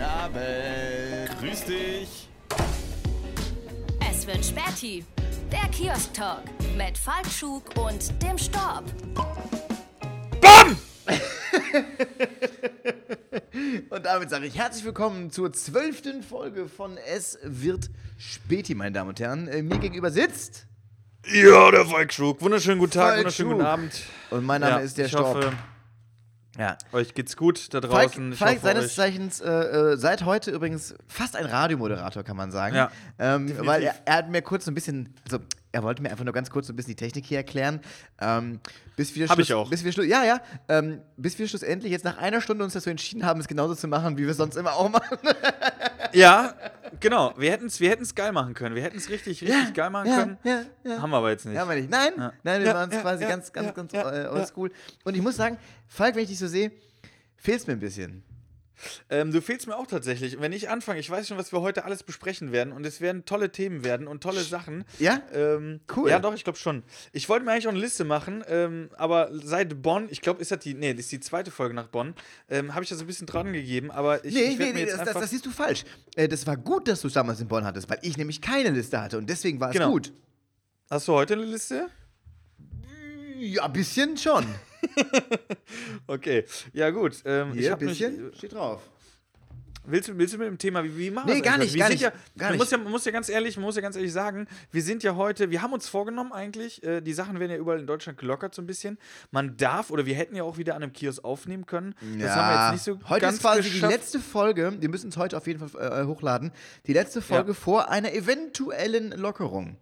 Guten Abend. Grüß dich. Es wird Späti. Der Kiosk-Talk mit Falkschuk und dem Storb. Und damit sage ich herzlich willkommen zur zwölften Folge von Es wird Späti, meine Damen und Herren. Äh, Mir gegenüber sitzt Ja, der Falkschuk. Wunderschönen guten Tag, Falk wunderschönen Schuk. guten Abend. und mein Name Ja, ist der ich Storb. hoffe, ja. euch geht's gut da Falk, draußen. Falk hoffe, seines Zeichens äh, äh, seit heute übrigens fast ein Radiomoderator, kann man sagen. Ja, ähm, weil er, er hat mir kurz so ein bisschen, also er wollte mir einfach nur ganz kurz so ein bisschen die Technik hier erklären. Ähm, bis wir Hab Schluss- ich auch. Bis wir Schluss, ja, ja. Ähm, bis wir schlussendlich jetzt nach einer Stunde uns dazu entschieden haben, es genauso zu machen, wie wir es sonst immer auch machen. Ja, genau. Wir hätten es wir hätten's geil machen können. Wir hätten es richtig, richtig geil machen ja, können. ja, ja. Haben wir aber jetzt nicht. Ja, meine ich. Nein, Ja. nein, wir Ja, waren es ja, quasi ja, ganz, ganz, ja, ganz ja, ja. oldschool. Und ich muss sagen, Falk, wenn ich dich so sehe, fehlt es mir ein bisschen. Ähm, du fehlst mir auch tatsächlich. Wenn ich anfange, ich weiß schon, was wir heute alles besprechen werden. Und es werden tolle Themen werden und tolle Sachen. Ja? Ähm, Cool. Ja, doch, ich glaube schon. Ich wollte mir eigentlich auch eine Liste machen, ähm, aber seit Bonn, ich glaube, ist das die, nee, das ist die zweite Folge nach Bonn, ähm, habe ich da so ein bisschen dran gegeben, aber ich, Nee, ich nee, mir nee, das, das, das siehst du falsch. Äh, das war gut, dass du es damals in Bonn hattest, weil ich nämlich keine Liste hatte und deswegen war es Genau. gut. Hast du heute eine Liste? Ja, ein bisschen schon. Okay, ja gut. Ähm, ich Hier, ein hab mich, bisschen steht drauf. Willst du, willst du mit dem Thema, wie, wie machen Nee, wir das gar eigentlich? nicht, Wir gar nicht, Ja, gar nicht. Muss ja, man muss ja ganz ehrlich, man muss ja ganz ehrlich sagen, wir sind ja heute, wir haben uns vorgenommen eigentlich, äh, die Sachen werden ja überall in Deutschland gelockert so ein bisschen. Man darf oder wir hätten ja auch wieder an einem Kiosk aufnehmen können. Das haben wir jetzt nicht so Heute ganz ist quasi geschafft. die letzte Folge, wir müssen es heute auf jeden Fall äh, hochladen, die letzte Folge Ja. vor einer eventuellen Lockerung.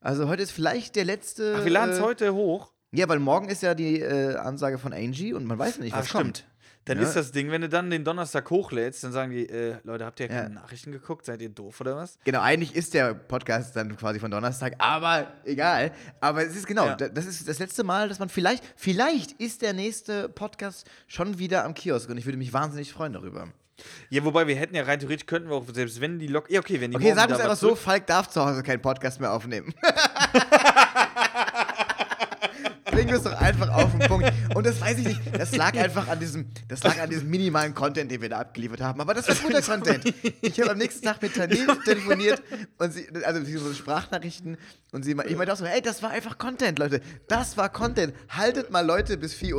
Also heute ist vielleicht der letzte. Ach, wir laden es äh, heute hoch. Ja, weil morgen ist ja die äh, Ansage von Angie und man weiß nicht, was Ah, stimmt. kommt. Dann Ja. ist das Ding, wenn du dann den Donnerstag hochlädst, dann sagen die, äh, Leute, habt ihr Ja. keine Nachrichten geguckt? Seid ihr doof oder was? Genau, eigentlich ist der Podcast dann quasi von Donnerstag, aber egal. Aber es ist genau, Ja. da- das ist das letzte Mal, dass man vielleicht, vielleicht ist der nächste Podcast schon wieder am Kiosk und ich würde mich wahnsinnig freuen darüber. Ja, wobei wir hätten ja rein theoretisch könnten wir auch, selbst wenn die Lok. Ja, okay, wenn die Okay, sagen wir es einfach so, Falk darf zu Hause keinen Podcast mehr aufnehmen. Bringen wir es doch einfach auf den Punkt. Und das weiß ich nicht, das lag einfach an diesem, das lag an diesem minimalen Content, den wir da abgeliefert haben. Aber das war guter Content. Ich habe am nächsten Tag mit Tanil telefoniert und sie, also so Sprachnachrichten und sie, ich meinte auch so, ey, das war einfach Content, Leute. Das war Content. Haltet mal Leute bis 4.30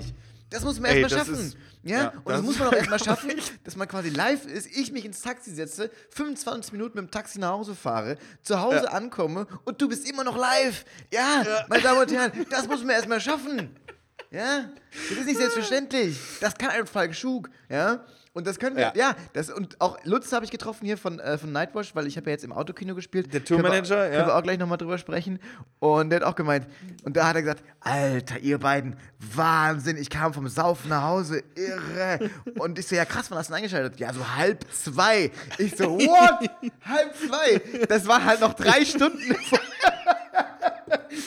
Uhr. Das muss man erstmal schaffen. ist- ja, ja, und das, das muss man auch erstmal schaffen, dass man quasi live ist, ich mich ins Taxi setze, 25 Minuten mit dem Taxi nach Hause fahre, zu Hause Ja. ankomme und du bist immer noch live. Ja, meine Damen und Herren, das muss man erstmal schaffen. Ja, das ist nicht selbstverständlich. Das kann ein Falk Schug, ja. Und das können wir, ja, Ja. das, und auch Lutz habe ich getroffen hier von, äh, von Nightwatch, weil ich habe ja jetzt im Autokino gespielt. Der Tourmanager, ja. Können wir auch gleich nochmal drüber sprechen. Und der hat auch gemeint, und da hat er gesagt, Alter, ihr beiden, Wahnsinn, ich kam vom Saufen nach Hause, irre. Und ich so, ja krass, wann hast du denn eingeschaltet? Ja, so halb zwei. Ich so, what? halb zwei? Das war halt noch drei Stunden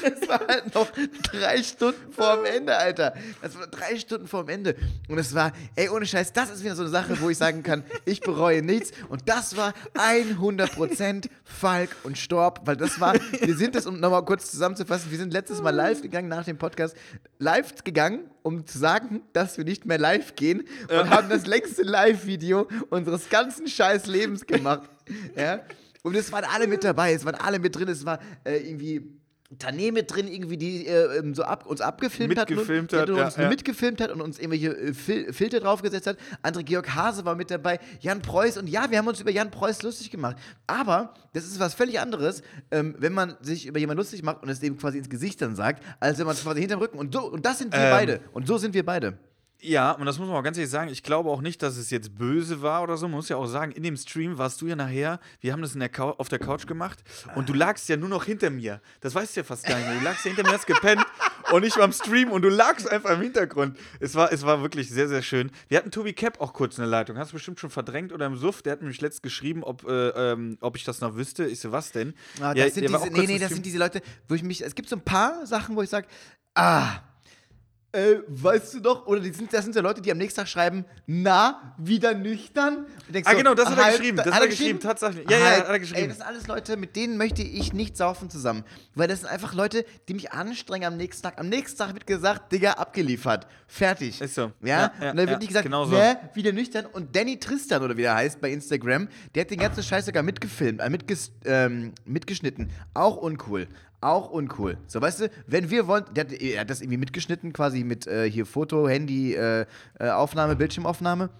das war halt noch drei Stunden vor dem Ende, Alter. Das war drei Stunden vor dem Ende. Und es war, ey, ohne Scheiß, das ist wieder so eine Sache, wo ich sagen kann, ich bereue nichts. Und das war 100% Falk und Storb, weil das war, wir sind das, um nochmal kurz zusammenzufassen, wir sind letztes Mal live gegangen nach dem Podcast, live gegangen, um zu sagen, dass wir nicht mehr live gehen und haben das längste Live-Video unseres ganzen scheiß Lebens gemacht. Ja? Und es waren alle mit dabei, es waren alle mit drin, es war äh, irgendwie Tané mit drin, irgendwie, die äh, ähm, so ab, uns abgefilmt hat. hat, und, die ja, uns ja. mitgefilmt hat und uns irgendwelche äh, Fil Filter draufgesetzt hat. André Georg Hase war mit dabei, Jan Preuß und ja, wir haben uns über Jan Preuß lustig gemacht. Aber das ist was völlig anderes, ähm, wenn man sich über jemanden lustig macht und es dem quasi ins Gesicht dann sagt, als wenn man es quasi hinterm Rücken und so, und das sind wir Ähm. beide. Und so sind wir beide. Ja, und das muss man auch ganz ehrlich sagen. Ich glaube auch nicht, dass es jetzt böse war oder so. Man muss ja auch sagen, in dem Stream warst du ja nachher, wir haben das in der auf der Couch gemacht und du lagst ja nur noch hinter mir. Das weißt du ja fast gar nicht mehr. Du lagst ja hinter mir, hast gepennt und ich war am Stream und du lagst einfach im Hintergrund. Es war, es war wirklich sehr, sehr schön. Wir hatten Tobi Cap auch kurz in der Leitung. Hast du bestimmt schon verdrängt oder im Suff. Der hat nämlich letzt geschrieben, ob, äh, ähm, ob ich das noch wüsste. Ich so, was denn? Ah, das Ja, sind diese, nee, nee, das sind diese Leute, wo ich mich, es gibt so ein paar Sachen, wo ich sage, ah, äh, weißt du doch, oder die sind, das sind ja Leute, die am nächsten Tag schreiben, na, wieder nüchtern. Ah, so, genau, das hat er halt- geschrieben. Das hat er geschrieben, geschrieben? tatsächlich. Ja, ja, Halt, hat er geschrieben. Ey, das sind alles Leute, mit denen möchte ich nicht saufen zusammen. Weil das sind einfach Leute, die mich anstrengen am nächsten Tag. Am nächsten Tag wird gesagt, Digga, abgeliefert. Fertig. Ist so. Ja, Ja, ja, und dann wird ja, nicht gesagt, genau so. wieder nüchtern. Und Danny Tristan, oder wie der heißt, bei Instagram, der hat den ganzen Scheiß sogar mitgefilmt, äh, mitges ähm, mitgeschnitten. Auch uncool. Auch uncool. So, weißt du, wenn wir wollen, der er hat das irgendwie mitgeschnitten, quasi mit äh, hier Foto, Handy, äh, äh, Aufnahme, Bildschirmaufnahme.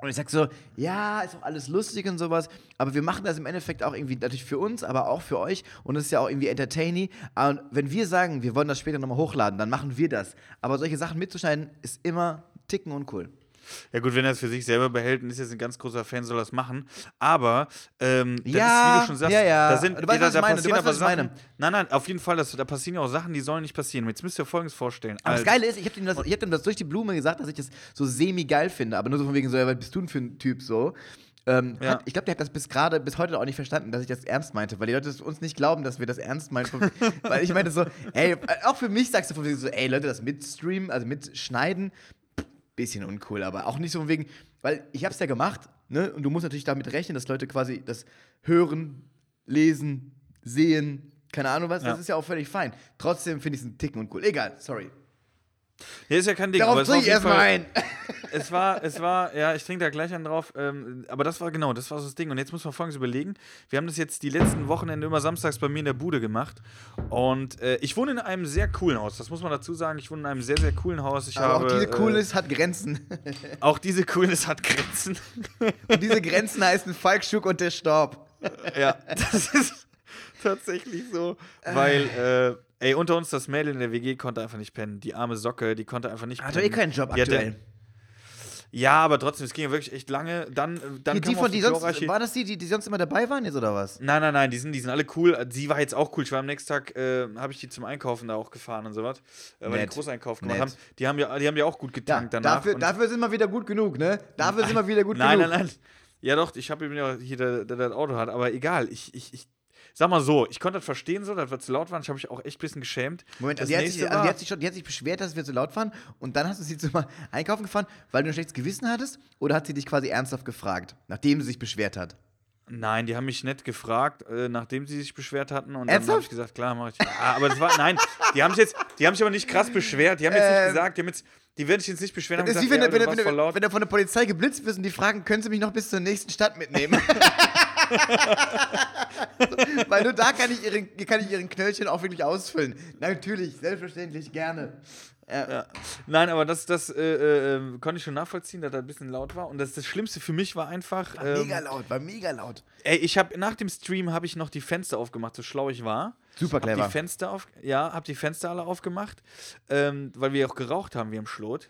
Und ich sag so, ja, ist auch alles lustig und sowas, aber wir machen das im Endeffekt auch irgendwie natürlich für uns, aber auch für euch und es ist ja auch irgendwie entertaining. Und wenn wir sagen, wir wollen das später nochmal hochladen, dann machen wir das. Aber solche Sachen mitzuschneiden ist immer ticken uncool. Ja gut, wenn er es für sich selber behält und ist jetzt ein ganz großer Fan, soll er es machen. Aber ähm, Ja, ist, wie du schon sagst, ja, ja. da sind Du weißt, da, da meine, passieren weißt, aber ich meine. Sachen. Nein, nein, auf jeden Fall, das, da passieren ja auch Sachen, die sollen nicht passieren. Jetzt müsst ihr Folgendes vorstellen. Aber Also- das Geile ist, ich habe ihm, das- ich hab ihm das durch die Blume gesagt, dass ich das so semi-geil finde, aber nur so von wegen so, ja, was bist du denn für ein Typ so? Ähm, Ja. hat, ich glaube, der hat das bis gerade, bis heute auch nicht verstanden, dass ich das ernst meinte, weil die Leute uns nicht glauben, dass wir das ernst meinen. weil ich meinte so, ey, auch für mich sagst du von so, ey, Leute, das mitstreamen, also mitschneiden, bisschen uncool, aber auch nicht so von wegen, weil ich hab's ja gemacht, ne, und du musst natürlich damit rechnen, dass Leute quasi das hören, lesen, sehen, keine Ahnung was, Ja. das ist ja auch völlig fein. Trotzdem finde ich es ein Ticken uncool. Egal, sorry. Ja, ist ja kein Ding. Darauf trinke ich erstmal ein. Es war, es war, ja, ich trinke da gleich einen drauf. Ähm, aber das war genau, das war so das Ding. Und jetzt muss man folgendes überlegen. Wir haben das jetzt die letzten Wochenende immer samstags bei mir in der Bude gemacht. Und äh, ich wohne in einem sehr coolen Haus. Das muss man dazu sagen. Ich wohne in einem sehr, sehr coolen Haus. Ich Aber habe, auch diese äh, Coolness hat Grenzen. auch diese Coolness hat Grenzen. Und diese Grenzen heißen Falk Schuck und der Staub. ja, das ist tatsächlich so. Weil, äh, ey, unter uns das Mädel in der WG konnte einfach nicht pennen. Die arme Socke, die konnte einfach nicht Hat pennen. doch eh keinen Job Die hatte- aktuell. Ja, aber trotzdem, es ging ja wirklich echt lange. Dann, äh, dann Die, kam die von die sonst, glorreiche- war das die, die, die sonst immer dabei waren jetzt oder was? Nein, nein, nein, die sind, die sind alle cool. Sie war jetzt auch cool. Ich war am nächsten Tag, äh, habe ich die zum Einkaufen da auch gefahren und sowas. Äh, weil Nett. die Großeinkauf gemacht Nett. haben. Die haben ja, die haben ja auch gut Ja, getankt danach. dafür, dafür sind wir wieder gut genug, ne? Dafür sind wir wieder gut nein, genug. nein, nein. Ja, doch, ich habe eben ja hier, der, der das Auto hat, aber egal. Ich, ich, ich sag mal so, ich konnte das verstehen, so, dass wir zu laut waren. Ich habe mich auch echt ein bisschen geschämt. Moment, also die, hat sich, also die, hat sich schon, die hat sich beschwert, dass wir zu laut waren und dann hast du sie zu mal einkaufen gefahren, weil du ein schlechtes Gewissen hattest? Oder hat sie dich quasi ernsthaft gefragt, nachdem sie sich beschwert hat? Nein, die haben mich nett gefragt, äh, nachdem sie sich beschwert hatten. Und dann habe ich gesagt, klar, mache ich. Ja, aber das war, nein, die haben sich jetzt, die haben sich aber nicht krass beschwert. Die haben jetzt Ähm, nicht gesagt, die, haben jetzt, die werden sich jetzt nicht beschweren. Das ist wie wenn, gesagt, du- wenn, du wenn, laut. wenn du von der Polizei geblitzt wirst und die fragen, können sie mich noch bis zur nächsten Stadt mitnehmen? Weil nur da kann ich, ihren, kann ich ihren Knöllchen auch wirklich ausfüllen. Natürlich, selbstverständlich, gerne. Ja. Ja. Nein, aber das, das äh, äh, äh, konnte ich schon nachvollziehen, dass das ein bisschen laut war. Und das, das Schlimmste für mich war einfach. War ähm, mega laut, war mega laut. Ey, ich habe nach dem Stream habe ich noch die Fenster aufgemacht, so schlau ich war. Super Hab clever. die Fenster auf, ja, hab die Fenster alle aufgemacht, ähm, weil wir auch geraucht haben wie am Schlot.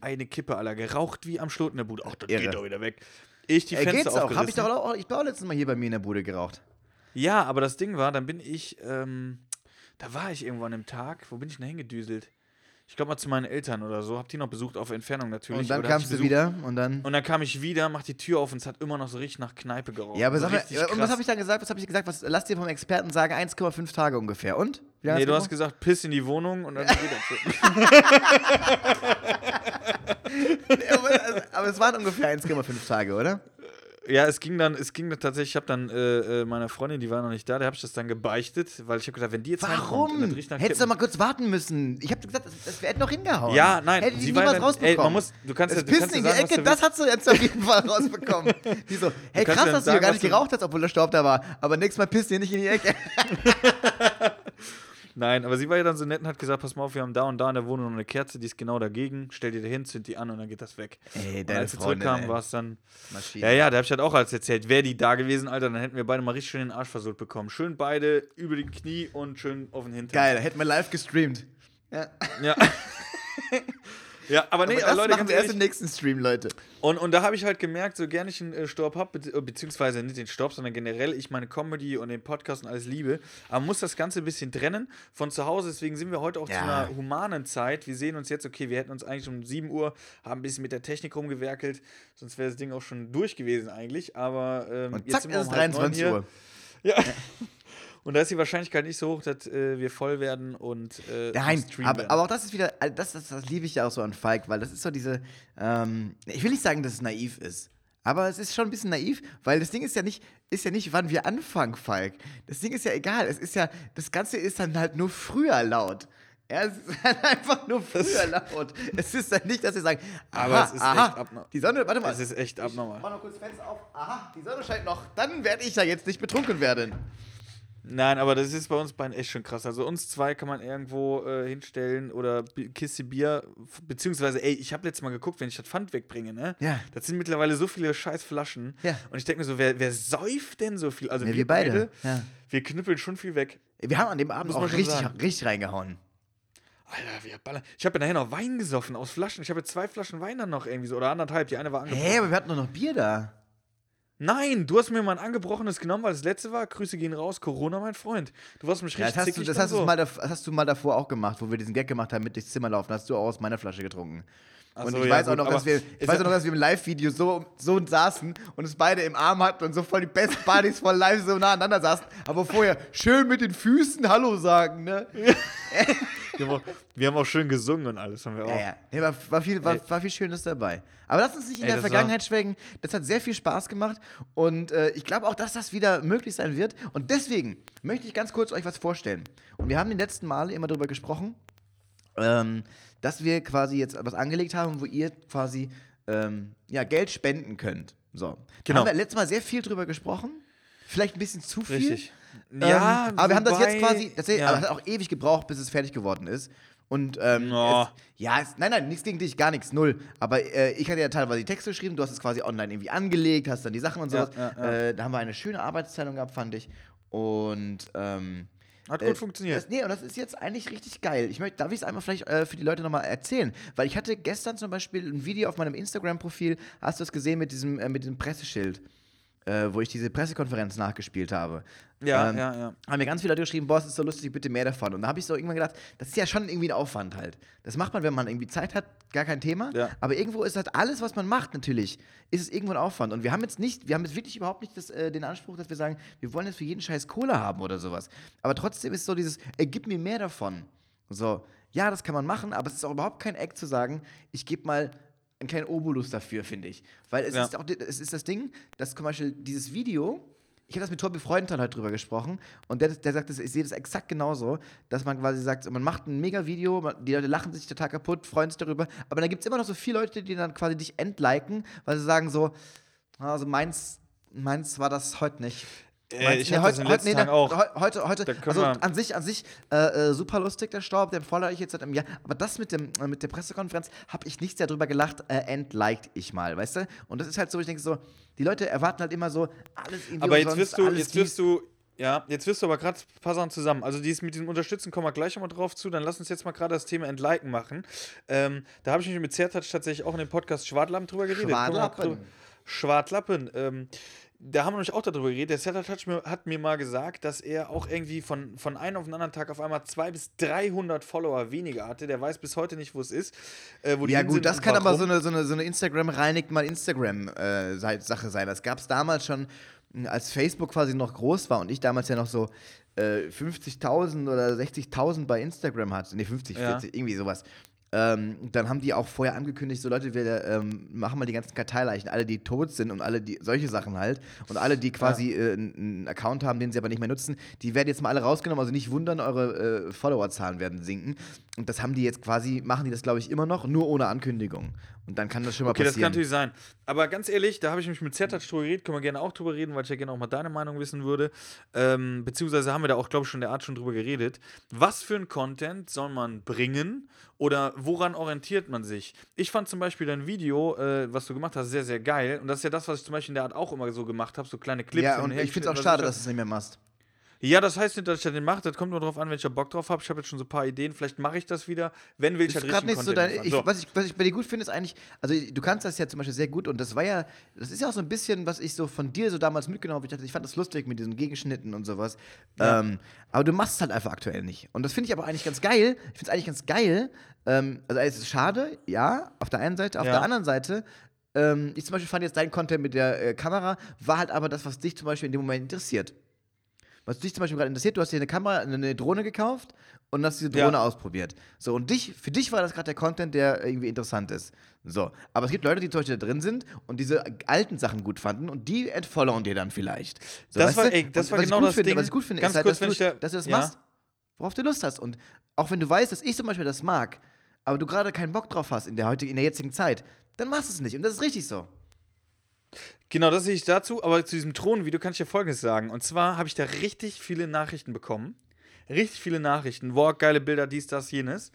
Eine Kippe aller geraucht wie am Schlot in der Bude. Ach, das Hm. Irre. geht doch wieder weg. Ich die Ey, Fenster geht's auch? Hab ich doch auch, ich bin auch letztes Mal hier bei mir in der Bude geraucht. Ja, aber das Ding war, dann bin ich, ähm, da war ich irgendwo an einem Tag, wo bin ich denn hingedüselt? Ich glaube mal zu meinen Eltern oder so, hab die noch besucht auf Entfernung natürlich. Und dann kamst du wieder und dann. Und dann kam ich wieder, mach die Tür auf und es hat immer noch so richtig nach Kneipe geraucht. Ja, aber sag mal, und was habe ich dann gesagt? Was habe ich gesagt? Was, lass dir vom Experten sagen, 1,5 Tage ungefähr. Und? Nee, du hast gesagt, piss in die Wohnung und dann. Ja, aber, also, aber es waren ungefähr 1,5 Tage, oder? Ja, es ging dann, es ging dann tatsächlich, ich habe dann äh, äh, meiner Freundin, die war noch nicht da, der habe ich das dann gebeichtet, weil ich habe gesagt, wenn die jetzt Warum? Hättest du mal kurz warten müssen. Ich habe gesagt, das, das hätte noch hingehauen. Ja, nein, Hätte die niemals rausbekommen. ey, man muss, du kannst ja, das du kannst Pissen ja in die sagen, Ecke, das hast du jetzt auf jeden Fall rausbekommen. Die so, hey krass, ja dass du hier gar nicht geraucht hast, obwohl der Staub da war. Aber nächstes Mal pisst ihr nicht in die Ecke. Nein, aber sie war ja dann so nett und hat gesagt, pass mal auf, wir haben da und da in der Wohnung noch eine Kerze, die ist genau dagegen, stell die da hin, zünd die an und dann geht das weg. Ey, und als sie Freundin, zurückkam, ey. war es dann, Maschine. ja, ja, da habe ich halt auch alles erzählt, wäre die da gewesen, Alter, dann hätten wir beide mal richtig schön den Arsch versucht bekommen. Schön beide über die Knie und schön auf den Hintern. Geil, hätten wir live gestreamt. Ja. Ja. ja, aber nee, aber das Leute, machen wir erst im nächsten Stream, Leute. Und, und da habe ich halt gemerkt, so gerne ich einen äh, Stopp habe, be beziehungsweise nicht den Stopp, sondern generell ich meine Comedy und den Podcast und alles liebe. Aber man muss das Ganze ein bisschen trennen von zu Hause. Deswegen sind wir heute auch Ja. zu einer humanen Zeit. Wir sehen uns jetzt, okay, wir hätten uns eigentlich um 7 Uhr, haben ein bisschen mit der Technik rumgewerkelt. Sonst wäre das Ding auch schon durch gewesen eigentlich. Aber ähm, Und jetzt zack, sind wir um halb neun 23 hier. Uhr. Ja. Und da ist die Wahrscheinlichkeit nicht so hoch, dass äh, wir voll werden und äh, Nein, aber, aber auch das ist wieder, das, das, das liebe ich ja auch so an Falk, weil das ist so diese, ähm, ich will nicht sagen, dass es naiv ist, aber es ist schon ein bisschen naiv, weil das Ding ist ja nicht, ist ja nicht, wann wir anfangen, Falk. Das Ding ist ja egal, es ist ja, das Ganze ist dann halt nur früher laut. Ja, es ist halt einfach nur früher laut. Es ist dann nicht, dass wir sagen, aha, Aber es ist aha, echt abnormal. die Sonne, warte mal. Es ist echt abnormal. Ich mach noch kurz Fenster auf. Aha, die Sonne scheint noch. Dann werde ich ja jetzt nicht betrunken werden. Nein, aber das ist bei uns beiden echt schon krass. Also uns zwei kann man irgendwo äh, hinstellen oder Kiste Bier, beziehungsweise, ey, ich habe letztes Mal geguckt, wenn ich das Pfand wegbringe, ne? Ja. Das sind mittlerweile so viele scheiß Flaschen. Ja. Und ich denke mir so, wer, wer säuft denn so viel? Also Ja, wir beide, ja. wir knüppeln schon viel weg. Wir haben an dem Abend Muss auch richtig, sagen. richtig reingehauen. Alter, wir ballern. Ich habe ja nachher noch Wein gesoffen aus Flaschen. Ich habe jetzt zwei Flaschen Wein dann noch irgendwie so, oder anderthalb. Die eine war angebrochen. Hä, aber wir hatten doch noch Bier da. Nein, du hast mir mal ein angebrochenes genommen, weil das letzte war. Grüße gehen raus, Corona, mein Freund. Du warst mich Ja, richtig das hast, du, das, hast du so. mal, das hast du mal davor auch gemacht, wo wir diesen Gag gemacht haben mit durchs Zimmer laufen. Hast du auch aus meiner Flasche getrunken. Ach und so, ich ja, weiß auch noch, dass wir, ich weiß ja- auch noch, dass wir im Live-Video so, so saßen und es beide im Arm hatten und so voll die Best Buddies voll live so nah aneinander saßen. Aber vorher schön mit den Füßen Hallo sagen, ne? Wir haben, auch, wir haben auch schön gesungen und alles. Haben wir auch. Ja, ja. Nee, war, war, viel, war, war viel Schönes dabei. Aber lass uns nicht in Ey, der war- Vergangenheit schwelgen. Das hat sehr viel Spaß gemacht. Und äh, ich glaube auch, dass das wieder möglich sein wird. Und deswegen möchte ich ganz kurz euch was vorstellen. Und wir haben die letzten Male immer darüber gesprochen, ähm, dass wir quasi jetzt was angelegt haben, wo ihr quasi ähm, ja, Geld spenden könnt. So. Da Genau. haben wir letztes Mal sehr viel drüber gesprochen. Vielleicht ein bisschen zu viel. Richtig. Ähm, Ja, aber wir haben das jetzt quasi, das, ja. hat auch ewig gebraucht, bis es fertig geworden ist. Und ähm, No. es, ja, es, nein, nein, nichts gegen dich, gar nichts, null. Aber äh, ich hatte ja teilweise die Texte geschrieben, du hast es quasi online irgendwie angelegt, hast dann die Sachen und sowas. ja, ja. Äh, da haben wir eine schöne Arbeitsteilung gehabt, fand ich. Und ähm, Hat äh, gut funktioniert. Das, nee, und das ist jetzt eigentlich richtig geil. Ich möchte, darf ich es einmal vielleicht äh, für die Leute nochmal erzählen? Weil ich hatte gestern zum Beispiel ein Video auf meinem Instagram-Profil, hast du es gesehen mit diesem, äh, mit diesem Presseschild, äh, wo ich diese Pressekonferenz nachgespielt habe. Ja, Ähm, ja, ja. haben mir ganz viele Leute geschrieben, boah, es ist so lustig, bitte mehr davon. Und da habe ich so irgendwann gedacht, das ist ja schon irgendwie ein Aufwand halt. Das macht man, wenn man irgendwie Zeit hat, gar kein Thema. Ja. Aber irgendwo ist halt alles, was man macht, natürlich, ist es irgendwo ein Aufwand. Und wir haben jetzt nicht, wir haben jetzt wirklich überhaupt nicht das, äh, den Anspruch, dass wir sagen, wir wollen jetzt für jeden Scheiß Kohle haben oder sowas. Aber trotzdem ist so dieses, ey, gib mir mehr davon. So, ja, das kann man machen, aber es ist auch überhaupt kein Act zu sagen, ich gebe mal einen kleinen Obolus dafür, finde ich. Weil es Ja. ist auch es ist das Ding, dass zum Beispiel dieses Video, ich habe das mit Tobi Freudenthal halt drüber gesprochen und der, der sagt, ich sehe das exakt genauso, dass man quasi sagt, man macht ein mega Video, die Leute lachen sich total kaputt, freuen sich darüber, aber dann gibt es immer noch so viele Leute, die dann quasi dich entliken, weil sie sagen so, also meins, meins war das heute nicht. Äh, Meins- ich hab das in den letzten nee, auch. heu- Heute, heute, also an sich, an sich äh, äh, super lustig, der Staub, den fordere ich jetzt seit einem Jahr. Aber das mit, dem, äh, mit der Pressekonferenz habe ich nicht sehr drüber gelacht, äh, entliked ich mal, weißt du? Und das ist halt so, ich denke so, die Leute erwarten halt immer so, alles irgendwie Aber jetzt wirst du, jetzt wirst du, ja, jetzt wirst du aber gerade Sachen zusammen. Also dies mit diesem Unterstützen kommen wir gleich nochmal drauf zu. Dann lass uns jetzt mal gerade das Thema Entliken machen. Ähm, da habe ich mich mit Zertatsch tatsächlich auch in dem Podcast Schwartlappen drüber geredet. Drüber- Schwartlappen. Ähm, da haben wir nämlich auch darüber geredet. Der hat mir, hat mir mal gesagt, dass er auch irgendwie von, von einem auf den anderen Tag auf einmal 200 bis 300 Follower weniger hatte. Der weiß bis heute nicht, wo es ist. Äh, wo Ja gut, das kann aber so eine, so eine, so eine Instagram-reinigt mal Instagram-Sache sein. Das gab es damals schon, als Facebook quasi noch groß war und ich damals ja noch so äh, 50.000 oder 60.000 bei Instagram hatte. Ne, 50, Ja. 40, irgendwie sowas. Ähm, dann haben die auch vorher angekündigt, so Leute, wir ähm, machen mal die ganzen Karteileichen, alle, die tot sind und alle, die solche Sachen halt. Und alle, die quasi äh, einen einen Account haben, den sie aber nicht mehr nutzen, die werden jetzt mal alle rausgenommen. Also nicht wundern, eure äh, Followerzahlen werden sinken. Und das haben die jetzt quasi, machen die das, glaube ich, immer noch, nur ohne Ankündigung. Und dann kann das schon mal Okay, das kann passieren. natürlich sein. Aber ganz ehrlich, da habe ich mich mit Zertatsch drüber geredet, können wir gerne auch drüber reden, weil ich ja gerne auch mal deine Meinung wissen würde. Ähm, beziehungsweise haben wir da auch, glaube ich, schon der Art schon drüber geredet. Was für ein Content soll man bringen oder woran orientiert man sich? Ich fand zum Beispiel dein Video, äh, was du gemacht hast, sehr, sehr geil. Und das ist ja das, was ich zum Beispiel in der Art auch immer so gemacht habe, so kleine Clips. ja, und her ich finde es auch schade, dass du es nicht mehr machst. Ja, das heißt nicht, dass ich das nicht mache. Das kommt nur darauf an, wenn ich da Bock drauf habe. Ich habe jetzt schon so ein paar Ideen. Vielleicht mache ich das wieder. Wenn will ich halt richtig nicht so Content dein. liefern. Ich, So. was, ich, was ich bei dir gut finde, ist eigentlich, also du kannst das ja zum Beispiel sehr gut und das war ja, das ist ja auch so ein bisschen, was ich so von dir so damals mitgenommen habe. Ich dachte, ich fand das lustig mit diesen Gegenschnitten und sowas. Ja. Ähm, aber du machst es halt einfach aktuell nicht. Und das finde ich aber eigentlich ganz geil. Ich finde es eigentlich ganz geil. Ähm, also es ist schade, ja, auf der einen Seite. Auf Ja. der anderen Seite, ähm, ich zum Beispiel fand jetzt dein Content mit der äh, Kamera, war halt aber das, was dich zum Beispiel in dem Moment interessiert. Was dich zum Beispiel gerade interessiert, du hast dir eine Kamera, eine Drohne gekauft und hast diese Drohne Ja. ausprobiert. So, und dich, für dich war das gerade der Content, der irgendwie interessant ist. So, aber es gibt Leute, die zum Beispiel da drin sind und diese alten Sachen gut fanden und die entfollowen dir dann vielleicht. So, Das war- ey, das Und war was ich genau gut das finde, Ding. Was ich gut finde, Ganz ist halt, kurz, dass, du, da- dass du das ja. machst, worauf du Lust hast. Und auch wenn du weißt, dass ich zum Beispiel das mag, aber du gerade keinen Bock drauf hast in der heutigen, in der jetzigen Zeit, dann machst du es nicht. Und das ist richtig so. Genau, das sehe ich dazu. Aber zu diesem Thronvideo kann ich dir Folgendes sagen. Und zwar habe ich da richtig viele Nachrichten bekommen. Richtig viele Nachrichten. Boah, geile Bilder, dies, das, jenes.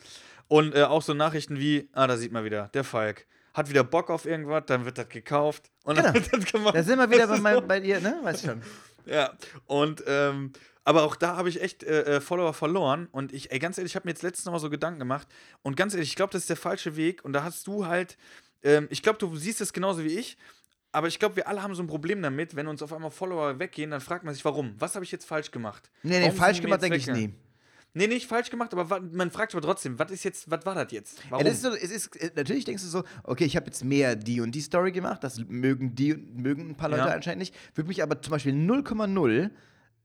Und äh, auch so Nachrichten wie, ah, da sieht man wieder, der Falk hat wieder Bock auf irgendwas, dann wird das gekauft und dann Genau. wird das gemacht. Da sind wir wieder bei, mein, bei dir, ne? Weißt schon. Ja, und ähm, aber auch da habe ich echt äh, äh, Follower verloren und ich, ey, ganz ehrlich, ich habe mir jetzt letztens noch mal so Gedanken gemacht und ganz ehrlich, ich glaube, das ist der falsche Weg und da hast du halt, ähm, ich glaube, du siehst es genauso wie ich, aber ich glaube, wir alle haben so ein Problem damit, wenn uns auf einmal Follower weggehen, dann fragt man sich, warum? Was habe ich jetzt falsch gemacht? Nee, nee, Warum falsch gemacht denke ich nie. Nee, nicht falsch gemacht, aber man fragt aber trotzdem, was ist jetzt, was war das jetzt? Warum? Ja, das ist so, es ist, äh, natürlich denkst du so, okay, ich habe jetzt mehr die und die Story gemacht, das mögen die mögen ein paar Leute Ja. anscheinend nicht, würde mich aber zum Beispiel 0,0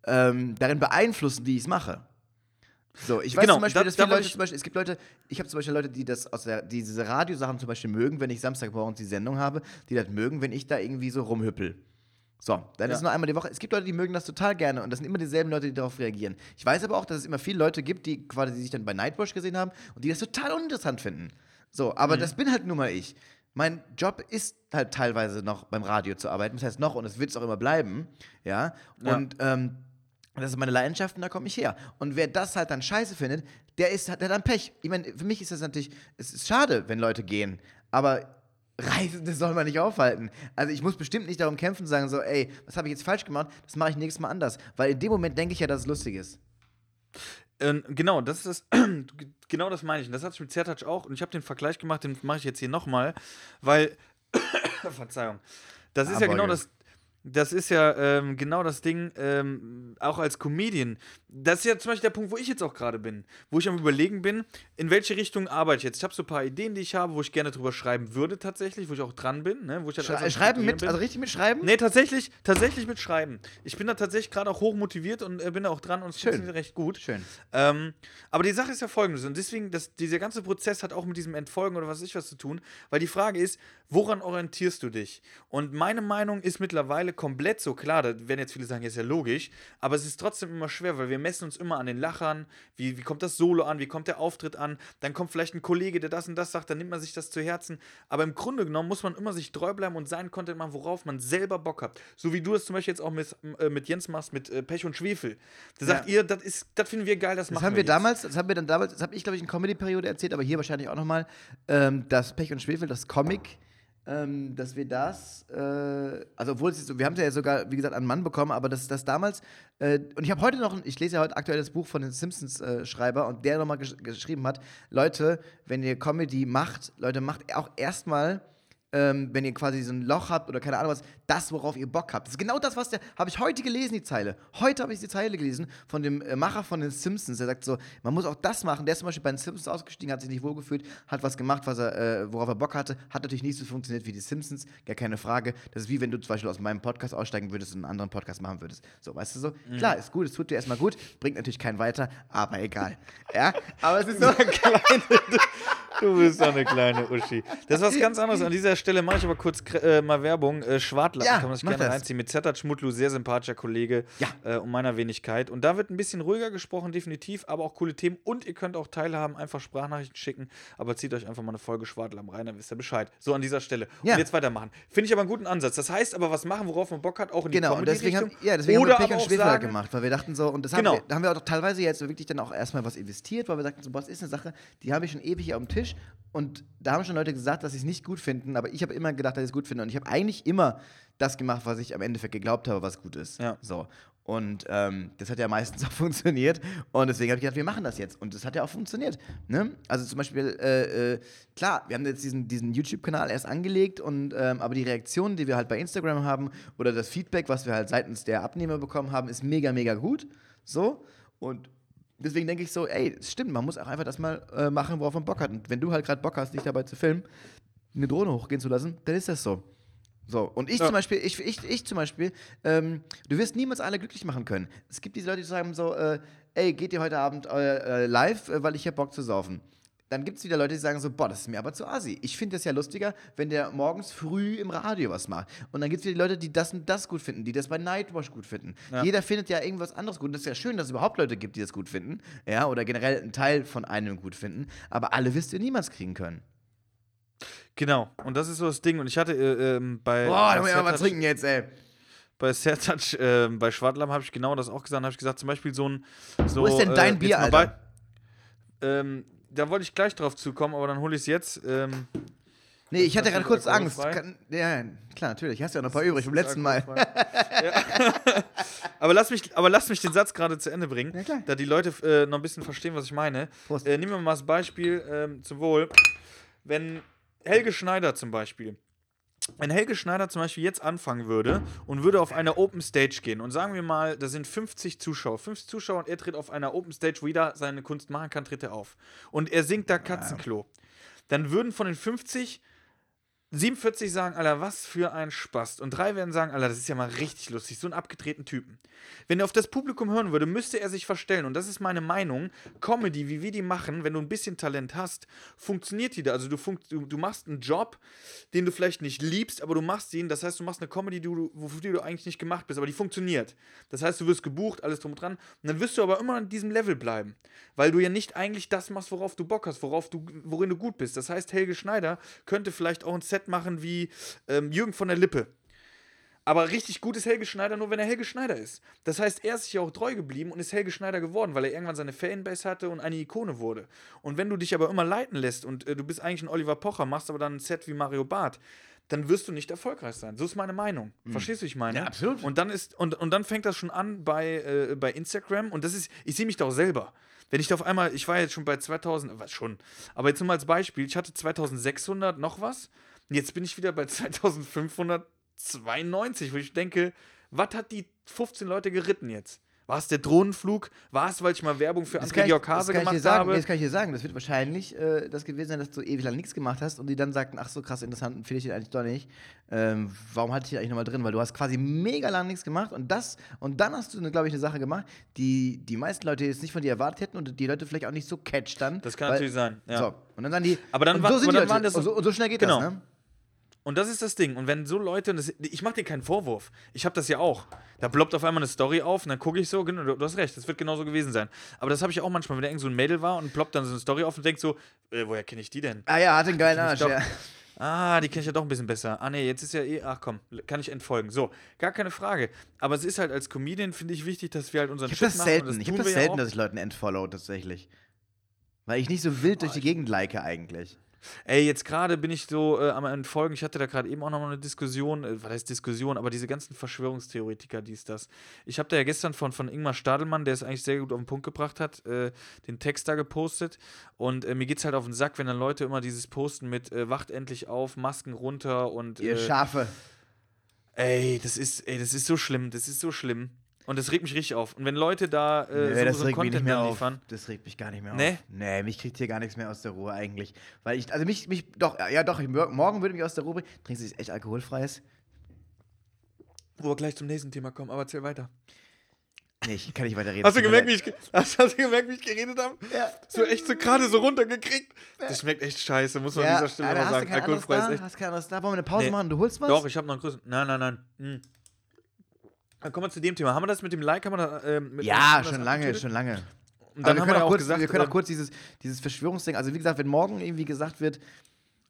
ähm, darin beeinflussen, wie ich es mache. So, ich weiß Genau, zum Beispiel, da- dass da viele Leute zum Beispiel, es gibt Leute, ich habe zum Beispiel Leute, die das aus der, die diese Radiosachen zum Beispiel mögen, wenn ich Samstagmorgens die Sendung habe, die das mögen, wenn ich da irgendwie so rumhüppel. So, dann Ja. ist nur einmal die Woche. Es gibt Leute, die mögen das total gerne und das sind immer dieselben Leute, die darauf reagieren. Ich weiß aber auch, dass es immer viele Leute gibt, die quasi die sich dann bei Nightwatch gesehen haben und die das total uninteressant finden. So, Mhm. aber das bin halt nun mal ich. Mein Job ist halt teilweise noch beim Radio zu arbeiten. Das heißt noch und es wird es auch immer bleiben. Ja. Ja. Und ähm, das ist meine Leidenschaft und da komme ich her. Und wer das halt dann scheiße findet, der ist der hat dann Pech. Ich meine, für mich ist das natürlich, es ist schade, wenn Leute gehen. Aber Reisende soll man nicht aufhalten. Also ich muss bestimmt nicht darum kämpfen und sagen so, ey, was habe ich jetzt falsch gemacht? Das mache ich nächstes Mal anders. Weil in dem Moment denke ich ja, dass es lustig ist. Ähm, genau, das ist das, genau das meine ich. Und das hatte ich mit Zertouch auch. Und ich habe den Vergleich gemacht, den mache ich jetzt hier nochmal, weil, Verzeihung, das ist ja genau das, das ist ja ähm, genau das Ding, ähm, auch als Comedian. Das ist ja zum Beispiel der Punkt, wo ich jetzt auch gerade bin, wo ich am Überlegen bin, in welche Richtung arbeite ich jetzt. Ich habe so ein paar Ideen, die ich habe, wo ich gerne drüber schreiben würde tatsächlich, wo ich auch dran bin, ne? wo ich halt Schrei schreiben mit, bin. also richtig mitschreiben? Nee, tatsächlich, tatsächlich mit Schreiben. Ich bin da tatsächlich gerade auch hoch motiviert und äh, bin da auch dran und es funktioniert recht gut. Schön. Ähm, aber die Sache ist ja folgendes und deswegen, das, dieser ganze Prozess hat auch mit diesem Entfolgen oder was weiß ich was zu tun, weil die Frage ist, woran orientierst du dich? Und meine Meinung ist mittlerweile komplett so klar, da werden jetzt viele sagen, ja, ist ja logisch, aber es ist trotzdem immer schwer, weil wir messen uns immer an den Lachern, wie, wie kommt das Solo an, wie kommt der Auftritt an, dann kommt vielleicht ein Kollege, der das und das sagt, dann nimmt man sich das zu Herzen, aber im Grunde genommen muss man immer sich treu bleiben und seinen Content machen, worauf man selber Bock hat. So wie du es zum Beispiel jetzt auch mit, äh, mit Jens machst, mit äh, Pech und Schwefel. Da sagt Ja. ihr, das ist, das finden wir geil, das, Das machen haben wir jetzt. damals, das haben wir dann damals, das habe ich glaube ich in Comedy-Periode erzählt, aber hier wahrscheinlich auch nochmal, ähm, das Pech und Schwefel, das Comic, ähm, dass wir das, äh, also obwohl es jetzt wir haben es ja sogar, wie gesagt, an einen Mann bekommen, aber das, das damals, äh, und ich habe heute noch, ich lese ja heute aktuell das Buch von den Simpsons-Schreiber und der nochmal gesch geschrieben hat, Leute, wenn ihr Comedy macht, Leute, macht auch erstmal ähm, wenn ihr quasi so ein Loch habt oder keine Ahnung was, das, worauf ihr Bock habt. Das ist genau das, was der, habe ich heute gelesen, die Zeile. Heute habe ich die Zeile gelesen von dem äh, Macher von den Simpsons. Der sagt so, man muss auch das machen. Der ist zum Beispiel bei den Simpsons ausgestiegen, hat sich nicht wohlgefühlt, hat was gemacht, was er, äh, worauf er Bock hatte. Hat natürlich nicht so funktioniert wie die Simpsons, gar keine Frage. Das ist wie wenn du zum Beispiel aus meinem Podcast aussteigen würdest und einen anderen Podcast machen würdest. So, weißt du so? Klar, ist gut, es tut dir erstmal gut, bringt natürlich keinen weiter, aber egal. ja, aber es ist so. Du bist doch eine kleine Uschi. Das ist was ganz anderes. An dieser Stelle mache ich aber kurz äh, mal Werbung. Äh, Schwartlappen Ja, kann man sich gerne das. reinziehen. Mit Zetat Schmutlu, sehr sympathischer Kollege Ja. äh, und meiner Wenigkeit. Und da wird ein bisschen ruhiger gesprochen, definitiv, aber auch coole Themen. Und ihr könnt auch teilhaben, einfach Sprachnachrichten schicken. Aber zieht euch einfach mal eine Folge Schwartlappen rein, dann wisst ihr Bescheid. So an dieser Stelle. Ja. Und jetzt weitermachen. Finde ich aber einen guten Ansatz. Das heißt aber, was machen, worauf man Bock hat, auch in die Genau, und deswegen haben, Comedy-Richtung. ja, deswegen Oder haben wir Pech und Schwefel gemacht, weil wir dachten so, und das Genau. haben, wir, haben wir auch teilweise jetzt wirklich dann auch erstmal was investiert, weil wir sagten so, boah, das ist eine Sache, die habe ich schon ewig hier auf dem Tisch und da haben schon Leute gesagt, dass sie es nicht gut finden, aber ich habe immer gedacht, dass ich es gut finde und ich habe eigentlich immer das gemacht, was ich am Endeffekt geglaubt habe, was gut ist. Ja. So. Und ähm, das hat ja meistens auch funktioniert. Und deswegen habe ich gedacht, wir machen das jetzt. Und das hat ja auch funktioniert. Ne? Also zum Beispiel, äh, äh, klar, wir haben jetzt diesen, diesen YouTube-Kanal erst angelegt, und, ähm, aber die Reaktionen, die wir halt bei Instagram haben, oder das Feedback, was wir halt seitens der Abnehmer bekommen haben, ist mega, mega gut. So. Und deswegen denke ich so, ey, es stimmt, man muss auch einfach das mal äh, machen, worauf man Bock hat. Und wenn du halt gerade Bock hast, dich dabei zu filmen, eine Drohne hochgehen zu lassen, dann ist das so. So, und ich Ja. zum Beispiel, ich, ich, ich zum Beispiel, ähm, du wirst niemals alle glücklich machen können. Es gibt diese Leute, die sagen so, äh, ey, geht ihr heute Abend äh, äh, live, äh, weil ich hab Bock zu saufen. Dann gibt es wieder Leute, die sagen so, boah, das ist mir aber zu assi. Ich finde das ja lustiger, wenn der morgens früh im Radio was macht. Und dann gibt es wieder die Leute, die das und das gut finden, die das bei Nightwash gut finden. Ja. Jeder findet ja irgendwas anderes gut. Und das ist ja schön, dass es überhaupt Leute gibt, die das gut finden. Ja, oder generell einen Teil von einem gut finden. Aber alle wirst du niemals kriegen können. Genau. Und das ist so das Ding. Und ich hatte äh, ähm, bei. Boah, bei da muss ich aber was trinken jetzt, ey. bei Sertac, äh, bei Schwadlam habe ich genau das auch gesagt. habe ich gesagt, zum Beispiel so ein. So, Wo ist denn dein äh, Bier, mal Alter? bei- Ähm, da wollte ich gleich drauf zukommen, aber dann hole ich es jetzt. Ähm, Nee, ich hatte gerade kurz Angst. Kann, ja, klar, natürlich. Hast ja noch ein paar übrig vom letzten Mal. Ja. aber, lass mich, aber lass mich den Satz gerade zu Ende bringen, Ja, da die Leute äh, noch ein bisschen verstehen, was ich meine. Äh, nehmen wir mal das Beispiel ähm, zum Wohl. Wenn Helge Schneider zum Beispiel, wenn Helge Schneider zum Beispiel jetzt anfangen würde und würde auf eine Open Stage gehen und sagen wir mal, da sind 50 Zuschauer, 50 Zuschauer und er tritt auf einer Open Stage, wo jeder seine Kunst machen kann, tritt er auf. Und er singt da Katzenklo. Dann würden von den 50 47 sagen, Alter, was für ein Spaß. Und drei werden sagen, Alter, das ist ja mal richtig lustig, so einen abgedrehten Typen. Wenn er auf das Publikum hören würde, müsste er sich verstellen. Und das ist meine Meinung. Comedy, wie wir die machen, wenn du ein bisschen Talent hast, funktioniert die da. Also du, funkt, du, du machst einen Job, den du vielleicht nicht liebst, aber du machst ihn. Das heißt, du machst eine Comedy, die du, wofür du eigentlich nicht gemacht bist, aber die funktioniert. Das heißt, du wirst gebucht, alles drum und dran. Und dann wirst du aber immer an diesem Level bleiben. Weil du ja nicht eigentlich das machst, worauf du Bock hast, worauf du, worin du gut bist. Das heißt, Helge Schneider könnte vielleicht auch ein Set machen wie ähm, Jürgen von der Lippe. Aber richtig gut ist Helge Schneider nur, wenn er Helge Schneider ist. Das heißt, er ist sich ja auch treu geblieben und ist Helge Schneider geworden, weil er irgendwann seine Fanbase hatte und eine Ikone wurde. Und wenn du dich aber immer leiten lässt und äh, du bist eigentlich ein Oliver Pocher, machst aber dann ein Set wie Mario Barth, dann wirst du nicht erfolgreich sein. So ist meine Meinung. Verstehst du, ich meine? Ja, absolut. Und dann ist und, und dann fängt das schon an bei, äh, bei Instagram und das ist, ich sehe mich da auch selber. Wenn ich da auf einmal, ich war jetzt schon bei 2000, was schon, aber jetzt nur mal als Beispiel, ich hatte 2600 noch was jetzt bin ich wieder bei 2592, wo ich denke, was hat die 15 Leute geritten jetzt? War es der Drohnenflug? War es, weil ich mal Werbung für André Georg Hase gemacht sagen, habe? das kann ich dir sagen. Das wird wahrscheinlich äh, das gewesen sein, dass du ewig lang nichts gemacht hast und die dann sagten, ach so krass interessant, finde ich den eigentlich doch nicht. Ähm, warum hatte ich den eigentlich nochmal drin? Weil du hast quasi mega lang nichts gemacht und das und dann hast du, glaube ich, eine Sache gemacht, die die meisten Leute jetzt nicht von dir erwartet hätten und die Leute vielleicht auch nicht so catcht dann. Das kann weil- natürlich sein, ja. So, und dann sagen die, Aber dann und war- so aber die dann waren das- und, so, und so schnell geht Genau. das, ne? Und das ist das Ding. Und wenn so Leute, und das, ich mache dir keinen Vorwurf. Ich habe das ja auch. Da ploppt auf einmal eine Story auf und dann gucke ich so, genau, du, du hast recht, das wird genauso gewesen sein. Aber das habe ich auch manchmal, wenn da irgend so ein Mädel war und ploppt dann so eine Story auf und denkt so, äh, woher kenne ich die denn? Ah ja, hat einen geilen Arsch, doch- ja. Ah, die kenne ich ja doch ein bisschen besser. Ah, nee, jetzt ist ja eh, ach komm, kann ich entfolgen. So, gar keine Frage. Aber es ist halt als Comedian, finde ich, wichtig, dass wir halt unseren Ich habe Shit das machen. selten. ich habe das ja selten, auch. dass ich Leuten entfollow tatsächlich. Weil ich nicht so wild durch die Gegend like eigentlich. Ey, jetzt gerade bin ich so äh, am Entfolgen. Ich hatte da gerade eben auch nochmal eine Diskussion, äh, was heißt Diskussion, aber diese ganzen Verschwörungstheoretiker, dies, das. Ich habe da ja gestern von, von Ingmar Stadelmann, der es eigentlich sehr gut auf den Punkt gebracht hat, äh, den Text da gepostet. Und äh, mir geht es halt auf den Sack, wenn dann Leute immer dieses posten mit äh, Wacht endlich auf, Masken runter und. Ihr Äh, Schafe. ey, das ist, ey, das ist so schlimm, das ist so schlimm. Und das regt mich richtig auf. Und wenn Leute da äh, Nö, so, das so regt mich nicht Content mehr dann auf. liefern. Das regt mich gar nicht mehr Nee? auf. Nee, mich kriegt hier gar nichts mehr aus der Ruhe eigentlich. Weil ich, also mich, mich, doch, ja doch, ich, morgen würde mich aus der Ruhe bringen. Trinkst du echt alkoholfreies? Wo wir gleich zum nächsten Thema kommen, aber erzähl weiter. Nee, ich kann nicht weiter reden. Hast du gemerkt, wie ich, hast, hast du gemerkt, wie ich geredet habe? Ja. So echt so gerade so runtergekriegt. Das schmeckt echt scheiße, muss man an Ja, dieser Stelle mal du sagen. Alkoholfrei ist echt. Hast kein anderes da? Wollen wir eine Pause Nee. machen? Du holst was? Doch, ich habe noch einen größeren. Nein, nein, nein. Hm. Dann kommen wir zu dem Thema. Haben wir das mit dem Like? Haben wir da, mit Ja, schon lange, schon lange. Und dann wir haben können, wir ja auch kurz, gesagt, wir können auch ähm, kurz dieses, dieses Verschwörungsding, also wie gesagt, wenn morgen irgendwie gesagt wird,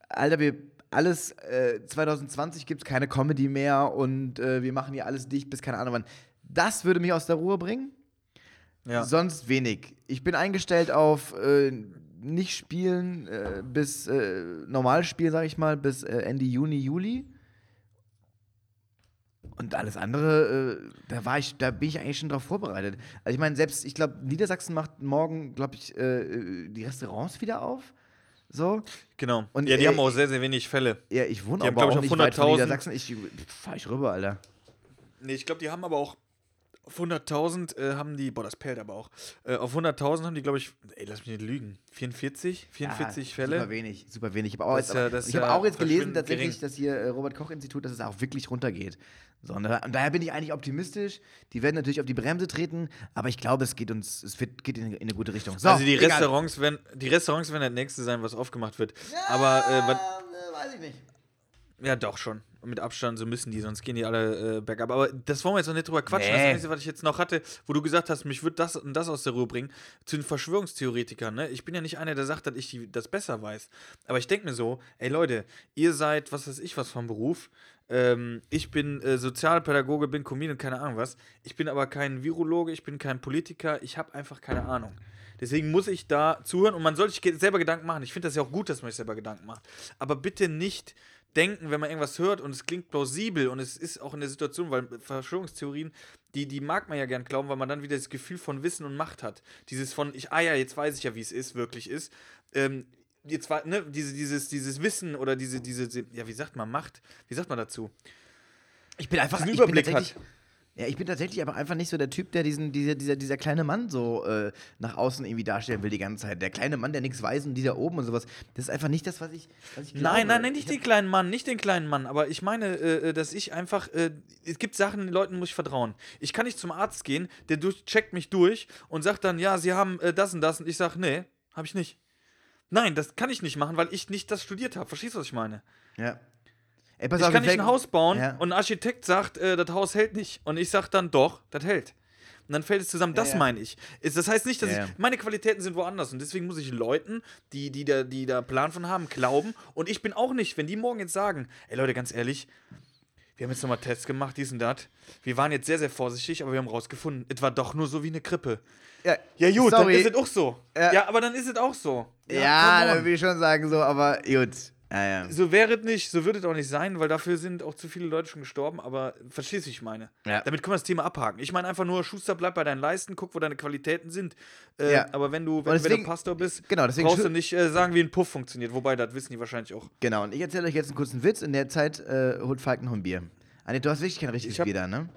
Alter, wir alles, äh, 2020 gibt es keine Comedy mehr und äh, wir machen hier alles dicht bis keine Ahnung wann. Das würde mich aus der Ruhe bringen. ja. Sonst wenig. Ich bin eingestellt auf äh, nicht spielen äh, bis äh, Normalspiel, sag ich mal, bis äh, Ende Juni, Juli. Und alles andere, äh, da war ich, da bin ich eigentlich schon drauf vorbereitet. Also ich meine, selbst, ich glaube, Niedersachsen macht morgen, glaube ich, äh, die Restaurants wieder auf. So. Genau. Und, ja, die äh, haben auch sehr, sehr wenig Fälle. Ja, ich wohne Die haben, aber ich, auch auf nicht weit von 100.000. Niedersachsen. Ich fahr ich rüber, Alter. Nee, ich glaube, die haben aber auch Auf 100.000 äh, haben die, boah, das pellt aber auch. Äh, auf 100.000 haben die, glaube ich, ey, lass mich nicht lügen, 44? 44 Ah, Fälle? Super wenig, super wenig. Ich habe auch, jetzt, ja- aber- ich ja auch jetzt gelesen, tatsächlich, gering. dass hier äh, Robert-Koch-Institut, dass es auch wirklich runtergeht. So, und, und daher bin ich eigentlich optimistisch. Die werden natürlich auf die Bremse treten, aber ich glaube, es geht uns, es wird, geht in, in eine gute Richtung. So, also die egal. Restaurants, werden, die Restaurants werden das nächste sein, was aufgemacht wird. Aber, äh, was, äh, weiß ich nicht. ja doch schon. Mit Abstand, so müssen die, sonst gehen die alle äh, bergab. Aber das wollen wir jetzt noch nicht drüber quatschen. Das Nee. Einzige, was ich jetzt noch hatte, wo du gesagt hast, mich wird das und das aus der Ruhe bringen, zu den Verschwörungstheoretikern. Ne? Ich bin ja nicht einer, der sagt, dass ich die, das besser weiß. Aber ich denke mir so, ey Leute, ihr seid, was weiß ich, was vom Beruf. Ähm, ich bin äh, Sozialpädagoge, bin Comedian, keine Ahnung was. Ich bin aber kein Virologe, ich bin kein Politiker, ich habe einfach keine Ahnung. Deswegen muss ich da zuhören und man sollte sich selber Gedanken machen. Ich finde das ja auch gut, dass man sich selber Gedanken macht. Aber bitte nicht denken, wenn man irgendwas hört und es klingt plausibel und es ist auch in der Situation, weil Verschwörungstheorien, die, die mag man ja gern glauben, weil man dann wieder das Gefühl von Wissen und Macht hat. Dieses von, ich, ah ja, jetzt weiß ich ja, wie es ist, wirklich ist. Ähm, jetzt war, ne, diese, dieses, dieses Wissen oder diese, diese, ja, wie sagt man, Macht, wie sagt man dazu? Ich bin einfach Diesen ich bin Überblick tatsächlich- hat. Ja, ich bin tatsächlich aber einfach nicht so der Typ, der diesen, dieser, dieser, dieser kleine Mann so äh, nach außen irgendwie darstellen will die ganze Zeit. Der kleine Mann, der nichts weiß und dieser oben und sowas. Das ist einfach nicht das, was ich, was ich. Nein, nein, nein, nicht Ich den kleinen Mann, nicht den kleinen Mann, aber ich meine, äh, äh, dass ich einfach, äh, es gibt Sachen, den Leuten muss ich vertrauen. Ich kann nicht zum Arzt gehen, der durch, checkt mich durch und sagt dann, ja, sie haben äh, das und das und ich sage, nee, habe ich nicht. Nein, das kann ich nicht machen, weil ich nicht das studiert habe. Verstehst du, was ich meine? Ja. Ey, Ich auf, kann nicht ein Haus bauen Ja. und ein Architekt sagt, äh, das Haus hält nicht. Und ich sage dann, doch, das hält. Und dann fällt es zusammen, das ja. meine ich. Das heißt nicht, dass Ja, ja. ich. Meine Qualitäten sind woanders. Und deswegen muss ich Leuten, die, die, da, die da Plan von haben, glauben. Und ich bin auch nicht, wenn die morgen jetzt sagen, ey Leute, ganz ehrlich, wir haben jetzt nochmal Tests gemacht, dies und das. Wir waren jetzt sehr, sehr vorsichtig, aber wir haben rausgefunden, es war doch nur so wie eine Grippe. Ja, Ja, gut, sorry. dann ist es auch so. Ja. Ja, aber dann ist es auch so. Ja, come on. da würde ich schon sagen so, aber gut. Ja, ja. So wäre es nicht, so würde es auch nicht sein, weil dafür sind auch zu viele Leute schon gestorben, aber verstehst du, wie ich meine? Ja. Damit können wir das Thema abhaken. Ich meine einfach nur, Schuster, bleib bei deinen Leisten, guck, wo deine Qualitäten sind. Äh, Ja. Aber wenn du, wenn, deswegen- wenn du Pastor bist, genau, brauchst du nicht äh, sagen, wie ein Puff funktioniert. Wobei, das wissen die wahrscheinlich auch. Genau, und ich erzähle euch jetzt einen kurzen Witz. In der Zeit äh, holt Falk noch ein Bier. Anne, du hast wirklich kein richtiges Bier da, ne?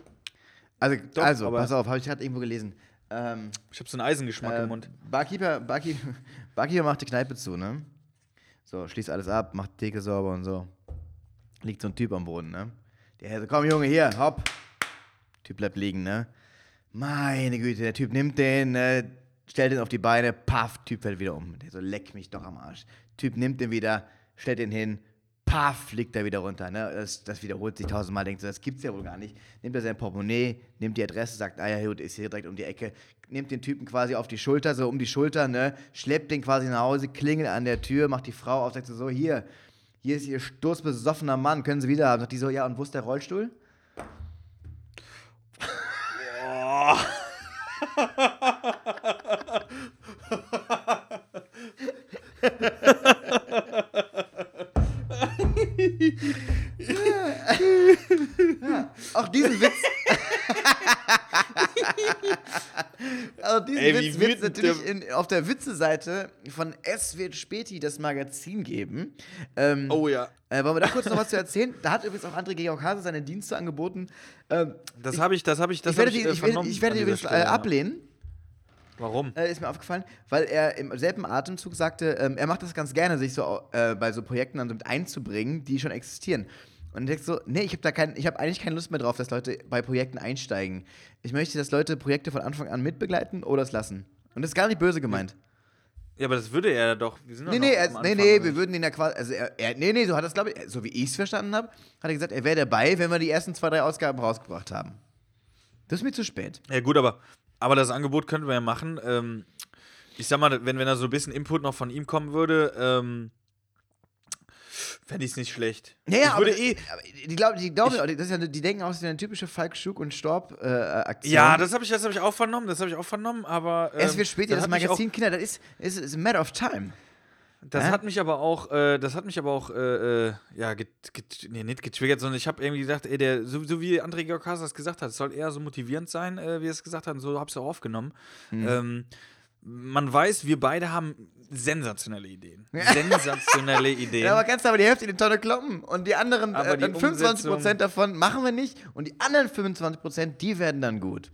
Also, Doch, also aber- pass auf, habe ich gerade irgendwo gelesen. Ähm, Ich habe so einen Eisengeschmack äh, im Mund. Barkeeper, Barkeeper, Barkeeper macht die Kneipe zu, ne? So, schließt alles ab, macht die Theke sauber und so. Liegt so ein Typ am Boden, ne? Der so, komm Junge, hier, hopp. Typ bleibt liegen, ne? Meine Güte, der Typ nimmt den, ne, stellt den auf die Beine, paff, Typ fällt wieder um. Der so, leck mich doch am Arsch. Typ nimmt den wieder, stellt den hin, paff, fliegt er wieder runter, ne? Das, das wiederholt sich tausendmal, denkt so, das gibt's ja wohl gar nicht. Nimmt er sein Portemonnaie, nimmt die Adresse, sagt, ah ja, gut, ist hier direkt um die Ecke, nimmt den Typen quasi auf die Schulter, so um die Schulter, ne? Schleppt den quasi nach Hause, klingelt an der Tür, macht die Frau auf, sagt so, so, hier, hier ist ihr sturzbesoffener Mann, können Sie wieder haben? Sagt die so, ja, und wo ist der Rollstuhl? Auch diesen Witz. also diesen Ey, Witz wird es natürlich in, auf der Witze-Seite von Es wird Späti das Magazin geben. Ähm, Oh ja. äh, wollen wir da kurz noch was zu erzählen? Da hat übrigens auch André Georg Hase seine Dienste angeboten. Ähm, Das habe ich, das habe ich, das ich werde habe ich, die, äh, ich werde, ich werde übrigens äh, Stelle, ja. Warum? Äh, ist mir aufgefallen, weil er im selben Atemzug sagte, ähm, er macht das ganz gerne, sich so äh, bei so Projekten dann so mit einzubringen, die schon existieren. Und ich denke so, nee, ich habe da kein, ich habe eigentlich keine Lust mehr drauf, dass Leute bei Projekten einsteigen. Ich möchte, dass Leute Projekte von Anfang an mitbegleiten oder es lassen. Und das ist gar nicht böse gemeint. Ja, aber das würde er doch. Wir sind Nee, nee, er, nee, nee, wir würden ihn ja quasi, also er, er, nee, nee, so hat das, glaube ich, so wie ich es verstanden habe, hat er gesagt, er wäre dabei, wenn wir die ersten zwei, drei Ausgaben rausgebracht haben. Das ist mir zu spät. Ja, gut, aber, aber das Angebot könnten wir ja machen. Ähm, ich sag mal, wenn, wenn da so ein bisschen Input noch von ihm kommen würde, ähm, fände ich es nicht schlecht. Ja, ja, ich aber, würde eh. aber die, glauben, die, das ist ja, die denken auch, das ist eine typische Falk, Schug und Storb-Aktion. Ja, das habe ich, das hab ich auch vernommen, das habe ich auch vernommen, aber. Ähm, es wird später, das, Magazin Kinder, das ist, ist, ist a matter of time. Das Hä? hat mich aber auch, äh, das hat mich aber auch, äh, äh, ja, get, get, nee, nicht getriggert, sondern ich habe irgendwie gedacht, ey, der, so, so wie André Georg Hase das gesagt hat, es soll eher so motivierend sein, äh, wie er es gesagt hat, und so habe ich es auch aufgenommen. Mhm. Ähm, man weiß, wir beide haben sensationelle Ideen. Sensationelle Ideen. Ja, aber kannst du aber die Hälfte in die Tonne kloppen und die anderen, äh, die dann 25% Umsetzung- davon machen wir nicht und die anderen 25%, die werden dann gut.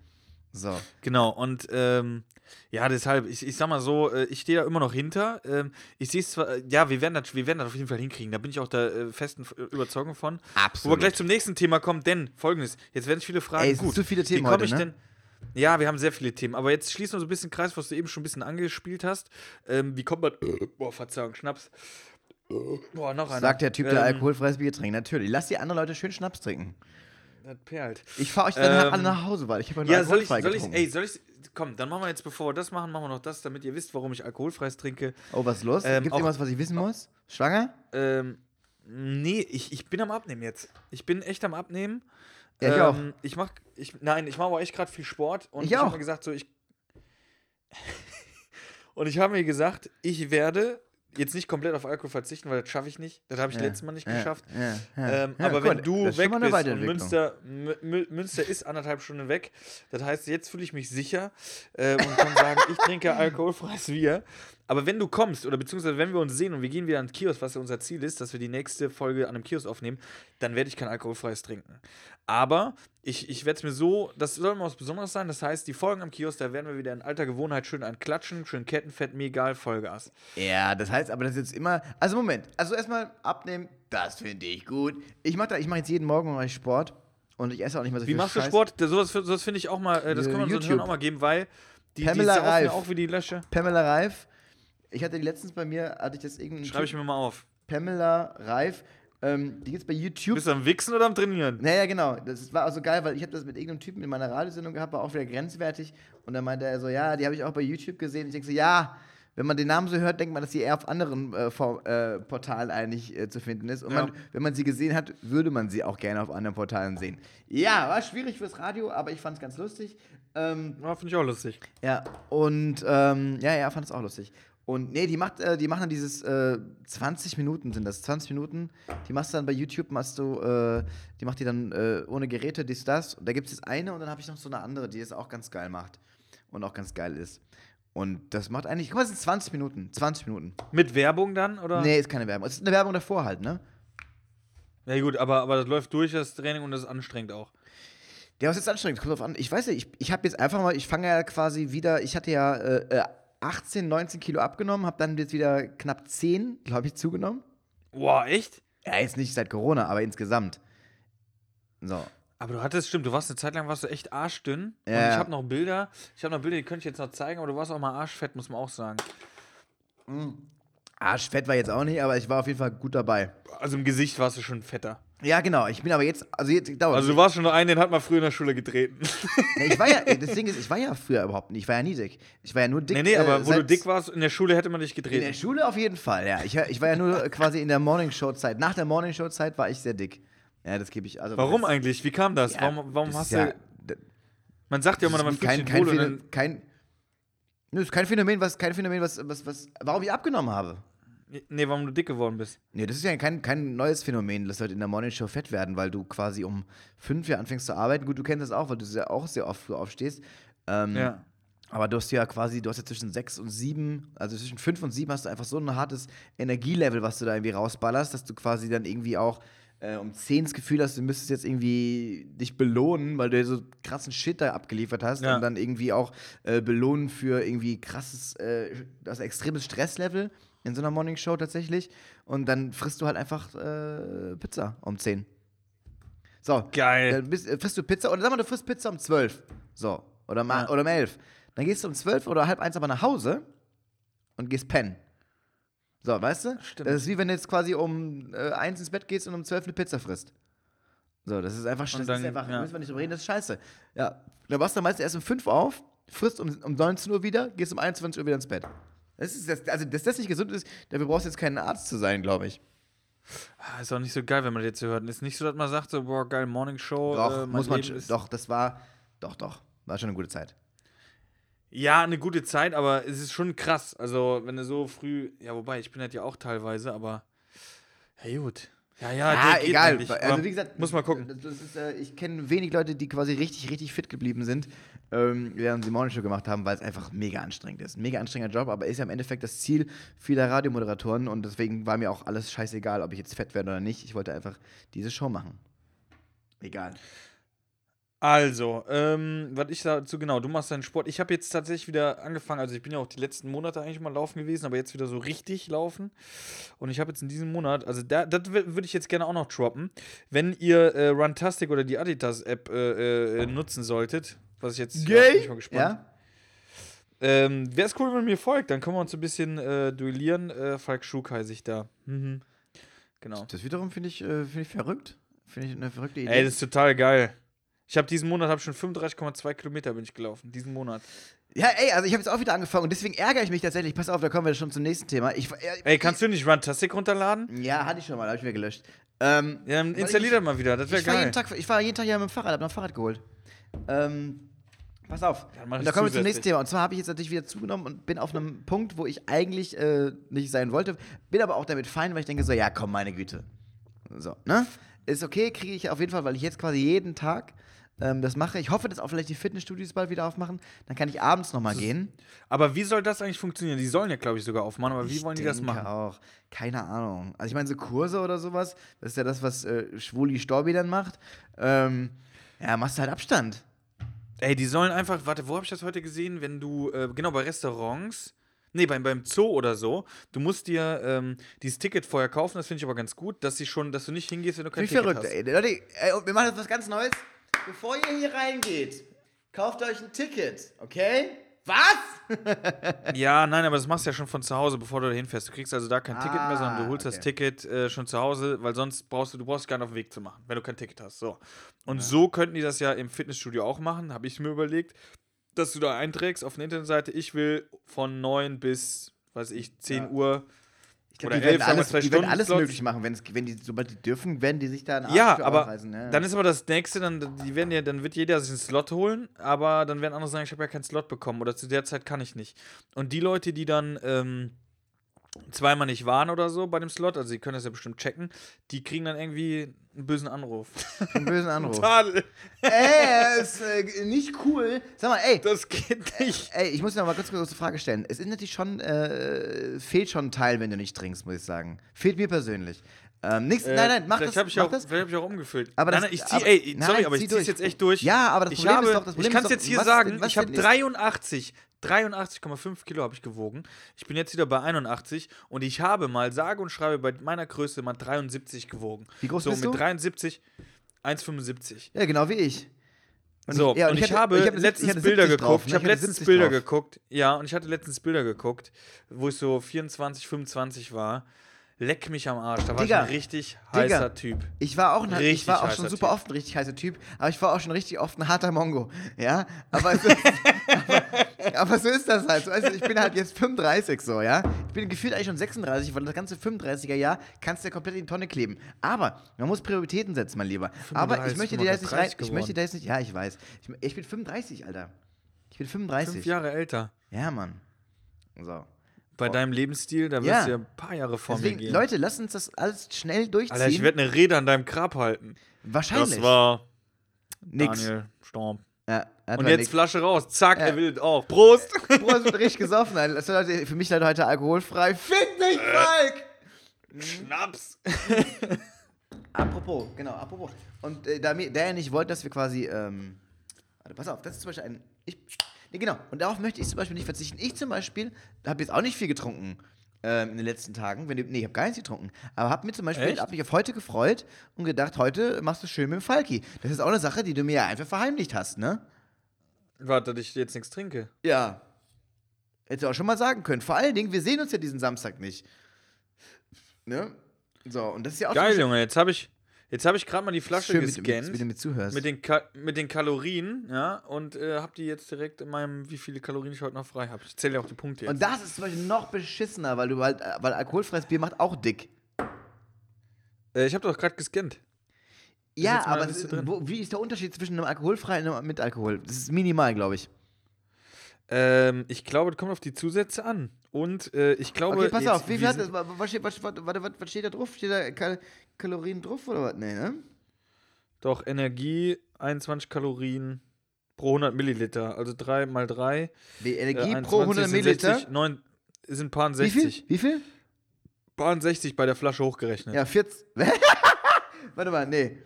So. Genau, und ähm, ja, deshalb, ich, ich sag mal so, äh, ich stehe da immer noch hinter. Ähm, ich sehe es zwar, äh, ja, wir werden, das, wir werden das auf jeden Fall hinkriegen. Da bin ich auch der äh, festen Überzeugung von. Wo wir Absolut. gleich zum nächsten Thema kommen, denn folgendes: Jetzt werden sich viele fragen, Ey, es gut, zu viele Themen wie heute, ich ne? denn. Ja, wir haben sehr viele Themen, aber jetzt schließen wir so ein bisschen Kreis, was du eben schon ein bisschen angespielt hast. Ähm, wie kommt man. boah, Verzeihung, Schnaps. boah, noch einer. Sagt der Typ, der Ähm, alkoholfreies Bier trinkt. Natürlich. Lass die anderen Leute schön Schnaps trinken. Das perlt. Ich fahre euch dann Ähm, alle nach Hause, weil ich habe ja Ja, soll ich, soll ey, soll ich, komm, dann machen wir jetzt, bevor wir das machen, machen wir noch das, damit ihr wisst, warum ich alkoholfreies trinke. Oh, was ist los? Ähm, Gibt's auch- irgendwas, was ich wissen muss? Schwanger? Ähm, nee, ich, ich bin am Abnehmen jetzt. Ich bin echt am Abnehmen. Ja, ich auch. ähm, Ich mach, ich, nein, ich mache aber echt gerade viel Sport und Ich ich, habe auch. mir gesagt, so ich. und ich habe mir gesagt, ich werde jetzt nicht komplett auf Alkohol verzichten, weil das schaffe ich nicht. Das habe ich Ja, letztes Mal nicht ja, geschafft. ja. Ähm, aber guck wenn du weg bist und. Münster, Mü- Mü- Münster ist anderthalb Stunden weg, das heißt, jetzt fühle ich mich sicher äh, und kann sagen, ich trinke alkoholfreies Bier. Aber wenn du kommst, oder beziehungsweise wenn wir uns sehen und wir gehen wieder an den Kiosk, was ja unser Ziel ist, dass wir die nächste Folge an einem Kiosk aufnehmen, dann werde ich kein alkoholfreies trinken. Aber ich, ich werde es mir so, das soll mal was Besonderes sein, das heißt, die Folgen am Kiosk, da werden wir wieder in alter Gewohnheit schön anklatschen, schön Kettenfett, mir egal, Vollgas. Ja, das heißt aber, das ist jetzt immer. Also Moment, also erstmal abnehmen, das finde ich gut. Ich mache mach jetzt jeden Morgen ich Sport und ich esse auch nicht mehr so Wie viel machst du Scheiß. Sport? Das- Sowas, sowas finde ich auch mal, äh, das Äh, kann man so YouTube. Hören auch mal geben, weil die, die Pamela ja Reif. auch wie die Lösche. Pamela Reif. Ich hatte letztens bei mir, hatte ich das irgendein. Schreibe ich mir mal auf. Pamela Reif. Ähm, die gibt's bei YouTube. Bist du am Wichsen oder am Trainieren? Naja, genau. Das war also geil, weil ich habe das mit irgendeinem Typen in meiner Radiosendung gehabt, war auch wieder grenzwertig. Und dann meinte er so, ja, die habe ich auch bei YouTube gesehen. Ich denke so, ja, wenn man den Namen so hört, denkt man, dass sie eher auf anderen äh, äh, Portalen eigentlich äh, zu finden ist. Und Ja. man, wenn man sie gesehen hat, würde man sie auch gerne auf anderen Portalen sehen. Ja, war schwierig fürs Radio, aber ich fand es ganz lustig. Ähm, Ja, finde ich auch lustig. ja, und ähm, ja, ja, fand es auch lustig. Und nee, die macht, äh, die machen dann dieses äh, 20 Minuten sind das, 20 Minuten. Die machst du dann bei YouTube, machst du, äh, die macht die dann äh, ohne Geräte, dies, das. Und da gibt es jetzt eine und dann habe ich noch so eine andere, die es auch ganz geil macht. Und auch ganz geil ist. Und das macht eigentlich, guck mal, es sind 20 Minuten. 20 Minuten. Mit Werbung dann, oder? Nee, ist keine Werbung. Es ist eine Werbung davor halt, ne? Ja gut, aber, aber das läuft durch, das Training, und das ist anstrengend auch. Der ist jetzt anstrengend, kommt drauf an. Ich weiß ja, ich, ich habe jetzt einfach mal, ich fange ja quasi wieder, ich hatte ja äh, äh, 18, 19 Kilo abgenommen, habe dann jetzt wieder knapp 10, glaube ich, zugenommen. Boah, echt? Ja, jetzt nicht seit Corona, aber insgesamt. So. Aber du hattest, stimmt, du warst eine Zeit lang warst du echt arschdünn. Und Ja. ich habe noch Bilder, ich habe noch Bilder, die könnte ich jetzt noch zeigen, aber du warst auch mal arschfett, muss man auch sagen. Arschfett war jetzt auch nicht, aber ich war auf jeden Fall gut dabei. Also im Gesicht warst du schon fetter. Ja, genau. Ich bin aber jetzt, also jetzt dauert. Also du warst schon nur einen, den hat man früher in der Schule getreten. nee, ich war ja, das Ding ist, ich war ja früher überhaupt nicht. Ich war ja nie dick. Ich war ja nur dick. nee, nee, aber äh, wo du dick warst, in der Schule hätte man dich In der getreten. Schule auf jeden Fall, ja. Ich, war- ich war ja nur quasi in der Morningshow-Zeit. Nach der Morningshow-Zeit war ich sehr dick. Ja, das gebe ich. Also, Warum das, eigentlich? Wie kam das? Ja, warum warum das hast ja, du. Man sagt ja immer, man fühlt kein, sich kein, Phänomen, dann, kein, Nö, ist kein Phänomen, was, kein Phänomen, was, was, was, warum ich abgenommen habe. Nee, warum du dick geworden bist. Nee, das ist ja kein, kein neues Phänomen, dass Leute in der Morningshow fett werden, weil du quasi um fünf Uhr anfängst zu arbeiten. Gut, du kennst das auch, weil du ja auch sehr oft früh aufstehst. Ähm, Ja. Aber du hast ja quasi, du hast ja zwischen sechs und sieben, also zwischen fünf und sieben hast du einfach so ein hartes Energielevel, was du da irgendwie rausballerst, dass du quasi dann irgendwie auch äh, um zehn das Gefühl hast, du müsstest jetzt irgendwie dich belohnen, weil du so krassen Shit da abgeliefert hast Ja. und dann irgendwie auch äh, belohnen für irgendwie krasses, äh, das extremes Stresslevel in so einer Morningshow tatsächlich. Und dann frisst du halt einfach äh, Pizza um zehn. So, Geil. dann bist, äh, frisst du Pizza oder sag mal, du frisst Pizza um 12. So. Oder, Ja. oder um 11. Dann gehst du um 12 oder halb eins aber nach Hause und gehst pennen. So, weißt du? Stimmt. Das ist wie wenn du jetzt quasi um äh, eins ins Bett gehst und um 12 eine Pizza frisst. So, das ist einfach, das Und dann, ist einfach, ja. müssen wir nicht drüber reden, das ist scheiße. Ja, dann wachst du meistens erst um 5 auf, frisst um, um 19 Uhr wieder, gehst um 21 Uhr wieder ins Bett. Das ist, das, also, dass das nicht gesund ist, dafür brauchst du jetzt keinen Arzt zu sein, glaube ich. Ah, Ist auch nicht so geil, wenn man das jetzt so hört. Ist nicht so, dass man sagt, so, boah, geil, Morning Show. Doch, äh, muss man, doch, das war, doch, doch, war schon eine gute Zeit. Ja, eine gute Zeit, aber es ist schon krass. Also, wenn du so früh, ja, wobei, ich bin halt ja auch teilweise, aber ja, gut. Ja, ja, Ja, egal. eigentlich, Also wie gesagt, muss mal gucken. Ist, äh, ich kenne wenig Leute, die quasi richtig, richtig fit geblieben sind, ähm, während sie Morningshow gemacht haben, weil es einfach mega anstrengend ist. Mega anstrengender Job, aber ist ja im Endeffekt das Ziel vieler Radiomoderatoren und deswegen war mir auch alles scheißegal, ob ich jetzt fett werde oder nicht. Ich wollte einfach diese Show machen. Egal. Also, ähm, was ich dazu genau, du machst deinen Sport. Ich habe jetzt tatsächlich wieder angefangen, also ich bin ja auch die letzten Monate eigentlich mal laufen gewesen, aber jetzt wieder so richtig laufen. Und ich habe jetzt in diesem Monat, also da, das würde ich jetzt gerne auch noch droppen. Wenn ihr äh, Runtastic oder die Adidas-App äh, äh, nutzen solltet, was ich jetzt ja, bin ich mal gespannt. Ja? Ähm, Wäre es cool, wenn ihr mir folgt, dann können wir uns ein bisschen äh, duellieren. Äh, Falk Schug heiße ich da. Mhm. Genau. Das wiederum finde ich, äh, find ich verrückt. Finde ich eine verrückte Idee. Ey, das ist total geil. Ich habe diesen Monat hab schon 35,2 Kilometer bin ich gelaufen. Diesen Monat. ja, ey, also ich habe jetzt auch wieder angefangen und deswegen ärgere ich mich tatsächlich. Pass auf, da kommen wir schon zum nächsten Thema. Ich, äh, Ey, kannst du nicht Runtastic runterladen? Ja, hatte ich schon mal, habe ich mir gelöscht. Ähm, Ja, dann installier das mal wieder. Das wäre war geil. jeden Tag, ich war jeden Tag ja mit dem Fahrrad, habe noch ein Fahrrad geholt. Ähm, pass auf. mach und da kommen wir zum nächsten Thema. Und zwar habe ich jetzt natürlich wieder zugenommen und bin auf einem Punkt, wo ich eigentlich äh, nicht sein wollte. Bin aber auch damit fein, weil ich denke so, ja komm, meine Güte. So, ne? Ist okay, kriege ich auf jeden Fall, weil ich jetzt quasi jeden Tag ähm, das mache. Ich hoffe, dass auch vielleicht die Fitnessstudios bald wieder aufmachen. Dann kann ich abends nochmal gehen. Aber wie soll das eigentlich funktionieren? Die sollen ja, glaube ich, sogar aufmachen, aber wie Ich wollen die das machen? auch. Keine Ahnung. Also ich meine, so Kurse oder sowas, das ist ja das, was äh, Schwuli Storbi dann macht. Ähm, ja, machst du halt Abstand. Ey, die sollen einfach, warte, wo habe ich das heute gesehen? Wenn du, äh, genau, bei Restaurants, nee, beim, beim Zoo oder so, du musst dir ähm, dieses Ticket vorher kaufen, das finde ich aber ganz gut, dass sie schon, dass du nicht hingehst, wenn du kein Wie Ticket verrückt, hast. ey. Leute, ey, wir machen jetzt was ganz Neues. Bevor ihr hier reingeht, kauft euch ein Ticket, okay? Was? Ja, nein, aber das machst du ja schon von zu Hause, bevor du da hinfährst. Du kriegst also da kein Ticket mehr, sondern du Ah, holst das okay. Ticket äh, schon zu Hause, weil sonst brauchst du, du brauchst gar nicht auf den Weg zu machen, wenn du kein Ticket hast. So. Und so könnten die das ja im Fitnessstudio auch machen, habe ich mir überlegt, dass du da einträgst auf eine Internetseite, ich will von 9 bis, weiß ich, 10 Ja. Uhr. Ich glaube, die werden elf, alles, die werden alles möglich machen. Wenn's, wenn die, sobald die dürfen, werden die sich da einen Arsch Ja, aber aufreißen, ja. dann ist aber das nächste, dann, die werden ja, dann wird jeder sich einen Slot holen, aber dann werden andere sagen, ich habe ja keinen Slot bekommen oder zu der Zeit kann ich nicht. Und die Leute, die dann ähm, zweimal nicht waren oder so bei dem Slot, also die können das ja bestimmt checken, die kriegen dann irgendwie einen bösen Anruf. einen bösen Anruf. Total. ey, ist äh, nicht cool. Sag mal, ey, Das geht nicht. ey, ich muss dir noch mal kurz kurz eine Frage stellen. Es ist natürlich schon, äh, fehlt schon ein Teil, wenn du nicht trinkst, muss ich sagen. Fehlt mir persönlich. Ähm, nix, nein, nein, mach das, Hab ich mach auch, das. Vielleicht habe ich auch umgefüllt. Aber nein, das- nein, ich zieh, aber- ey, nein, sorry, aber ich zieh zieh's durch. jetzt echt durch. Ja, aber das ich Problem habe, ist doch- das ich Problem kann ist es jetzt hier was sagen, was ich habe denn ist- 83, 83,5 Kilo habe ich gewogen. Ich bin jetzt wieder bei 81 und ich habe mal, sage und schreibe, bei meiner Größe mal 73 gewogen. Wie groß so, bist mit du? 73, 1,75. Ja, genau wie ich. Und So, ja, und ich, hatte- habe ich sieb- letztens ich Bilder 70 geguckt. drauf, ne? ich habe letztens 70 Bilder drauf. geguckt. Ja, und ich hatte letztens Bilder geguckt, wo ich so 24, 25 war. Leck mich am Arsch. Da war Digga, ich ein richtig Digga. heißer Typ. Ich war auch, ein, ich Richtig war auch schon super Typ. oft ein richtig heißer Typ, aber ich war auch schon richtig oft ein harter Mongo. Ja, aber, ist, aber, aber so ist das halt. So, Also ich bin halt jetzt 35 so, ja. Ich bin gefühlt eigentlich schon 36, weil das ganze 35er Jahr kannst du ja komplett in die Tonne kleben. Aber man muss Prioritäten setzen, mein Lieber. Aber ich 35, möchte dir jetzt nicht rein. 30 Ich möchte dir jetzt nicht. Ja, ich weiß. Ich, ich bin 35, Alter. Ich bin 35. Fünf Jahre älter. Ja, Mann. So. Bei deinem Lebensstil, da wirst Ja. du ja ein paar Jahre vor Deswegen, mir gehen. Leute, lasst uns das alles schnell durchziehen. Alter, ich werde eine Rede an deinem Grab halten. Wahrscheinlich. Das war nix. Daniel Storm. Ja, Und man jetzt nix. Flasche raus. Zack, Ja. er will auch. Prost! Prost, wird richtig gesoffen. Für mich leider heute alkoholfrei. Fick dich, Falk! Schnaps! Apropos, genau, apropos. Und äh, da, mir, da er nicht wollte, dass wir quasi, ähm, warte, pass auf, das ist zum Beispiel ein, ich, nee, genau, und darauf möchte ich zum Beispiel nicht verzichten. Ich zum Beispiel habe jetzt auch nicht viel getrunken ähm, in den letzten Tagen. Wenn nee, ich habe gar nichts getrunken. Aber habe mir zum Beispiel, hab mich auf heute gefreut und gedacht, heute machst du schön mit dem Falki. Das ist auch eine Sache, die du mir ja einfach verheimlicht hast, ne? Warte, dass ich jetzt nichts trinke. Ja. Hättest du auch schon mal sagen können. Vor allen Dingen, wir sehen uns ja diesen Samstag nicht. Ne? So, und das ist ja auch Geil, Junge. Jetzt habe ich, jetzt hab ich gerade mal die Flasche schön, gescannt. wie du mir zuhörst. mit den, Ka mit den Kalorien, ja, und äh, hab die jetzt direkt in meinem, wie viele Kalorien ich heute noch frei habe. Ich zähle ja auch die Punkte jetzt. und das ist zum Beispiel noch beschissener, weil du halt, äh, weil alkoholfreies Bier macht auch dick. äh, ich habe doch gerade gescannt. Ja, aber ist, wo, wie ist der Unterschied zwischen einem alkoholfreien und einem mit Alkohol? Das ist minimal, glaube ich. Ähm, ich glaube, das kommt auf die Zusätze an. Und äh, ich glaube. Okay, pass jetzt- auf, wie viel hat das? Was steht, was, was, was, steht da drauf? Steht da Kal Kalorien drauf oder was? Nee, ne? Doch, Energie 21 Kalorien pro 100 Milliliter. Also 3 mal 3. Die Äh, Energie pro 100 Milliliter. 60, 9, sind paar Wie viel? 60. Wie viel? Paar 60 bei der Flasche hochgerechnet. Ja, 40. Warte mal, nee.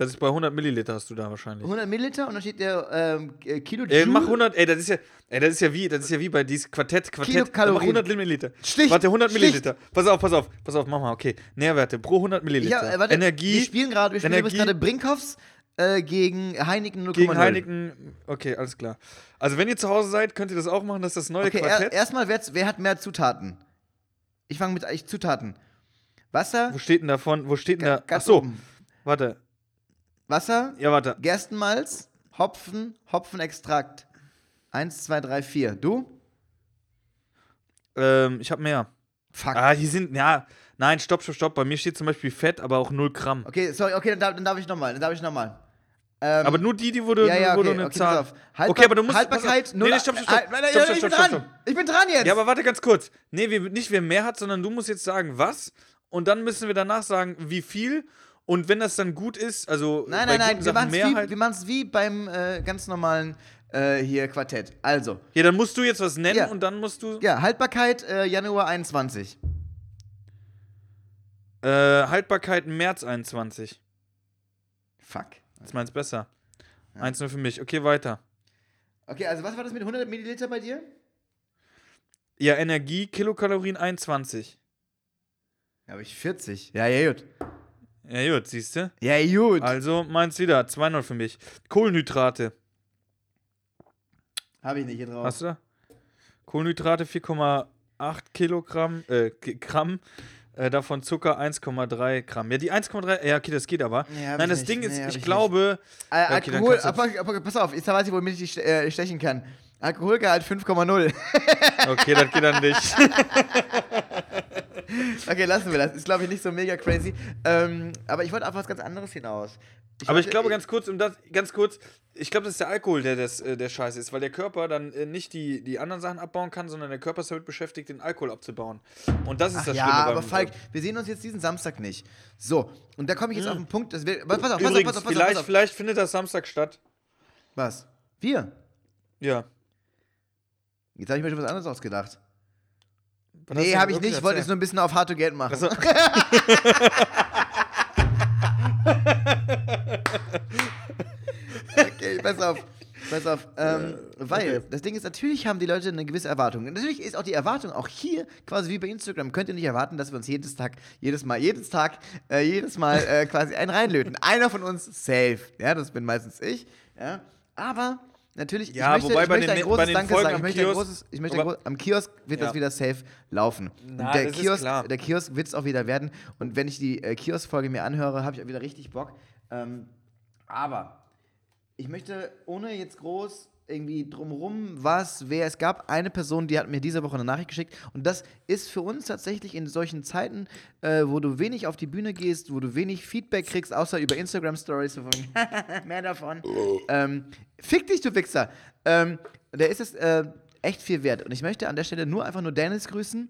Das ist bei 100 Milliliter hast du da wahrscheinlich. 100 Milliliter und dann steht der ähm, äh, Kilo Ey, mach 100, ey, das ist ja, ey, das ist ja wie, das ist ja wie bei diesem Quartett, Quartett. Kilokalorien. Mach 100 Milliliter. Stich, Warte, 100 Stich. Milliliter. Pass auf, pass auf, pass auf, mach mal, okay. Nährwerte pro 100 Milliliter. Ja, äh, warte, Energie Wir spielen gerade, wir spielen gerade Brinkhoffs äh, gegen Heineken 0,0. gegen Heineken. Okay, alles klar. Also, wenn ihr zu Hause seid, könnt ihr das auch machen, das ist das neue Okay, er, Quartett. erstmal, wer, wer hat mehr Zutaten? Ich fange mit eigentlich Zutaten. Wasser, wo steht denn davon, wo steht denn da? Ach so, warte. Wasser, Ja, warte. Gerstenmalz, Hopfen, Hopfenextrakt. Eins, zwei, drei, vier. Du? Ähm, ich habe mehr. Fuck. Ah, die sind, ja, nein, stopp, stopp, stopp. Bei mir steht zum Beispiel Fett, aber auch 0 Gramm. Okay, sorry, okay, dann, darf- dann darf ich nochmal, dann darf ich nochmal. Ähm, Aber nur die, die wurde, ja, ja, okay, du eine okay, Zahl. Haltbar- okay, aber du musst. Haltbarkeit, auf. Nee, nee, stopp, stopp, stopp. Äh, nein, nein, stopp, stopp, ich bin stopp, dran. stopp. Ich bin dran jetzt. Ja, aber warte ganz kurz. Nee, wir, nicht wer mehr hat, sondern du musst jetzt sagen, was. Und dann müssen wir danach sagen, wie viel. Und wenn das dann gut ist, also nein, nein, nein, wir machen es wie, halt. wie beim äh, ganz normalen äh, hier Quartett. Also, Ja, dann musst du jetzt was nennen Ja. und dann musst du. ja, Haltbarkeit äh, Januar 21. Äh, Haltbarkeit März 21. Fuck. Das ist meins besser. 1-0 für mich. Okay, weiter. Okay, also was war das mit 100 Milliliter bei dir? Ja, Energie, Kilokalorien 21. Da habe ich 40. Ja, ja, gut. Ja, gut, siehst du? Ja, gut. Also meins wieder. 2-0 für mich. Kohlenhydrate. Habe ich nicht hier drauf. Hast du da? Kohlenhydrate 4,8 Kilogramm, äh, Gramm. Äh, davon Zucker 1,3 Gramm. Ja, die 1,3, ja, okay, das geht aber. Nee, Nein, das nicht. Ding Nee, ist, hab ich ich glaube, Äh, Okay, Alkohol, aber, pass auf, jetzt weiß ich, womit ich dich äh, stechen kann. Alkoholgehalt 5,0. okay, das geht dann nicht. okay, lassen wir das. Ist, glaube ich, nicht so mega crazy. Ähm, aber ich wollte auf was ganz anderes hinaus. aber ich wollte- glaube, ganz kurz, um das, ganz kurz, ich glaube, das ist der Alkohol, der das, äh, der Scheiße ist, weil der Körper dann äh, nicht die, die anderen Sachen abbauen kann, sondern der Körper ist damit beschäftigt, den Alkohol abzubauen. Und das ist Ach das ja, Schlimme aber beim- Falk, wir sehen uns jetzt diesen Samstag nicht. So, und da komme ich jetzt auf den Punkt, dass wir. Pass auf, pass auf, Übrigens, pass auf, pass vielleicht, auf, pass auf. vielleicht findet das Samstag statt. Was? Wir? Ja. Jetzt habe ich mir schon was anderes ausgedacht. Nee, habe ich nicht. Ich wollte erzählt? nur ein bisschen auf Hard to Get machen. Also, Okay, pass auf. Pass auf. Ähm, weil okay. das Ding ist, natürlich haben die Leute eine gewisse Erwartung. Und natürlich ist auch die Erwartung, auch hier, quasi wie bei Instagram, könnt ihr nicht erwarten, dass wir uns jedes Tag, jedes Mal, jedes Tag, äh, jedes Mal äh, quasi einen reinlöten. Einer von uns safe. Ja, das bin meistens ich. Ja. Aber natürlich, Ja, ich möchte, wobei ich bei möchte den- ein bei großes Danke sagen. Ich am möchte Kiosk- großes, ich möchte groß, am Kiosk wird Ja. das wieder safe laufen. Na, Und der, Kiosk, der Kiosk wird es auch wieder werden. Und wenn ich die äh, Kiosk-Folge mir anhöre, habe ich auch wieder richtig Bock. Ähm, aber ich möchte, ohne jetzt groß irgendwie drumrum was, wer es gab, eine Person, die hat mir diese Woche eine Nachricht geschickt und das ist für uns tatsächlich in solchen Zeiten, äh, wo du wenig auf die Bühne gehst, wo du wenig Feedback kriegst, außer über Instagram Stories, so von mehr davon. ähm, fick dich, du Wichser. Ähm, der ist es äh, echt viel wert und ich möchte an der Stelle nur einfach nur Dennis grüßen.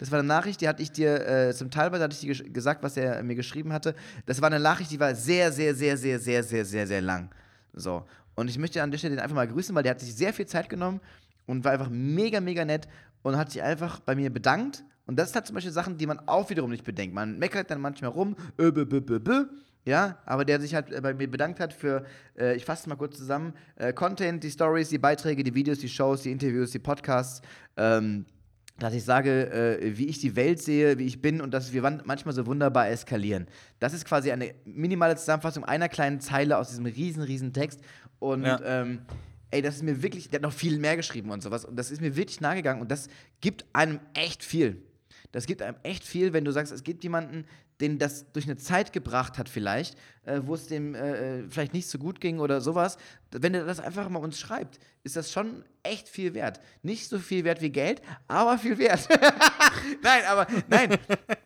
Das war eine Nachricht, die hatte ich dir äh, zum Teil hatte ich dir gesagt, was er mir geschrieben hatte. Das war eine Nachricht, die war sehr, sehr, sehr, sehr, sehr, sehr, sehr, sehr lang. So. Und ich möchte an der Stelle den einfach mal grüßen, weil der hat sich sehr viel Zeit genommen und war einfach mega, mega nett und hat sich einfach bei mir bedankt. Und das halt zum Beispiel Sachen, die man auch wiederum nicht bedenkt. Man meckert dann manchmal rum, ö, bö, bö, bö, bö. Ja, aber der sich halt äh, bei mir bedankt hat für, äh, ich fasse es mal kurz zusammen, äh, Content, die Stories, die Beiträge, die Videos, die Shows, die Interviews, die Podcasts, ähm, dass ich sage, äh, wie ich die Welt sehe, wie ich bin und dass wir manchmal so wunderbar eskalieren. Das ist quasi eine minimale Zusammenfassung einer kleinen Zeile aus diesem riesen, riesen Text. Und Ja. ähm, ey, das ist mir wirklich, der hat noch viel mehr geschrieben und sowas. Und das ist mir wirklich nahe gegangen und das gibt einem echt viel. Das gibt einem echt viel, wenn du sagst, es gibt jemanden, den das durch eine Zeit gebracht hat, vielleicht, äh, wo es dem äh, äh, vielleicht nicht so gut ging oder sowas. Wenn er das einfach mal uns schreibt, ist das schon echt viel wert. Nicht so viel wert wie Geld, aber viel wert. nein, aber nein.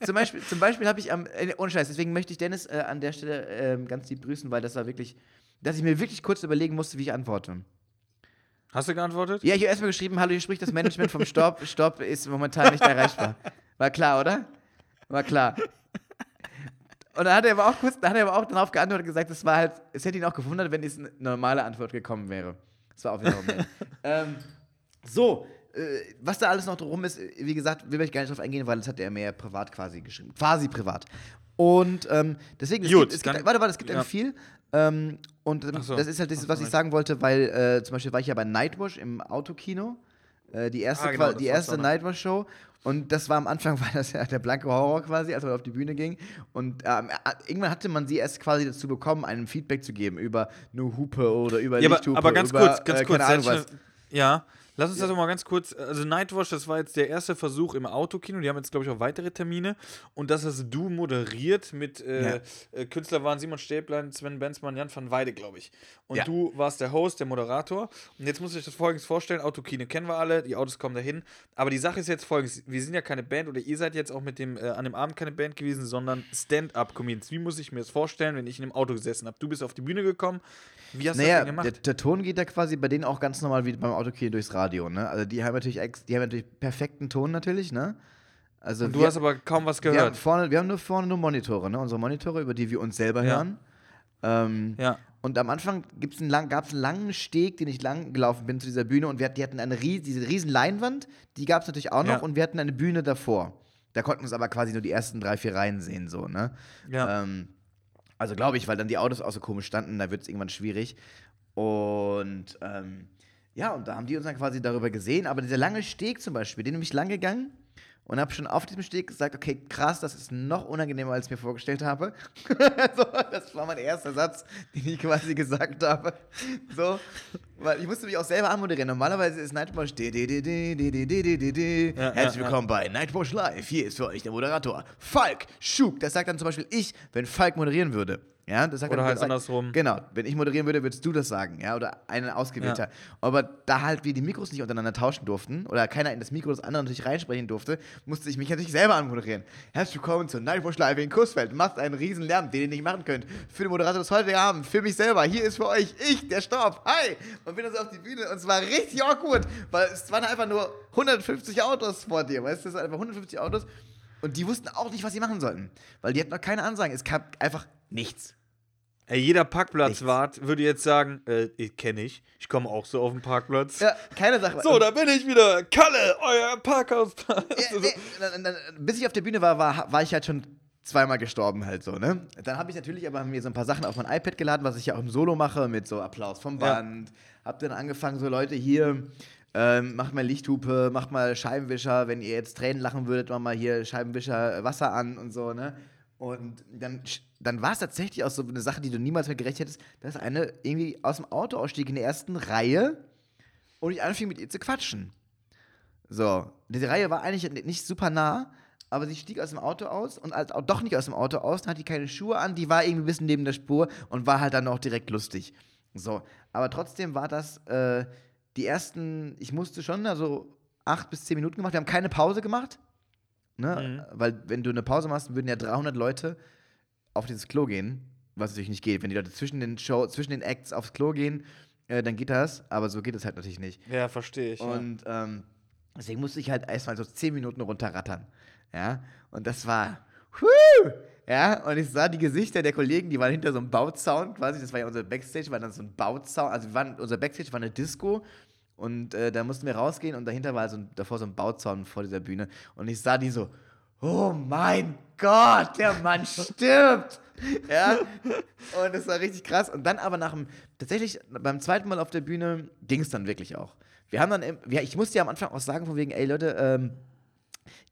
zum Beispiel, zum Beispiel habe ich am, äh, ohne Scheiß, deswegen möchte ich Dennis äh, an der Stelle ähm, ganz lieb grüßen, weil das war wirklich, dass ich mir wirklich kurz überlegen musste, wie ich antworte. Hast du geantwortet? Ja, ich habe erstmal geschrieben, hallo, hier spricht das Management vom Stopp. Stopp ist momentan nicht erreichbar. War klar, oder? War klar. Und dann hat er aber auch kurz, dann hat er aber auch darauf geantwortet und gesagt, es war halt, es hätte ihn auch gewundert, wenn es eine normale Antwort gekommen wäre. Das war auch wiederum nett. ähm, so, äh, was da alles noch drum ist, wie gesagt, will ich gar nicht drauf eingehen, weil das hat er mir privat quasi geschrieben. Quasi privat. Und ähm, deswegen, es Gut, gibt, es gibt, warte, warte, es gibt ja. viel. Ähm, und so. das ist halt das, was ich sagen wollte, weil äh, zum Beispiel war ich ja bei Nightwash im Autokino. Äh, die erste, Ah, genau, die erste. Nightwash-Show. Und das war am Anfang, war das ja der blanke Horror quasi, als man auf die Bühne ging. Und ähm, äh, irgendwann hatte man sie erst quasi dazu bekommen, einem Feedback zu geben über eine Hupe oder über Ja, aber, Lichthupe. aber ganz über, kurz, ganz äh, kurz. Ahnung Ja, lass uns das doch mal ganz kurz. Also, Nightwash, das war jetzt der erste Versuch im Autokino. Die haben jetzt, glaube ich, auch weitere Termine. Und das hast du moderiert mit äh, äh, Künstler waren Simon Stäblein, Sven Benzmann, Jan van Weide, glaube ich. Und Ja. du warst der Host, der Moderator. Und jetzt muss ich das folgendes vorstellen: Autokino kennen wir alle, die Autos kommen dahin. Aber die Sache ist jetzt folgendes: Wir sind ja keine Band oder ihr seid jetzt auch mit dem äh, an dem Abend keine Band gewesen, sondern Stand-up-Comedians. Wie muss ich mir das vorstellen, wenn ich in dem Auto gesessen habe? Du bist auf die Bühne gekommen. Wie hast du Naja, das denn gemacht? der, der Ton geht da quasi bei denen auch ganz normal wie beim Autokino durchs Radio, ne? Also die haben natürlich ex, die haben natürlich perfekten Ton natürlich, ne? Also Und du wir- hast aber kaum was wir haben, gehört. vorne, wir haben nur vorne nur Monitore, ne? Unsere Monitore, über die wir uns selber Ja. hören. Ähm, Ja. Und am Anfang gibt's einen lang, gab es einen langen Steg, den ich lang gelaufen bin zu dieser Bühne und wir, die hatten eine ries, diese riesen Leinwand, die gab es natürlich auch noch Ja. und wir hatten eine Bühne davor. Da konnten wir uns aber quasi nur die ersten drei, vier Reihen sehen, so, ne? Ja. Ähm, also glaube ich, weil dann die Autos auch so komisch standen, da wird es irgendwann schwierig. Und ähm, ja, und da haben die uns dann quasi darüber gesehen. Aber dieser lange Steg zum Beispiel, den bin ich lang gegangen und habe schon auf diesem Steg gesagt, okay, krass, das ist noch unangenehmer, als ich mir vorgestellt habe. so, das war mein erster Satz, den ich quasi gesagt habe. So, weil ich musste mich auch selber anmoderieren. Normalerweise ist Nightwatch Herzlich willkommen bei Nightwatch Live. Hier ist für euch der Moderator Falk Schug. Das sagt dann zum Beispiel ich, wenn Falk moderieren würde. Ja, das sagt Oder halt andersrum. Genau, wenn ich moderieren würde, würdest du das sagen, ja, oder einen ausgewählter. Aber da halt wir die Mikros nicht untereinander tauschen durften oder keiner in das Mikro des anderen natürlich reinsprechen durfte, musste ich mich natürlich selber anmoderieren. Herzlich willkommen zu Nightwatch Live in Kursfeld. Macht einen riesen Lärm, den ihr nicht machen könnt. Für den Moderator des heutigen Abends, für mich selber. Hier ist für euch ich, der Stoff. Hi! Und bin dann so auf die Bühne und es war richtig awkward, weil es waren einfach nur 150 Autos vor dir, weißt du, es waren einfach 150 Autos und die wussten auch nicht, was sie machen sollten, weil die hatten noch keine Ansagen. Es gab einfach nichts. Ey, jeder Parkplatzwart würde jetzt sagen, äh, ich kenne ich, ich komme auch so auf den Parkplatz. Ja, keine Sache. So, da bin ich wieder. Kalle, euer Parkhausplatz. Ja, dann, dann, bis ich auf der Bühne war, war, war ich halt schon zweimal gestorben halt so, ne? Dann habe ich natürlich aber mir so ein paar Sachen auf mein iPad geladen, was ich ja auch im Solo mache, mit so Applaus vom Ja. Band. Hab dann angefangen, so Leute hier, ähm, macht mal Lichthupe, macht mal Scheibenwischer, wenn ihr jetzt Tränen lachen würdet, macht mal hier Scheibenwischer äh, Wasser an und so, ne? Und dann, dann war es tatsächlich auch so eine Sache, die du niemals mehr gerechnet hättest, dass eine irgendwie aus dem Auto ausstieg in der ersten Reihe und ich anfing mit ihr zu quatschen. So, diese Reihe war eigentlich nicht super nah, aber sie stieg aus dem Auto aus und als auch doch nicht aus dem Auto aus, dann hat die keine Schuhe an, die war irgendwie ein bisschen neben der Spur und war halt dann auch direkt lustig. So, aber trotzdem war das äh, die ersten, ich musste schon also acht bis zehn Minuten gemacht, wir haben keine Pause gemacht, ne? weil wenn du eine Pause machst, würden ja 300 Leute auf dieses Klo gehen, was natürlich nicht geht. Wenn die Leute zwischen den Show, zwischen den Acts aufs Klo gehen, äh, dann geht das, aber so geht es halt natürlich nicht. Ja, verstehe ich. ja. Und ähm, deswegen musste ich halt erstmal so 10 Minuten runterrattern. Ja, und das war. Huh! Ja, und ich sah die Gesichter der Kollegen, die waren hinter so einem Bauzaun quasi. Das war ja unser Backstage, war dann so ein Bauzaun. Also, waren, unser Backstage war eine Disco. Und äh, da mussten wir rausgehen und dahinter war so ein, davor so ein Bauzaun vor dieser Bühne. Und ich sah die so, oh mein Gott, der Mann stirbt. Ja, und das war richtig krass. Und dann aber nach dem, tatsächlich beim zweiten Mal auf der Bühne ging es dann wirklich auch. Wir haben dann, ja, ich musste ja am Anfang auch sagen, von wegen, ey Leute, ähm,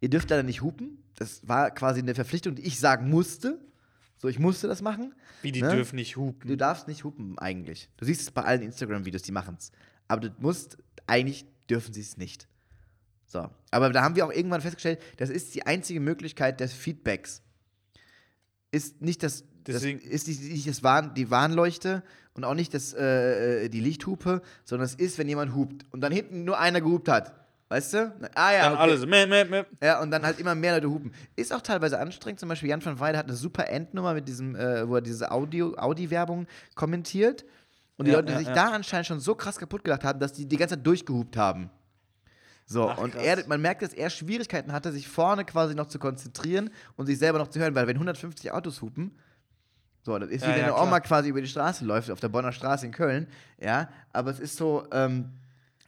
ihr dürft leider nicht hupen. Das war quasi eine Verpflichtung, die ich sagen musste. So, ich musste das machen. Wie die ne? dürfen nicht hupen. Du darfst nicht hupen eigentlich. Du siehst es bei allen Instagram-Videos, die machen es. Aber du musst, eigentlich dürfen sie es nicht. So. Aber da haben wir auch irgendwann festgestellt, das ist die einzige Möglichkeit des Feedbacks. Ist nicht das, Deswegen- das ist nicht, das Warn, die Warnleuchte und auch nicht das, äh, äh, die Lichthupe, sondern es ist, wenn jemand hupt und dann hinten nur einer gehupt hat. Weißt du? Ah ja, Dann okay. alle so, meh, meh, meh. Ja, und dann halt immer mehr Leute hupen. Ist auch teilweise anstrengend. Zum Beispiel Jan van Weide hat eine super Endnummer mit diesem, äh, wo er diese Audi-Werbung kommentiert. Und die Ja, Leute ja, sich ja. da anscheinend schon so krass kaputt gelacht haben, dass die die ganze Zeit durchgehupt haben. So, Ach, und er, man merkt, dass er Schwierigkeiten hatte, sich vorne quasi noch zu konzentrieren und sich selber noch zu hören, weil wenn 150 Autos hupen, so, das ist wie Ja, wenn ja, eine. Oma quasi über die Straße läuft, auf der Bonner Straße in Köln, ja, aber es ist so, ähm,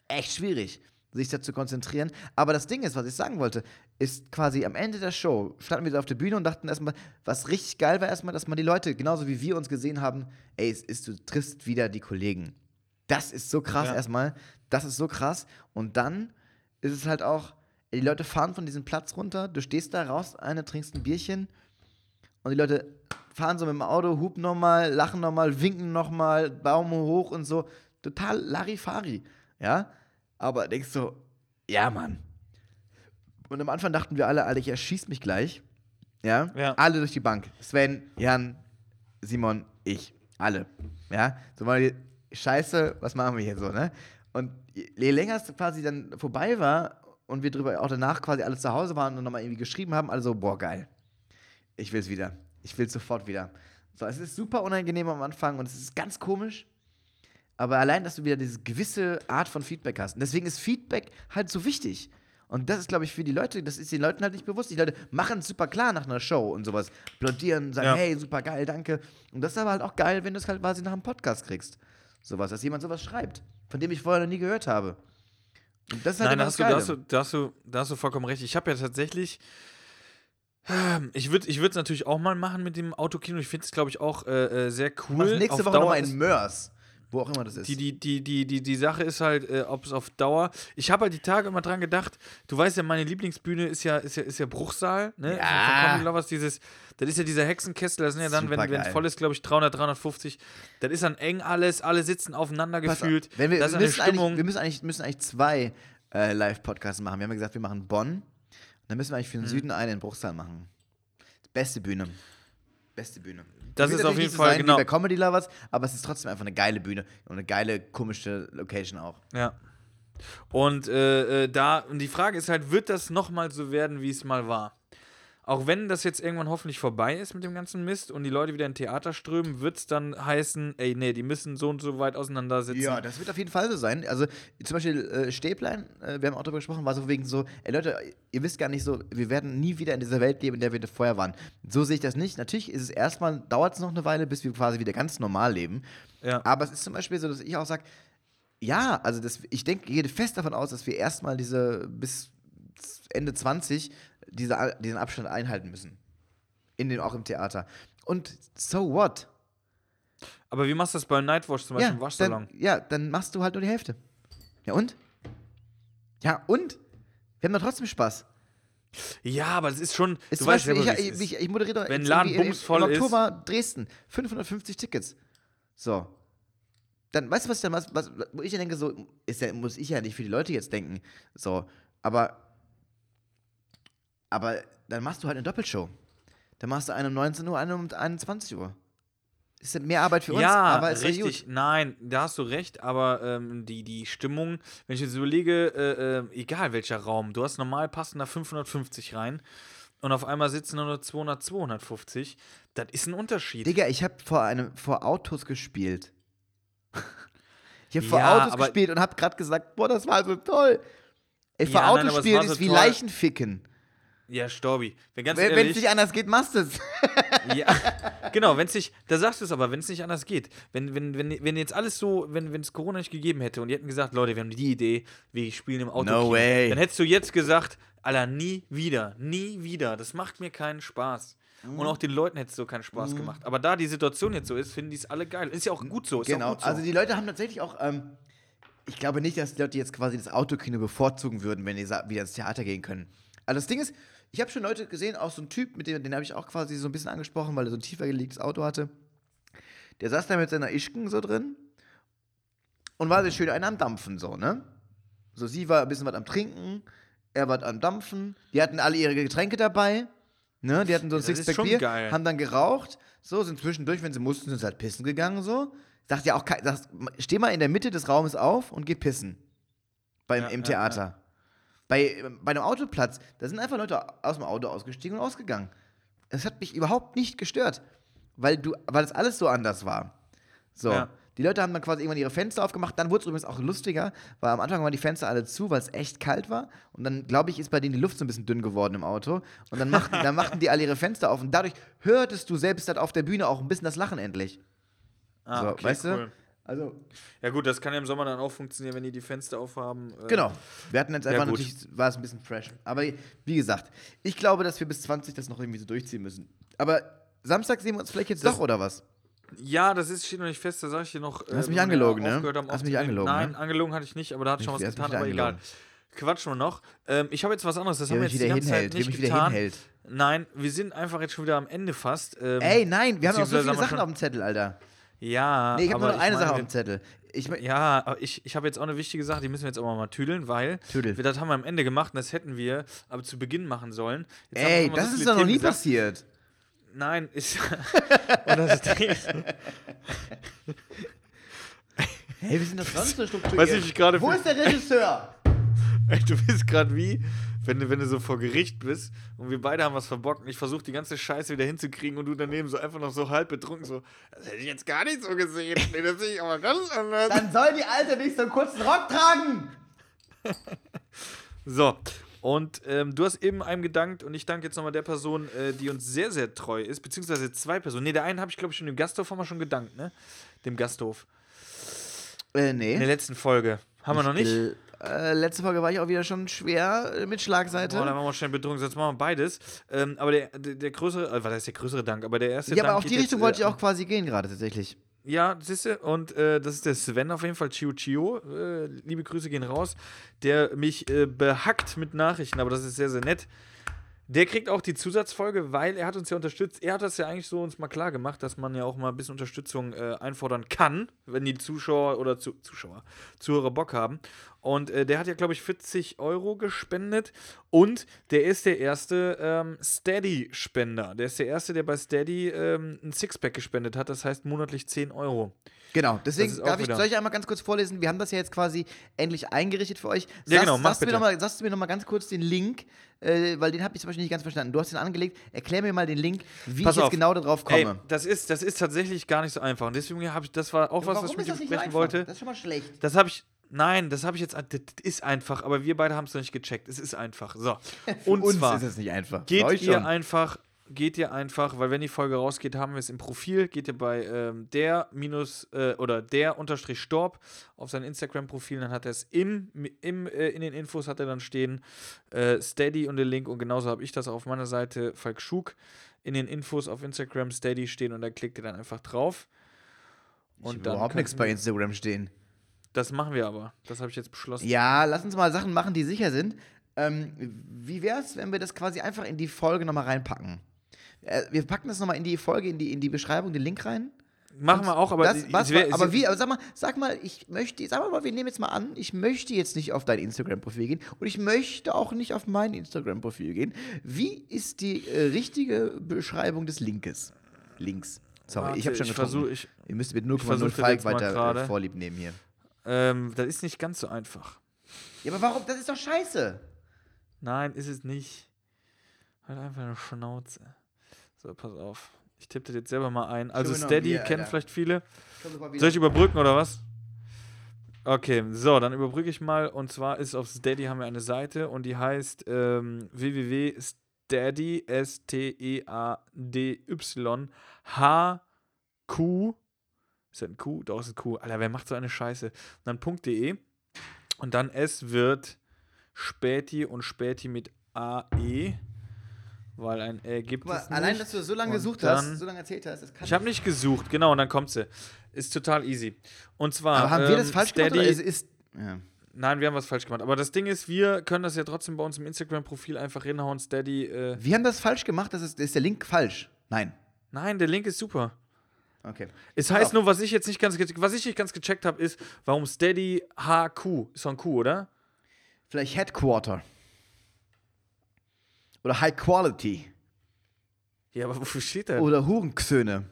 echt schwierig, sich da zu konzentrieren. Aber das Ding ist, was ich sagen wollte, ist quasi am Ende der Show, standen wir so auf der Bühne und dachten erstmal, was richtig geil war erstmal, dass man die Leute, genauso wie wir uns gesehen haben, ey, es ist, du triffst wieder die Kollegen. Das ist so krass Ja. erstmal. Das ist so krass. Und dann ist es halt auch, die Leute fahren von diesem Platz runter, du stehst da raus, eine, trinkst ein Bierchen und die Leute fahren so mit dem Auto, hupen nochmal, lachen nochmal, winken nochmal, Baum hoch und so. Total Larifari. Ja? Aber denkst so, ja, Mann. Und am Anfang dachten wir alle, Alter, ich erschieß mich gleich. Ja? Ja. Alle durch die Bank. Sven, Jan, Simon, ich. Alle. Ja? So mal, scheiße, was machen wir hier so, ne? Und je länger es quasi dann vorbei war und wir drüber auch danach quasi alle zu Hause waren und nochmal irgendwie geschrieben haben, also, boah, geil. Ich will's wieder. Ich will's sofort wieder. So, es ist super unangenehm am Anfang und es ist ganz komisch. Aber allein, dass du wieder diese gewisse Art von Feedback hast. Und deswegen ist Feedback halt so wichtig. Und das ist, glaube ich, für die Leute, das ist den Leuten halt nicht bewusst. Die Leute machen es super klar nach einer Show und sowas. Applaudieren, sagen, Ja. hey, super geil, danke. Und das ist aber halt auch geil, wenn du es halt quasi nach einem Podcast kriegst. Sowas, dass jemand sowas schreibt, von dem ich vorher noch nie gehört habe. Und das ist halt Nein, da hast, du, da, hast du, da, hast du, da hast du vollkommen recht. Ich habe ja tatsächlich. Ich würde ich es natürlich auch mal machen mit dem Autokino. Ich finde es, glaube ich, auch äh, äh, sehr cool. Machst nächste Auf Woche nochmal in Mörs. Wo auch immer das ist. Die, die, die, die, die, die Sache ist halt, äh, ob es auf Dauer. Ich habe halt die Tage immer dran gedacht, du weißt ja, meine Lieblingsbühne ist ja, ist ja, ist ja Bruchsaal, ne? Ja. Von Comedy Lovers, dieses, das ist ja dieser Hexenkessel, das sind ja dann, wenn Supergeil. es voll ist, glaube ich, 300, 350. Das ist dann eng alles, alle sitzen aufeinander Pass auf, gefühlt. Wenn wir, das ist wir, eine müssen eigentlich, Stimmung. wir müssen eigentlich, müssen eigentlich zwei äh, Live-Podcasts machen. Wir haben ja gesagt, wir machen Bonn. Dann müssen wir eigentlich für Mhm. den Süden einen in Bruchsal machen. Beste Bühne. Beste Bühne. Das ist auf jeden Fall, sein wie genau. bei Comedy Lovers, aber es ist trotzdem einfach eine geile Bühne und eine geile, komische Location auch. Ja. Und äh, äh, da, und die Frage ist halt, wird das nochmal so werden, wie es mal war? Auch wenn das jetzt irgendwann hoffentlich vorbei ist mit dem ganzen Mist und die Leute wieder in Theater strömen, wird es dann heißen, ey, nee, die müssen so und so weit auseinandersitzen. Ja, das wird auf jeden Fall so sein. Also zum Beispiel äh, Stäblein, äh, wir haben auch darüber gesprochen, war so wegen so, ey Leute, ihr wisst gar nicht so, wir werden nie wieder in dieser Welt leben, in der wir vorher waren. So sehe ich das nicht. Natürlich ist es erstmal, dauert es noch eine Weile, bis wir quasi wieder ganz normal leben. Ja. Aber es ist zum Beispiel so, dass ich auch sage, ja, also das, ich denke, gehe fest davon aus, dass wir erstmal diese bis Ende 20 diese, diesen Abstand einhalten müssen. In den, auch im Theater. Und so what? Aber wie machst du das bei Nightwatch zum Beispiel im Waschsalon? Dann, ja, dann machst du halt nur die Hälfte. Ja und? Ja und? Wir haben doch trotzdem Spaß. Ja, aber es ist schon. Ist du weißt Beispiel, selber, ich, ich, ist. ich, moderiere Wenn Laden irgendwie bumsvoll im, ist- im Oktober Dresden 550 Tickets. So. Dann, weißt du, was ich dann, was, was, wo ich dann denke, so, ist ja, muss ich ja nicht für die Leute jetzt denken. So, aber, aber dann machst du halt eine Doppelshow. Dann machst du eine um 19 Uhr, eine um 21 Uhr. Ist ja mehr Arbeit für uns, ja, aber ist richtig. gut. Nein, da hast du recht, aber ähm, die, die Stimmung, wenn ich jetzt überlege, äh, äh, egal welcher Raum, du hast normal passen da 550 rein und auf einmal sitzen nur noch 200, 250, das ist ein Unterschied. Digga, ich habe vor einem vor Autos gespielt. Ich habe vor Ja, Autos gespielt und habe gerade gesagt, boah, das war so toll. Ey, vor Ja, nein, Autos es spielen war so ist wie. Leichenficken. Ja, Storbi. Wenn es nicht anders geht, machst du es. Ja, genau, wenn es nicht, da sagst du es aber, wenn es nicht anders geht. Wenn, wenn, wenn, wenn jetzt alles so, wenn es Corona nicht gegeben hätte und die hätten gesagt, Leute, wir haben die Idee, wir spielen im Auto. No way. Dann hättest du jetzt gesagt, Alter, nie wieder, nie wieder. Das macht mir keinen Spaß. Mhm. Und auch den Leuten hätte es so keinen Spaß gemacht. Aber da die Situation jetzt so ist, finden die es alle geil. Ist ja auch gut so. Genau, gut so. also die Leute haben tatsächlich auch, ähm, ich glaube nicht, dass die Leute jetzt quasi das Autokino bevorzugen würden, wenn die wieder ins Theater gehen können. Also das Ding ist, ich habe schon Leute gesehen, auch so ein Typ, mit dem, den habe ich auch quasi so ein bisschen angesprochen, weil er so ein tiefer gelegtes Auto hatte. Der saß da mit seiner Ischken so drin und war sich schön einen am Dampfen so, ne? So, sie war ein bisschen was am Trinken, er war am Dampfen, die hatten alle ihre Getränke dabei, ne? Die hatten so ein Ja, Sixpack Bier, geil. haben dann geraucht, so, sind zwischendurch, wenn sie mussten, sind sie halt pissen gegangen, so. Sagt ja auch, sagt, steh mal in der Mitte des Raumes auf und geh pissen. Beim, Ja, Im ja, Theater. Bei, bei einem Autoplatz, da sind einfach Leute aus dem Auto ausgestiegen und ausgegangen. Es hat mich überhaupt nicht gestört, weil du, weil das alles so anders war. So. Ja. Die Leute haben dann quasi irgendwann ihre Fenster aufgemacht. Dann wurde es übrigens auch lustiger, weil am Anfang waren die Fenster alle zu, weil es echt kalt war. Und dann, glaube ich, ist bei denen die Luft so ein bisschen dünn geworden im Auto. Und dann machten, dann machten die alle ihre Fenster auf. Und dadurch hörtest du selbst halt auf der Bühne auch ein bisschen das Lachen endlich. ah, so, okay, weißt cool. Also, Ja gut, das kann ja im Sommer dann auch funktionieren, wenn die die Fenster aufhaben. Äh, genau. Wir hatten jetzt Ja, einfach gut. natürlich, war es ein bisschen fresh. Aber wie gesagt, ich glaube, dass wir bis 20 das noch irgendwie so durchziehen müssen. Aber Samstag sehen wir uns vielleicht jetzt Das- doch, oder was? Ja, das ist, steht noch nicht fest, da sag ich dir noch. hast äh, mich angelogen, ne? haben Hast mich angelogen, Nein, ne? angelogen hatte ich nicht, aber da hat schon was getan, aber egal. angelogen. Quatschen wir noch. Ähm, ich habe jetzt was anderes, das haben wir jetzt die ganze Zeit hinhält, der nicht getan. hinhält. Nein, wir sind einfach jetzt schon wieder am Ende fast. Ähm, Ey, nein, wir haben noch so viele Sachen auf dem Zettel, Alter. Ja, Nee, ich habe nur noch eine meine, Sache auf dem Zettel. Ich, mö- Ja, aber ich, ich habe jetzt auch eine wichtige Sache, die müssen wir jetzt auch mal tüdeln, weil Tüdel. wir das haben wir am Ende gemacht und das hätten wir aber zu Beginn machen sollen. Jetzt Ey, das so ist doch noch nie gesagt. passiert. Nein, ich. und das ist, Hey, wie sind das sonst so strukturiert? Weiß ich gerade Wo ist der Regisseur? Ey, du bist gerade wie, wenn du, wenn du so vor Gericht bist und wir beide haben was verbockt und ich versuche die ganze Scheiße wieder hinzukriegen und du daneben so einfach noch so halb betrunken so, das hätte ich jetzt gar nicht so gesehen. Nee, das sehe ich aber ganz anders. Dann soll die Alte nicht so einen kurzen Rock tragen. So, und ähm, du hast eben einem gedankt und ich danke jetzt nochmal der Person, äh, die uns sehr, sehr treu ist, beziehungsweise zwei Personen. Ne, der einen habe ich, glaube ich, schon dem Gasthof haben wir schon gedankt, ne? Dem Gasthof. Äh, nee. In der letzten Folge. Haben wir noch nicht? Äh, äh, letzte Folge war ich auch wieder schon schwer äh, mit Schlagseite. Boah, dann machen wir schnell betrunken, jetzt machen wir beides. Ähm, aber der, der, der größere, äh, was heißt der größere Dank? Aber der erste ja, Dank aber auf die Richtung jetzt, wollte ich äh, auch quasi gehen gerade tatsächlich. Ja, siehst du, und äh, das ist der Sven auf jeden Fall, Chio Chio. Äh, liebe Grüße gehen raus. Der mich äh, behackt mit Nachrichten, aber das ist sehr, sehr nett. Der kriegt auch die Zusatzfolge, weil er hat uns ja unterstützt. Er hat das ja eigentlich so uns mal klar gemacht, dass man ja auch mal ein bisschen Unterstützung äh, einfordern kann, wenn die Zuschauer oder zu, Zuschauer, Zuhörer Bock haben. Und äh, der hat ja, glaube ich, 40 Euro gespendet. Und der ist der erste ähm, Steady-Spender. Der ist der erste, der bei Steady ähm, ein Sixpack gespendet hat. Das heißt monatlich 10 Euro. Genau, deswegen darf ich, soll ich einmal ganz kurz vorlesen? Wir haben das ja jetzt quasi endlich eingerichtet für euch. Ja, genau, mach sagst, du mir bitte. noch mal, sagst du mir nochmal ganz kurz den Link, äh, weil den habe ich zum Beispiel nicht ganz verstanden. Du hast den angelegt. Erklär mir mal den Link, wie Pass ich jetzt auf. genau darauf komme. Ey, das ist, das ist tatsächlich gar nicht so einfach. Und deswegen habe ich, das war auch was, was ich mit dir besprechen wollte. Das ist schon mal schlecht. Das habe ich. Nein, das habe ich jetzt. Das ist einfach, aber wir beide haben es noch nicht gecheckt. Es ist einfach. So. Und Uns zwar ist es nicht einfach. Geht ihr einfach, geht ihr einfach, weil wenn die Folge rausgeht, haben wir es im Profil, geht ihr bei ähm, der minus äh, oder der unterstrich Storb auf sein Instagram-Profil, dann hat er es im, im, äh, in den Infos hat er dann stehen äh, Steady und den Link und genauso habe ich das auf meiner Seite Falk Schug in den Infos auf Instagram Steady stehen und da klickt ihr dann einfach drauf. Ich Und hab dann überhaupt nichts bei Instagram stehen. Das machen wir aber. Das habe ich jetzt beschlossen. Ja, lass uns mal Sachen machen, die sicher sind. Ähm, wie wäre es, wenn wir das quasi einfach in die Folge nochmal reinpacken? Äh, wir packen das nochmal in die Folge, in die, in die Beschreibung, den Link rein. Machen wir auch, aber das, was, wär- aber wie, aber sag mal, sag mal, ich möchte, sag mal, wir nehmen jetzt mal an, ich möchte jetzt nicht auf dein Instagram-Profil gehen und ich möchte auch nicht auf mein Instagram-Profil gehen. Wie ist die äh, richtige Beschreibung des Linkes? Links. Sorry, Warte, ich habe schon ich versuch- ich- Ihr müsst mit versuch 0,0 das Falk weiter äh. Vorlieb nehmen hier. Ähm, das ist nicht ganz so einfach. Ja, aber warum? Das ist doch scheiße. Nein, ist es nicht. Halt einfach eine Schnauze. So, pass auf. Ich tippe das jetzt selber mal ein. Also Steady Bier, kennen Alter. vielleicht viele. Soll ich überbrücken oder was? Okay, so, dann überbrücke ich mal. Und zwar ist auf Steady haben wir eine Seite und die heißt ähm, www.steady, S-T-E-A-D-Y, H-Q, ist das ein Q? Doch, ist ein Q. Alter, wer macht so eine Scheiße? Und dann .de und dann es wird Späti und Späti mit AE, weil ein E gibt mal, es nicht. allein, dass du so lange Und gesucht hast, so lange erzählt hast, das kann Ich habe nicht gesucht, genau, und dann kommt sie. Ist total easy. Und zwar. Aber haben wir das ähm, falsch Steady, gemacht? Oder ist, ist, ja. Nein, wir haben was falsch gemacht. Aber das Ding ist, wir können das ja trotzdem bei uns im Instagram-Profil einfach hinhauen. Steady. Äh, Wir haben das falsch gemacht, das ist, ist der Link falsch. Nein. nein, der Link ist super. Okay. Es heißt nur, was ich jetzt nicht ganz, was ich nicht ganz gecheckt habe, ist, warum Steady HQ. Ist doch ein Q, oder? Vielleicht Headquarter. Oder High Quality. Ja, aber wofür steht das? Oder Hurenksöhne.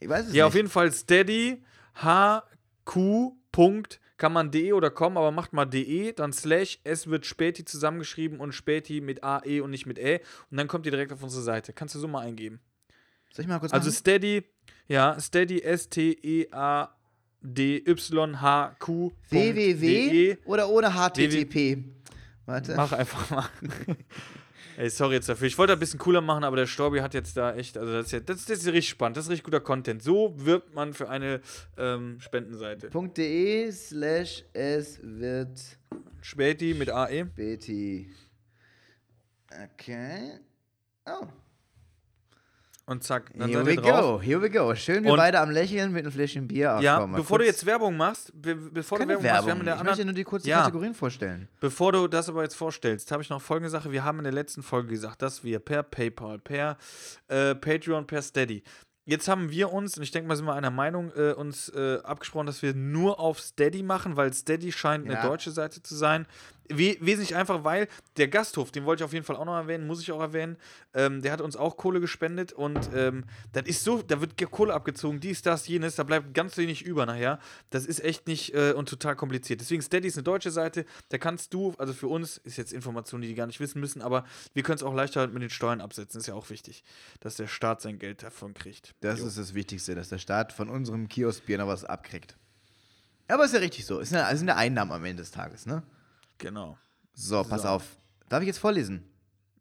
Ich weiß es Ja, auf nicht. jeden Fall Steady HQ. Punkt, kann man de oder com, aber macht mal de, dann slash, es wird Späti zusammengeschrieben und Späti mit AE und nicht mit Ä. Und dann kommt ihr direkt auf unsere Seite. Kannst du so mal eingeben. Soll ich mal kurz Also machen? Steady, ja, Steady E S-T-E-A-D-Y-H-Q. www E. oder ohne HTTP? Warte. Mach einfach mal. Ey, sorry jetzt dafür. Ich wollte ein bisschen cooler machen, aber der Storbi hat jetzt da echt, also das ist, ja, das, das ist richtig spannend, das ist richtig guter Content. So wirbt man für eine ähm, Spendenseite. .de slash es wird Späti mit AE. Betty. Okay. Oh. Und zack, dann Here seid we ihr drauf. go, here we go. Schön, wir Und- beide am Lächeln mit einem Fläschchen Bier. Ach, Ja, komm, mal bevor du kurz- jetzt Werbung machst, be bevor Keine du Werbung, machst, wir Werbung. haben in der ich anderen, möchte nur die kurzen Ja. Kategorien vorstellen. Bevor du das aber jetzt vorstellst, habe ich noch folgende Sache. Wir haben in der letzten Folge gesagt, dass wir per PayPal, per äh, Patreon, per Steady. Jetzt haben wir uns, und ich denke mal, sind wir einer Meinung, äh, uns äh, abgesprochen, dass wir nur auf Steady machen, weil Steady scheint eine Ja. deutsche Seite zu sein. We wesentlich einfach, weil der Gasthof, den wollte ich auf jeden Fall auch noch erwähnen, muss ich auch erwähnen, ähm, der hat uns auch Kohle gespendet und ähm, das ist so, da wird Kohle abgezogen, dies, das, jenes, da bleibt ganz wenig über nachher. Das ist echt nicht äh, und total kompliziert. Deswegen Steady ist eine deutsche Seite, da kannst du, also für uns ist jetzt Information, die die gar nicht wissen müssen, aber wir können es auch leichter mit den Steuern absetzen, ist ja auch wichtig, dass der Staat sein Geld davon kriegt. Das Jo. ist das Wichtigste, dass der Staat von unserem Kioskbier noch was abkriegt. Aber ist ja richtig so. Ist eine, sind eine Einnahmen am Ende des Tages, ne? Genau. So, pass So. auf. Darf ich jetzt vorlesen?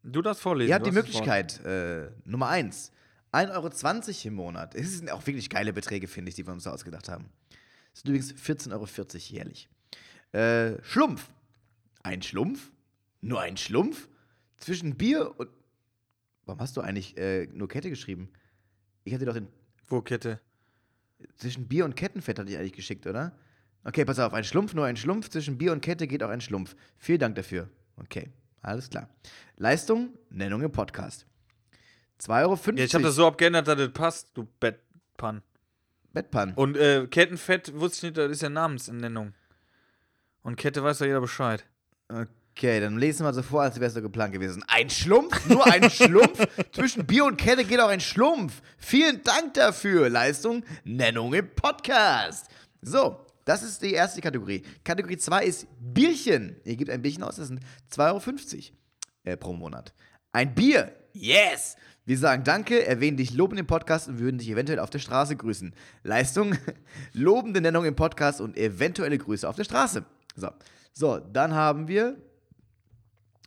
Du darfst vorlesen. Ihr habt die das. Möglichkeit, äh, Nummer eins, 1,20 Euro im Monat. Es sind auch wirklich geile Beträge, finde ich, die wir uns da ausgedacht haben. Das sind übrigens 14,40 Euro jährlich. Äh, Schlumpf. Ein Schlumpf? Nur ein Schlumpf? Zwischen Bier und. Warum hast du eigentlich äh, nur Kette geschrieben? Ich hatte doch den. Wo, Kette? Zwischen Bier und Kettenfett hatte ich eigentlich geschickt, oder? Okay, pass auf. Ein Schlumpf, nur ein Schlumpf. Zwischen Bier und Kette geht auch ein Schlumpf. Vielen Dank dafür. Okay, alles klar. Leistung, Nennung im Podcast. 2,50 Euro. Ja, ich habe das so abgeändert, dass das passt, du Bettpan. Bettpan. Und äh, Kettenfett wusste ich nicht, das ist ja Namensnennung. Und Kette weiß ja jeder Bescheid. Okay, dann lesen wir so vor, als wäre es so geplant gewesen. Ein Schlumpf? Nur ein Schlumpf? Zwischen Bier und Kette geht auch ein Schlumpf. Vielen Dank dafür. Leistung, Nennung im Podcast. So, das ist die erste Kategorie. Kategorie 2 ist Bierchen. Ihr gebt ein Bierchen aus, das sind 2,50 Euro äh, pro Monat. Ein Bier. Yes! Wir sagen Danke, erwähnen dich lobend im Podcast und würden dich eventuell auf der Straße grüßen. Leistung, lobende Nennung im Podcast und eventuelle Grüße auf der Straße. So, so dann haben wir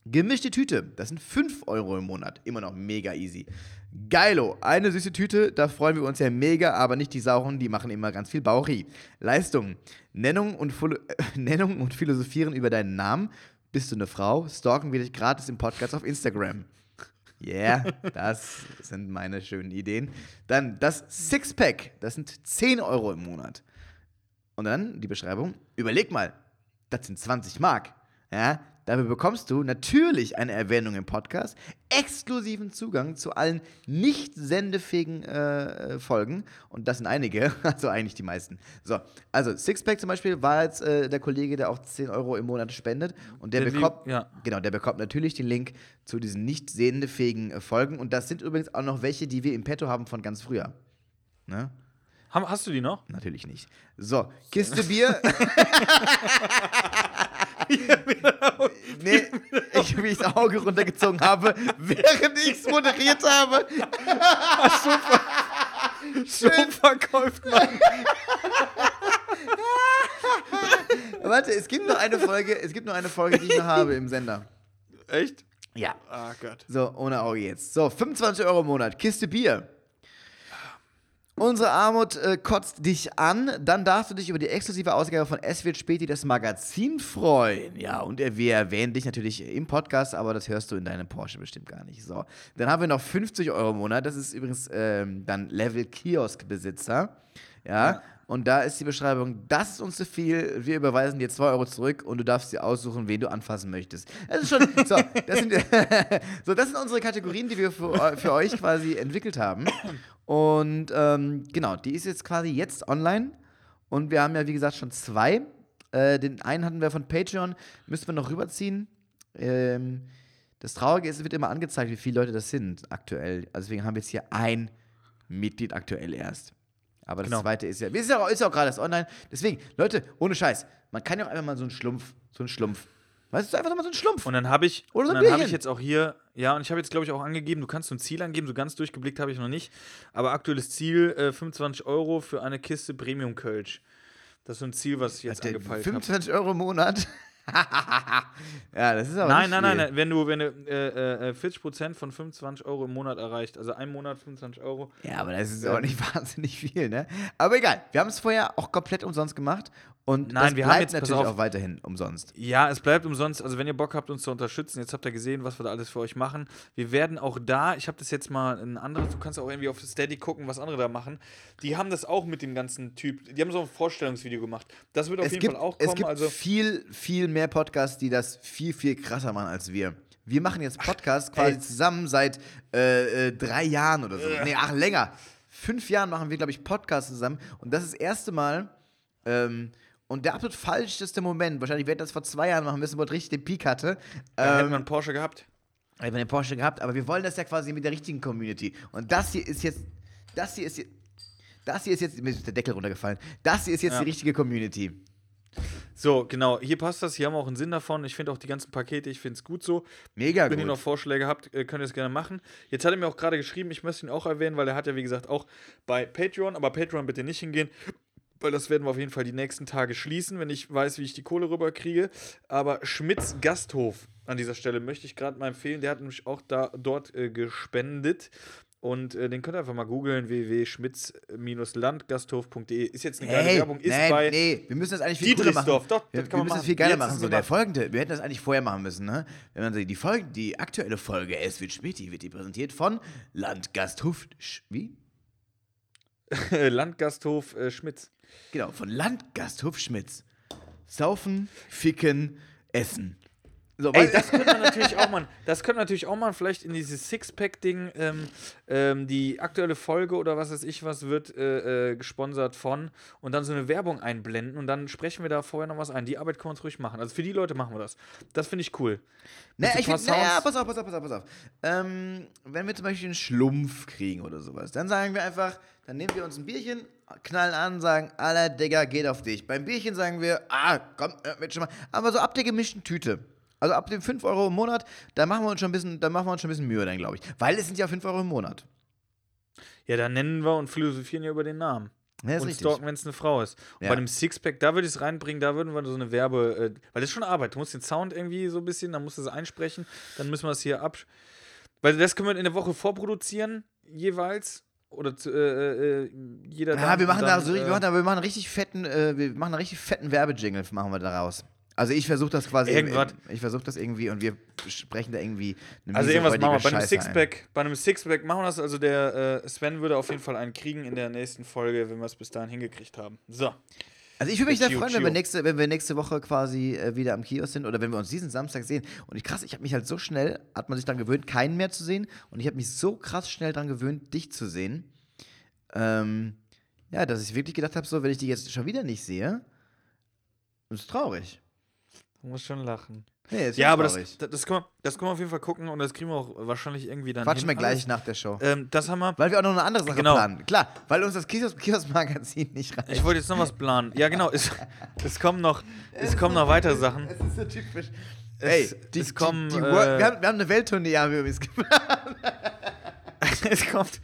Gemischte Tüte, das sind 5 Euro im Monat. Immer noch mega easy. Geilo, eine süße Tüte, da freuen wir uns ja mega, aber nicht die sauren, die machen immer ganz viel Bauchi. Leistung, Nennung und, äh, Nennung und Philosophieren über deinen Namen. Bist du eine Frau? Stalken wir dich gratis im Podcast auf Instagram. Yeah, das sind meine schönen Ideen. Dann das Sixpack, das sind 10 Euro im Monat. Und dann die Beschreibung, überleg mal, das sind 20 Mark. Ja, dafür bekommst du natürlich eine Erwähnung im Podcast, exklusiven Zugang zu allen nicht sendefähigen äh, Folgen. Und das sind einige, also eigentlich die meisten. So, also Sixpack zum Beispiel war jetzt äh, der Kollege, der auch 10 Euro im Monat spendet. Und der, Der bekommt, ja. genau, der bekommt natürlich den Link zu diesen nicht sendefähigen äh, Folgen. Und das sind übrigens auch noch welche, die wir im Petto haben von ganz früher. Ne? Hast du die noch? Natürlich nicht. So, Kiste Bier. nee, ich, wie ich das Auge runtergezogen habe, während ich es moderiert habe. So verkauft man. Warte, es gibt noch eine Folge, es gibt noch eine Folge, die ich noch habe im Sender. Echt? Ja. Ah Gott. So, ohne Auge jetzt. So, 25 Euro im Monat, Kiste Bier. Unsere Armut äh, kotzt dich an, dann darfst du dich über die exklusive Ausgabe von Es wird Späti das Magazin freuen. Ja, und äh, wir erwähnen dich natürlich im Podcast, aber das hörst du in deinem Porsche bestimmt gar nicht. So, dann haben wir noch 50 Euro im Monat, das ist übrigens ähm, dann Level Kioskbesitzer. Ja, Ja. und da ist die Beschreibung, das ist uns zu viel, wir überweisen dir 2 Euro zurück und du darfst dir aussuchen, wen du anfassen möchtest. Das ist schon, so, das sind, so, das sind unsere Kategorien, die wir für, für euch quasi entwickelt haben. Und ähm, genau, die ist jetzt quasi jetzt online. Und wir haben ja, wie gesagt, schon zwei. Äh, den einen hatten wir von Patreon, müssen wir noch rüberziehen. Ähm, das Traurige ist, es wird immer angezeigt, wie viele Leute das sind aktuell. Also deswegen haben wir jetzt hier ein Mitglied aktuell erst. Aber das Genau. zweite ist ja, ist ja auch, ist ja auch gerade erst online. Deswegen, Leute, ohne Scheiß, man kann ja auch einfach mal so einen Schlumpf, so einen Schlumpf. Weißt du, einfach mal so einen Schlumpf. Und dann habe ich, Oder so und ein dann habe ich jetzt auch hier, ja, und ich habe jetzt, glaube ich, auch angegeben, du kannst so ein Ziel angeben, so ganz durchgeblickt habe ich noch nicht. Aber aktuelles Ziel, äh, 25 Euro für eine Kiste Premium Kölsch. Das ist so ein Ziel, was ich jetzt Der angepeilt habe. 25 Euro im Monat. ja, das ist aber Nein, nicht nein, nein, viel. nein, wenn du, wenn du äh, äh, 40% von 25 Euro im Monat erreicht, also ein Monat 25 Euro, Ja, aber das ist auch nicht wahnsinnig viel, ne? Aber egal, wir haben es vorher auch komplett umsonst gemacht und Nein, das wir haben bleibt jetzt- pass natürlich auf. auch weiterhin umsonst. Ja, es bleibt umsonst. Also, wenn ihr Bock habt, uns zu unterstützen, jetzt habt ihr gesehen, was wir da alles für euch machen. Wir werden auch da, ich habe das jetzt mal ein anderes, du kannst auch irgendwie auf Steady gucken, was andere da machen. Die haben das auch mit dem ganzen Typ, die haben so ein Vorstellungsvideo gemacht. Das wird auf Es jeden gibt, Fall auch es kommen. gibt Also, viel, viel mehr Podcasts, die das viel, viel krasser machen als wir. Wir machen jetzt Podcasts quasi ey. zusammen seit äh, äh, drei Jahren oder so. Nee, ach, länger. Fünf Jahren machen wir, glaube ich, Podcasts zusammen. Und das ist das erste Mal. Ähm, und der absolut falscheste Moment, wahrscheinlich wäre das vor zwei Jahren machen müssen, wo es richtig den Peak hatte. da hätten Ähm, wir einen Porsche gehabt. wir haben den Porsche gehabt, aber wir wollen das ja quasi mit der richtigen Community. Und das hier ist jetzt, das hier ist jetzt, das hier ist jetzt, mir ist der Deckel runtergefallen. Das hier ist jetzt Ja. die richtige Community. So, genau, hier passt das, hier haben wir auch einen Sinn davon. Ich finde auch die ganzen Pakete, ich finde es gut so. Mega Wenn gut. ihr noch Vorschläge habt, äh, könnt ihr es gerne machen. Jetzt hat er mir auch gerade geschrieben, ich möchte ihn auch erwähnen, weil er hat ja, wie gesagt, auch bei Patreon, aber Patreon bitte nicht hingehen, weil das werden wir auf jeden Fall die nächsten Tage schließen, wenn ich weiß, wie ich die Kohle rüberkriege. Aber Schmitz Gasthof an dieser Stelle möchte ich gerade mal empfehlen. Der hat nämlich auch da dort äh, gespendet. Und äh, den könnt ihr einfach mal googeln, www.schmitz-landgasthof.de. Ist jetzt eine geile Hey, Werbung, ist nein, bei nee, wir müssen das eigentlich viel cooler machen. Doch, wir, das wir man müssen das viel geiler machen. So, der folgende, wir hätten das eigentlich vorher machen müssen, ne? Wenn man sagt, die Folge, die aktuelle Folge, es wird Späti, wird die präsentiert von Landgasthof, wie? Landgasthof äh, Schmitz. Genau, von Landgasthof Schmitz. Saufen, ficken, essen. So, Ey, das könnte man natürlich auch mal, das könnte natürlich auch mal vielleicht in dieses Sixpack-Ding, ähm, ähm, die aktuelle Folge oder was weiß ich was wird äh, äh, gesponsert von und dann so eine Werbung einblenden und dann sprechen wir da vorher noch was ein. Die Arbeit können wir uns ruhig machen. Also für die Leute machen wir das. Das finde ich cool. So ich find, naja, pass auf, pass auf, pass auf, pass auf. Ähm, wenn wir zum Beispiel einen Schlumpf kriegen oder sowas, dann sagen wir einfach, dann nehmen wir uns ein Bierchen, knallen an, sagen, aller Digga, geht auf dich. Beim Bierchen sagen wir, ah, komm, mit schon mal. Aber so ab der gemischten Tüte. Also ab den 5 Euro im Monat, da machen wir uns schon ein bisschen, da machen wir uns schon ein bisschen Mühe dann, glaube ich. Weil es sind ja 5 Euro im Monat. Ja, dann nennen wir und philosophieren ja über den Namen. Ja, ist und richtig. stalken, wenn es eine Frau ist. Und Ja. bei dem Sixpack, da würde ich es reinbringen, da würden wir so eine Werbe, äh, weil das ist schon Arbeit. Du musst den Sound irgendwie so ein bisschen, dann musst du es einsprechen, dann müssen wir es hier ab. Weil das können wir in der Woche vorproduzieren, jeweils. Oder zu, äh, äh, jeder Ja, wir machen dann, da so, richtig- äh, wir machen da, wir machen einen richtig fetten, äh, wir machen einen richtig fetten Werbejingle, machen wir daraus. Also ich versuche das quasi, Irgendwas. ich versuche das irgendwie und wir sprechen da irgendwie eine Also miese, irgendwas machen wir. Bei einem Scheiße ein. Sixpack, bei einem Sixpack machen wir das. Also der äh, Sven würde auf jeden Fall einen kriegen in der nächsten Folge, wenn wir es bis dahin hingekriegt haben. So. Also ich würde mich sehr freuen, wenn wir, nächste, wenn wir nächste Woche quasi äh, wieder am Kiosk sind oder wenn wir uns diesen Samstag sehen. Und ich krass, ich habe mich halt so schnell, hat man sich daran gewöhnt, keinen mehr zu sehen. Und ich habe mich so krass schnell daran gewöhnt, dich zu sehen. Ähm, ja, dass ich wirklich gedacht habe, so, wenn ich dich jetzt schon wieder nicht sehe, ist traurig. Du musst schon lachen. Nee, Ja, aber das, das, das, können wir, das können wir auf jeden Fall gucken und das kriegen wir auch wahrscheinlich irgendwie dann. Quatschen hin. wir gleich nach der Show. Ähm, das haben wir. Weil wir auch noch eine andere Sache Genau. planen. Klar, weil uns das Kiosk- Kiosk-Magazin nicht reicht. Ich wollte jetzt noch was planen. Ja, genau. Es, es kommen noch, es kommen noch weitere Sachen. Es ist so typisch. Es- Ey, die, es kommen, die, die äh, wir, haben, wir haben eine Welttournee, haben wir übrigens gemacht. es kommt.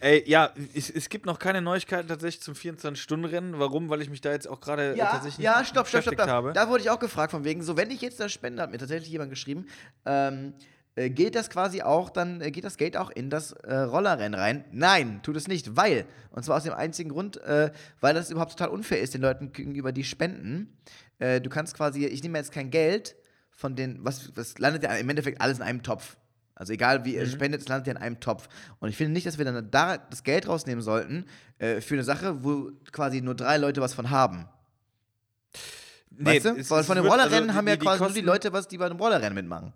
Ey, ja, es, es gibt noch keine Neuigkeiten tatsächlich zum 24-Stunden-Rennen. Warum? Weil ich mich da jetzt auch gerade äh, Ja, tatsächlich ja, stopp, stopp, stopp. Da, habe. da wurde ich auch gefragt, von wegen, so, wenn ich jetzt das spende, hat mir tatsächlich jemand geschrieben, ähm, äh, geht das quasi auch, dann äh, geht das Geld auch in das äh, Rollerrennen rein? Nein, tut es nicht, weil, und zwar aus dem einzigen Grund, äh, weil das überhaupt total unfair ist, den Leuten gegenüber, die spenden. Äh, du kannst quasi, ich nehme jetzt kein Geld von den, was, was landet ja im Endeffekt alles in einem Topf. Also egal wie Mhm. spendet, es landet ja in einem Topf. Und ich finde nicht, dass wir dann da das Geld rausnehmen sollten äh, für eine Sache, wo quasi nur drei Leute was von haben. weißt du? es- Weil von dem wird- also Rollerrennen die- haben ja die quasi nur die Leute was, die bei dem Rollerrennen mitmachen.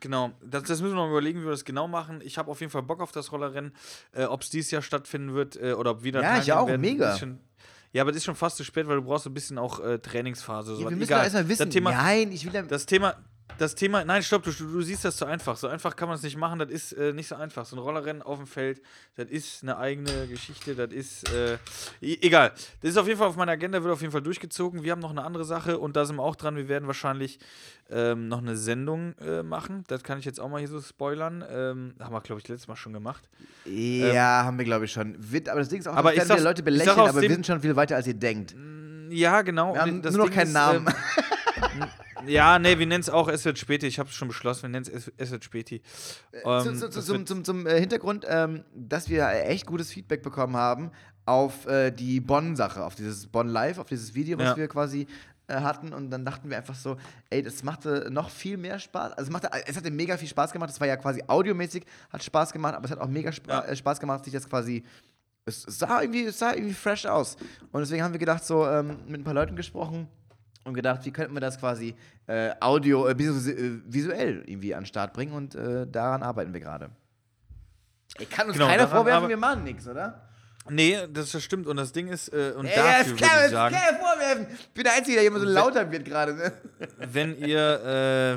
Genau, das, das müssen wir noch überlegen, wie wir das genau machen. Ich habe auf jeden Fall Bock auf das Rollerrennen. Äh, ob es dieses Jahr stattfinden wird äh, oder ob wieder Ja, ich auch, werden, mega. ja, aber das ist schon fast zu spät, weil du brauchst so ein bisschen auch äh, Trainingsphase. Ja, sowas. wir müssen erstmal wissen. Das Thema, Nein, ich will ja. das Thema, das Thema, nein, stopp, du, du siehst das zu einfach. So einfach kann man es nicht machen, das ist äh, nicht so einfach. So ein Rollerrennen auf dem Feld, das ist eine eigene Geschichte, das ist, äh, e- egal. Das ist auf jeden Fall auf meiner Agenda, wird auf jeden Fall durchgezogen. Wir haben noch eine andere Sache und da sind wir auch dran. Wir werden wahrscheinlich ähm, noch eine Sendung äh, machen. Das kann ich jetzt auch mal hier so spoilern. Ähm, haben wir, glaube ich, letztes Mal schon gemacht. ja, haben wir, glaube ich, schon. Aber das Ding ist auch, ähm, Aber das ich werden wir Leute belächeln, aber wir sind schon viel weiter, als ihr denkt. Ja, genau. Wir haben das nur noch Ding keinen ist, Namen. Ja, nee, wir nennen es auch Es wird Späti. Ich habe es schon beschlossen, wir nennen es Es wird Späti. Ähm, zu, zu, das zum, zum, zum äh, Hintergrund, ähm, dass wir echt gutes Feedback bekommen haben auf äh, die Bonn-Sache, auf dieses Bonn Live, auf dieses Video, was Ja. wir quasi äh, hatten. Und dann dachten wir einfach so, ey, das machte noch viel mehr Spaß. Also es, machte, es hatte mega viel Spaß gemacht. Es war ja quasi audiomäßig, hat Spaß gemacht, aber es hat auch mega Spa Ja. äh, Spaß gemacht, sich das quasi. Es sah, irgendwie, es sah irgendwie fresh aus. Und deswegen haben wir gedacht, so ähm, mit ein paar Leuten gesprochen und gedacht, wie könnten wir das quasi äh, audio, äh, äh, visuell irgendwie an den Start bringen und äh, daran arbeiten wir gerade. Ey, kann uns Genau, keiner vorwerfen, wir machen nichts, oder? Nee, das stimmt. Und das Ding ist, äh, und Ey, dafür das würde kann ich sagen, keiner vorwerfen. Ich bin der Einzige, der immer so lauter wird gerade. Ne? wenn ihr,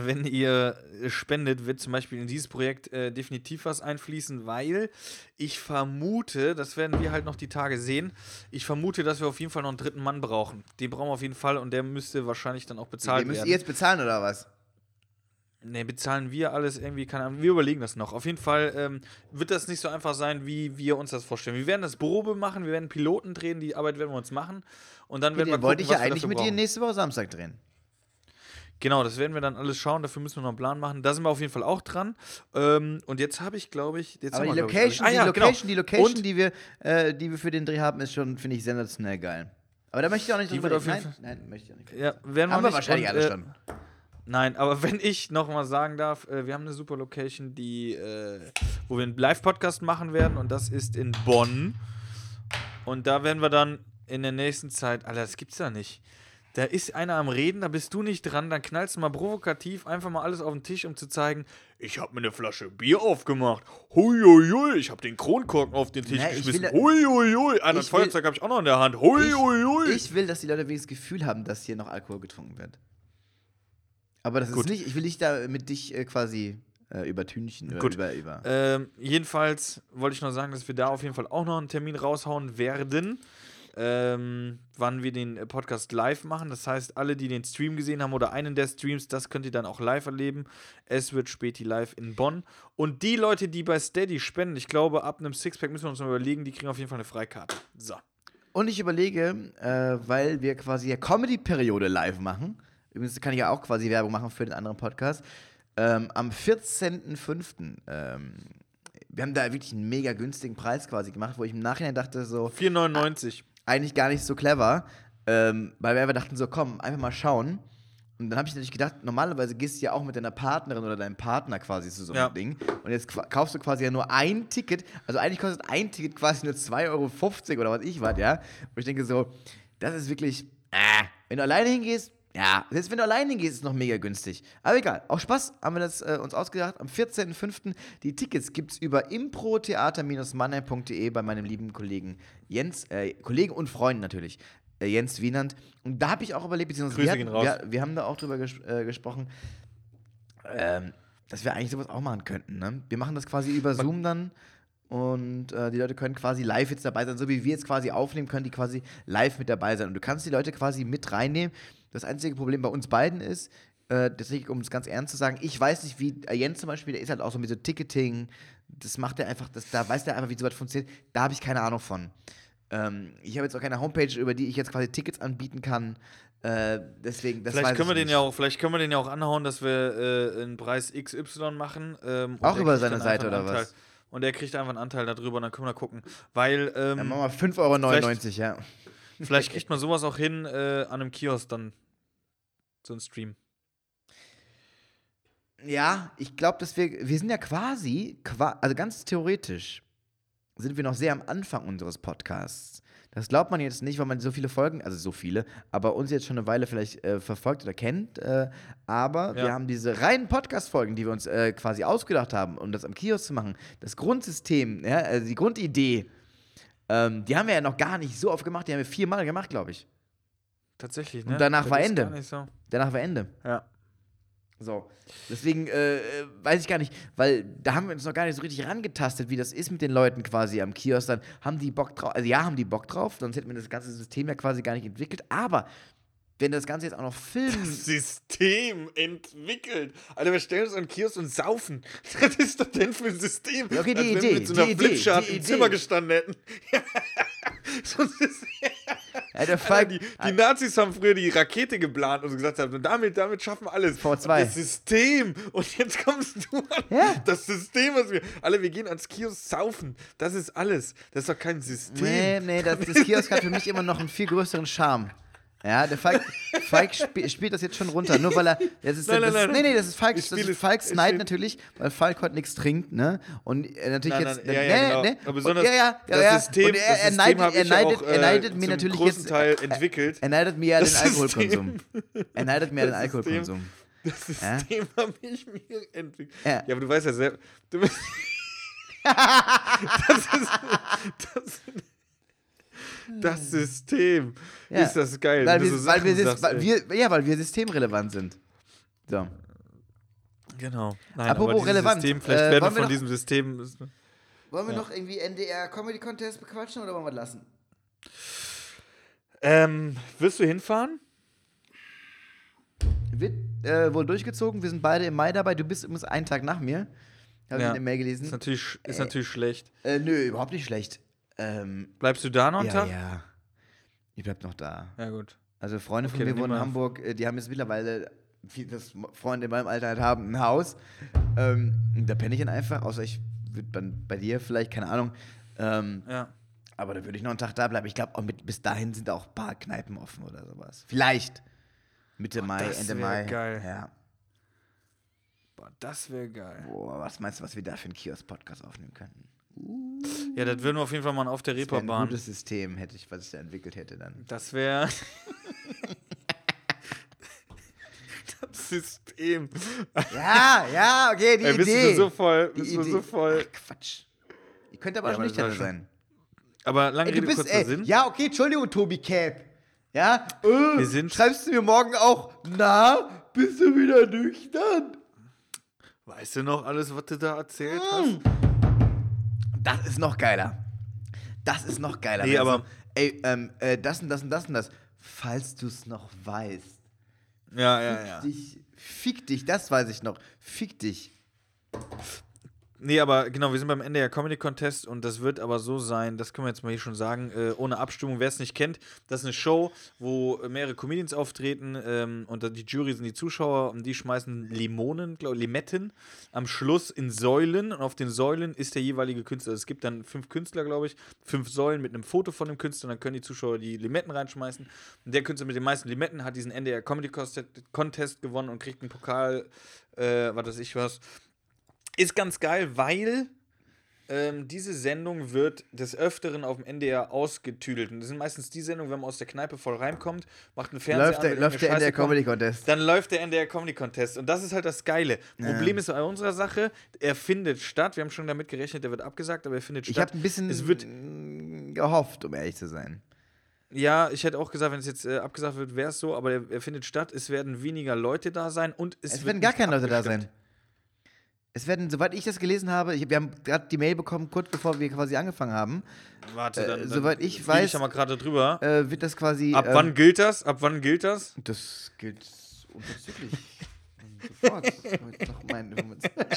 äh, wenn ihr spendet, wird zum Beispiel in dieses Projekt äh, definitiv was einfließen, weil ich vermute, das werden wir halt noch die Tage sehen, ich vermute, dass wir auf jeden Fall noch einen dritten Mann brauchen. Den brauchen wir auf jeden Fall und der müsste wahrscheinlich dann auch bezahlt Den müsst werden. ihr jetzt bezahlen, oder was? Ne, bezahlen wir alles irgendwie, keine Ahnung. Wir überlegen das noch. Auf jeden Fall ähm, wird das nicht so einfach sein, wie wir uns das vorstellen. Wir werden das Probe machen, wir werden Piloten drehen, die Arbeit werden wir uns machen. Und dann werden wir Den wollte ich ja wir eigentlich mit dir nächste Woche Samstag drehen. Genau, das werden wir dann alles schauen. Dafür müssen wir noch einen Plan machen. Da sind wir auf jeden Fall auch dran. Ähm, und jetzt habe ich, glaube ich, jetzt Aber haben die wir, glaub ich, Location, alles. die Ah, ja, Location, genau. die Location, Und die wir, äh, die wir für den Dreh haben, ist schon, finde ich, sensationell geil. Aber da möchte ich auch nicht drüber reden. Nein, nein, möchte ich auch nicht. ja, werden haben wir wir nicht. wahrscheinlich alle äh, schon. Nein, aber wenn ich noch mal sagen darf, äh, wir haben eine super Location, die, äh, wo wir einen Live-Podcast machen werden und das ist in Bonn. Und da werden wir dann in der nächsten Zeit, Alter, das gibt's da nicht. Da ist einer am Reden, da bist du nicht dran, dann knallst du mal provokativ einfach mal alles auf den Tisch, um zu zeigen, ich habe mir eine Flasche Bier aufgemacht. Huiuiui, ich habe den Kronkorken auf den Tisch Na, ich geschmissen. Huiuiui, ein ich Feuerzeug habe ich auch noch in der Hand. Huiuiui. Ich will, dass die Leute wenigstens das Gefühl haben, dass hier noch Alkohol getrunken wird. Aber das Gut. ist nicht, ich will nicht da mit dich äh, quasi äh, übertünchen. Oder Gut. Über, über. Ähm, jedenfalls wollte ich noch sagen, dass wir da auf jeden Fall auch noch einen Termin raushauen werden, ähm, wann wir den äh, Podcast live machen. Das heißt, alle, die den Stream gesehen haben oder einen der Streams, das könnt ihr dann auch live erleben. Es wird späti live in Bonn. Und die Leute, die bei Steady spenden, ich glaube, ab einem Sixpack müssen wir uns mal überlegen, die kriegen auf jeden Fall eine Freikarte. So. Und ich überlege, äh, weil wir quasi ja Comedy-Periode live machen. Übrigens kann ich ja auch quasi Werbung machen für den anderen Podcast. Ähm, am 14.05. Ähm, wir haben da wirklich einen mega günstigen Preis quasi gemacht, wo ich im Nachhinein dachte, so, 4,99. eigentlich gar nicht so clever, ähm, weil wir einfach dachten, so komm, einfach mal schauen. Und dann habe ich natürlich gedacht, normalerweise gehst du ja auch mit deiner Partnerin oder deinem Partner quasi zu so einem Ja. Ding. Und jetzt kaufst du quasi ja nur ein Ticket. Also eigentlich kostet ein Ticket quasi nur 2,50 Euro oder was ich was, ja. Und ich denke so, das ist wirklich, äh, wenn du alleine hingehst, ja, selbst wenn du alleine hingehst, ist es noch mega günstig. Aber egal, auch Spaß haben wir das äh, uns ausgedacht. Am 14.05. Die Tickets gibt es über improtheater-mannheim.de bei meinem lieben Kollegen Jens, äh, Kollegen und Freund natürlich, äh, Jens Wienand. Und da habe ich auch überlebt, beziehungsweise Grüße wir, gehen raus. wir, wir haben da auch drüber ges äh, gesprochen, ähm, dass wir eigentlich sowas auch machen könnten. Ne? Wir machen das quasi über Zoom dann und äh, die Leute können quasi live jetzt dabei sein, so wie wir jetzt quasi aufnehmen, können die quasi live mit dabei sein. Und du kannst die Leute quasi mit reinnehmen. Das einzige Problem bei uns beiden ist, äh, tatsächlich, um es ganz ernst zu sagen, ich weiß nicht, wie äh, Jens zum Beispiel, der ist halt auch so mit so Ticketing, das macht er einfach, das, da weiß der einfach, wie sowas funktioniert. Da habe ich keine Ahnung von. Ähm, ich habe jetzt auch keine Homepage, über die ich jetzt quasi Tickets anbieten kann. Äh, deswegen, das Vielleicht können, wir ich den nicht. ja auch, vielleicht können wir den ja auch anhauen, dass wir äh, einen Preis XY machen. Ähm, Auch über seine Seite oder was? Und der kriegt einfach einen Anteil darüber und dann können wir da gucken. Weil ähm, Dann machen wir 5,99 Euro, ja. vielleicht kriegt man sowas auch hin äh, an einem Kiosk dann. So ein Stream. Ja, ich glaube, dass wir, wir sind ja quasi, qua, also ganz theoretisch, sind wir noch sehr am Anfang unseres Podcasts. Das glaubt man jetzt nicht, weil man so viele Folgen, also so viele, aber uns jetzt schon eine Weile vielleicht äh, verfolgt oder kennt. Äh, aber wir Ja. haben diese reinen Podcast-Folgen, die wir uns äh, quasi ausgedacht haben, um das am Kiosk zu machen. Das Grundsystem, ja, also die Grundidee, ähm, die haben wir ja noch gar nicht so oft gemacht. Die haben wir viermal gemacht, glaube ich. Tatsächlich, Und ne? danach Das war Ende. so. Danach war Ende. Ja. So. Deswegen äh, äh, weiß ich gar nicht, weil da haben wir uns noch gar nicht so richtig rangetastet, wie das ist mit den Leuten quasi am Kiosk. Dann haben die Bock drauf, also ja, haben die Bock drauf, sonst hätten wir das ganze System ja quasi gar nicht entwickelt. Aber wenn das Ganze jetzt auch noch filmen. System entwickelt. Alter, wir stellen uns an den Kiosk und saufen. Was ist das denn für ein System? Okay, die Als wenn wir Idee, mit so einer die Idee, Flipchart im Idee. Zimmer gestanden hätten. so ein System. Ja, der Alter, Falk, die, die Nazis haben früher die Rakete geplant und gesagt haben, damit, damit schaffen wir alles. V2. Und Das System. Und jetzt kommst du an. Ja. Das System, was wir. Alle, wir gehen ans Kiosk saufen. Das ist alles. Das ist doch kein System. Nee, nee, das, das Kiosk hat für mich immer noch einen viel größeren Charme. Ja, der Falk, Falk sp spielt das jetzt schon runter, nur weil er. Das ist, Nein, das, nein, nein. Nee, nee, das ist Falk, Ich das ist Falks Neid natürlich, weil Falk heute nichts trinkt, ne? Und er natürlich Nein, jetzt. nein, ja, ja, genau. ne? Aber Und- besonders ja, ja, ja, das ja. System, Und er, das er, System neidet, habe er, neidet, auch, er neidet äh, mir zum natürlich jetzt. Teil er- entwickelt. Er neidet mir ja den. Alkoholkonsum. Er neidet mir ja den Das System. Alkoholkonsum. Das Ja? System habe ich mir entwickelt. Ja. Ja. aber du weißt ja selbst. Das ist. Das, das System. Ja. Ist das geil. Weil wir, weil, wir, sagst, weil wir, ja, weil wir systemrelevant sind. So. Genau. Nein, Apropos aber dieses relevant, System, vielleicht äh, werden wir wollen wir von noch- diesem System. Wollen wir Ja. noch irgendwie NDR Comedy Contest bequatschen oder wollen wir lassen? Ähm, wirst du hinfahren? Wird äh, wohl durchgezogen. Wir sind beide im Mai dabei. Du bist übrigens einen Tag nach mir. Habe Ja. ich in der Mail Ist gelesen. natürlich, ist Äh, natürlich schlecht. Äh, nö, überhaupt nicht schlecht. Ähm, Bleibst du da noch einen ja, Tag? ja. Ich bleib noch da. Ja, gut. Also Freunde von Okay, mir dann wohnen in Hamburg, äh, die haben jetzt mittlerweile, wie das Freunde in meinem Alter halt haben, ein Haus. Ähm, da penne ich dann einfach, außer ich würde dann bei dir vielleicht, keine Ahnung. Ähm, Ja. aber da würde ich noch einen Tag da bleiben. Ich glaube, bis dahin sind auch ein paar Kneipen offen oder sowas. Vielleicht. Mitte Mai, das Ende Mai. geil. Ja. Boah, das wäre geil. Boah, was meinst du, was wir da für einen Kiosk-Podcast aufnehmen könnten? Ja, das würden wir auf jeden Fall mal auf der Das wäre ein Reeperbahn. gutes System, hätte ich, was ich da entwickelt hätte dann. Das wäre. das System. Ja, ja, okay, die Ey, bist Idee. du so voll. Die Bist du Idee. so voll. Ach, Quatsch. Ihr könnt aber Ja, auch nicht das schon- sein. Aber lange Ey, Rede, bist, kurzer ey, Sinn. ja, okay, Entschuldigung, Tobi Cap. Ja, äh, Wir sind- schreibst du mir morgen auch, na, bist du wieder nüchtern? Weißt du noch alles, was du da erzählt Mm. hast? Das ist noch geiler. Das ist noch geiler. Nee, aber- so, ey, ähm, äh, das und das und das und das. Falls du es noch weißt. Ja, ja, ja. Dich, fick dich, das weiß ich noch. Fick dich. Nee, aber genau, wir sind beim der Comedy Contest und das wird aber so sein, das können wir jetzt mal hier schon sagen, äh, ohne Abstimmung, wer es nicht kennt, das ist eine Show, wo mehrere Comedians auftreten ähm, und die Jury sind die Zuschauer und die schmeißen Limonen, glaub, Limetten am Schluss in Säulen und auf den Säulen ist der jeweilige Künstler. Es gibt dann fünf Künstler, glaube ich, fünf Säulen mit einem Foto von dem Künstler und dann können die Zuschauer die Limetten reinschmeißen. Und der Künstler mit den meisten Limetten hat diesen NDR Comedy Contest- Contest gewonnen und kriegt einen Pokal, äh, was weiß ich was. Ist ganz geil, weil ähm, diese Sendung wird des Öfteren auf dem NDR ausgetüdelt. Und das sind meistens die Sendungen, wenn man aus der Kneipe voll reinkommt, macht einen Fernseher Läuft an, der, läuft der NDR Comedy Contest. Dann läuft der NDR Comedy Contest. Und das ist halt das Geile. Problem ist bei unserer Sache, er findet statt. Wir haben schon damit gerechnet, der wird abgesagt, aber er findet Ich statt. habe ein bisschen Es wird, gehofft, um ehrlich zu sein. ja, ich hätte auch gesagt, wenn es jetzt äh, abgesagt wird, wäre es so, aber er, er findet statt. Es werden weniger Leute da sein und es, Es, werden gar keine Leute da sein. Es werden, soweit ich das gelesen habe, ich, wir haben gerade die Mail bekommen, kurz bevor wir quasi angefangen haben, Warte, Äh, dann, dann soweit ich fliege weiß, Ich mal gerade drüber. äh, wird das quasi. Ab ähm, wann gilt das? Ab wann gilt das? Das gilt unverzüglich. Sofort. Das meine Information.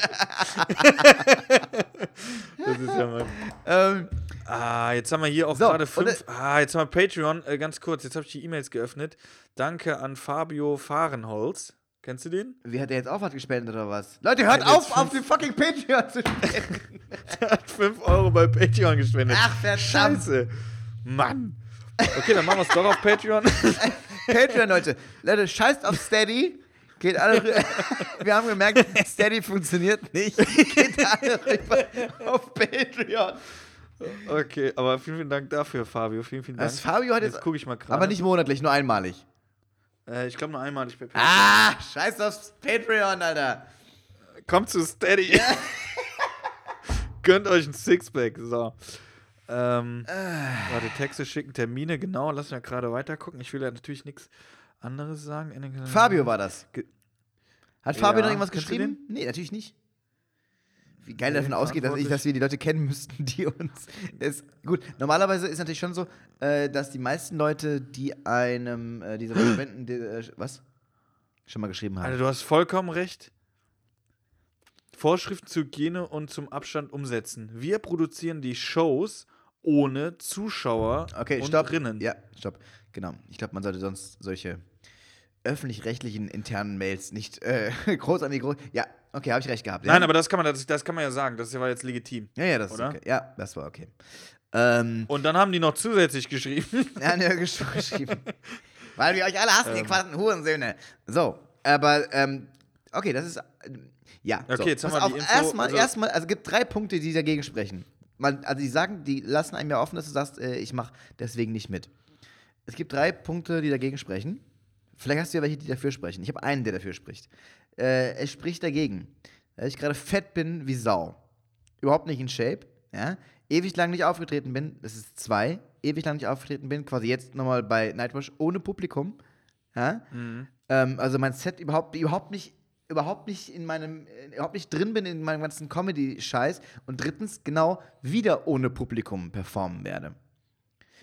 Das ist ja mal. ähm, Ah, jetzt haben wir hier auch So, gerade fünf. Ah, jetzt haben wir Patreon. Äh, ganz kurz, jetzt habe ich die E-Mails geöffnet. Danke an Fabio Fahrenholz. Kennst du den? wie hat der jetzt auch was gespendet oder was? Leute, hört auf, auf die fucking Patreon zu spenden. Der hat 5 Euro bei Patreon gespendet. Ach, verdammt. Scheiße. Mann. Okay, dann machen wir es doch auf Patreon. Patreon, Leute. Leute, scheißt auf Steady. Geht alle rü- Wir haben gemerkt, Steady funktioniert nicht. Geht alle rüber auf Patreon. Okay, aber vielen, vielen Dank dafür, Fabio. Vielen, vielen Dank. Das Fabio hat jetzt jetzt. gucke ich mal gerade. Aber nicht monatlich, nur einmalig. Äh, ich glaube nur einmalig bei Patreon. Ah, scheiß aufs Patreon, Alter. Kommt zu Steady. Gönnt euch ein Sixpack. So. Ähm, Äh. warte, Texte schicken, Termine, genau. Lass mich gerade weiter gucken. Ich will ja natürlich nichts anderes sagen. Fabio war das. Ge- Hat Fabio Ja, noch irgendwas geschrieben? Nee, natürlich nicht. Wie geil davon ausgeht, dass, ich, dass wir die Leute kennen müssten, die uns. Ist, gut, normalerweise ist natürlich schon so, äh, dass die meisten Leute, die einem äh, diese Spenden, die, äh, was? Schon mal geschrieben haben. Alter, du hast vollkommen recht. Vorschriften zur Hygiene und zum Abstand umsetzen. Wir produzieren die Shows ohne Zuschauer Okay, und stopp. Rinnen. Ja, stopp. Genau. Ich glaube, man sollte sonst solche öffentlich-rechtlichen internen Mails nicht äh, groß an die groß. Ja, okay, habe ich recht gehabt. Ja? Nein, aber das kann, man, das, das kann man ja sagen. Das war jetzt legitim. ja, ja, das Oder? ist okay. Ja, das war okay. Ähm, Und dann haben die noch zusätzlich geschrieben. ja, ne, gesch- geschrieben. Weil wir euch alle hassen, Ähm. ihr quadraten Hurensöhne. So, aber ähm, okay, das ist äh, ja. Okay, so. jetzt haben wir die auf, Info, erstmal, also- erstmal, also es gibt drei Punkte, die dagegen sprechen. Man, also die sagen, die lassen einem ja offen, dass du sagst, äh, ich mache deswegen nicht mit. Es gibt drei Punkte, die dagegen sprechen. Vielleicht hast du ja welche, die dafür sprechen. Ich habe einen, der dafür spricht. Äh, es spricht dagegen, dass ich gerade fett bin wie Sau. Überhaupt nicht in Shape. Ja? Ewig lang nicht aufgetreten bin. Das ist zwei. Ewig lang nicht aufgetreten bin. Quasi jetzt nochmal bei Nightwatch ohne Publikum. Ja? Ähm, also mein Set überhaupt, überhaupt nicht überhaupt nicht in meinem äh, überhaupt nicht drin bin in meinem ganzen Comedy Scheiß und drittens genau wieder ohne Publikum performen werde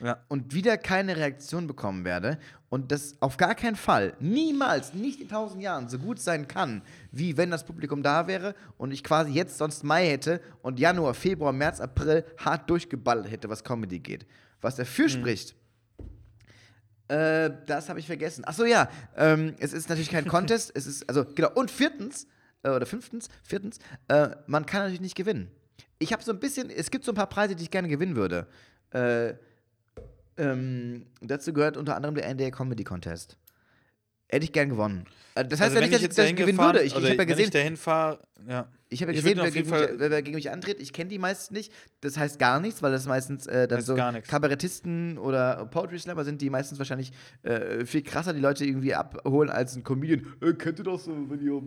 ja. und wieder keine Reaktion bekommen werde und das auf gar keinen Fall, niemals, nicht in tausend Jahren so gut sein kann, wie wenn das Publikum da wäre und ich quasi jetzt sonst Mai hätte und Januar, Februar, März, April hart durchgeballert hätte, was Comedy geht. Was dafür spricht, äh, das habe ich vergessen. Achso, ja, ähm, es ist natürlich kein Contest, es ist, also, genau, und viertens, äh, oder fünftens, viertens, äh, man kann natürlich nicht gewinnen. Ich habe so ein bisschen, es gibt so ein paar Preise, die ich gerne gewinnen würde. Äh, ähm, dazu gehört unter anderem der NDR Comedy Contest. Hätte ich gern gewonnen. Äh, Das heißt Also ja nicht, dass ich, dass ich gewinnen würde. Ich, ich oder habe ja wenn ich gesehen, dahin fahre, ja. ich habe ja gesehen wer gegen, mich, wer, gegen mich antritt. Ich kenne die meisten nicht. Das heißt gar nichts, weil das meistens äh, dann Heißt so. Kabarettisten oder Poetry Slammer sind, die meistens wahrscheinlich äh, viel krasser die Leute irgendwie abholen als ein Comedian. Äh, kennt ihr das, so, wenn ihr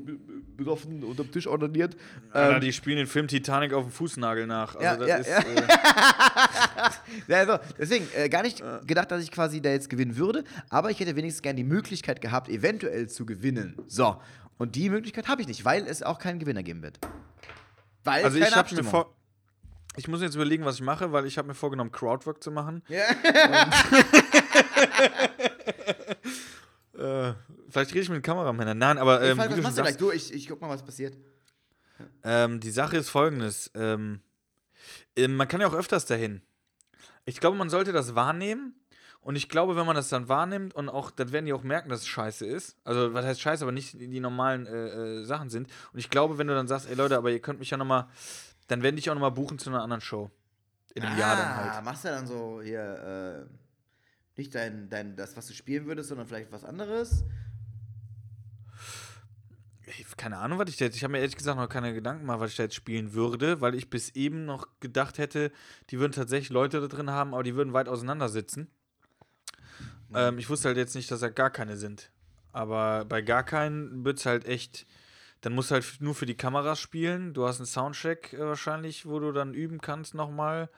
besoffen unterm Tisch ordiniert? Ähm, die spielen den Film Titanic auf dem Fußnagel nach. Also Ja, das ja, ist, ja. Ja, also, deswegen, äh, gar nicht gedacht, dass ich quasi da jetzt gewinnen würde, aber ich hätte wenigstens gern die Möglichkeit gehabt, eventuell zu gewinnen. So, und die Möglichkeit habe ich nicht, weil es auch keinen Gewinner geben wird. Weil also keine ich habe mir Abstimmung. vor. Ich muss jetzt überlegen, was ich mache, weil ich habe mir vorgenommen, Crowdwork zu machen. Ja. Äh, vielleicht rede ich mit den Kameramännern. Nein, aber ähm, wie was machst du gleich? Du, ich, ich guck mal, was passiert. ähm, die Sache ist folgendes. Ähm, ähm, man kann ja auch öfters dahin. Ich glaube, man sollte das wahrnehmen. Und ich glaube, wenn man das dann wahrnimmt und auch, dann werden die auch merken, dass es scheiße ist. Also, was heißt scheiße, aber nicht die, normalen äh, äh, Sachen sind. Und ich glaube, wenn du dann sagst, ey Leute, aber ihr könnt mich ja nochmal, dann werden dich auch nochmal buchen zu einer anderen Show. In einem Jahr dann halt. Ah, machst du dann so hier, äh, nicht dein, dein, das, was du spielen würdest, sondern vielleicht was anderes? Ich, keine Ahnung, was ich da jetzt. Ich habe mir ehrlich gesagt noch keine Gedanken gemacht, was ich da jetzt spielen würde, weil ich bis eben noch gedacht hätte, die würden tatsächlich Leute da drin haben, aber die würden weit auseinander sitzen. Ähm, ich wusste halt jetzt nicht, dass da gar keine sind. Aber bei gar keinen wird es halt echt. Dann musst du halt nur für die Kameras spielen. Du hast einen Soundcheck äh, wahrscheinlich, wo du dann üben kannst nochmal,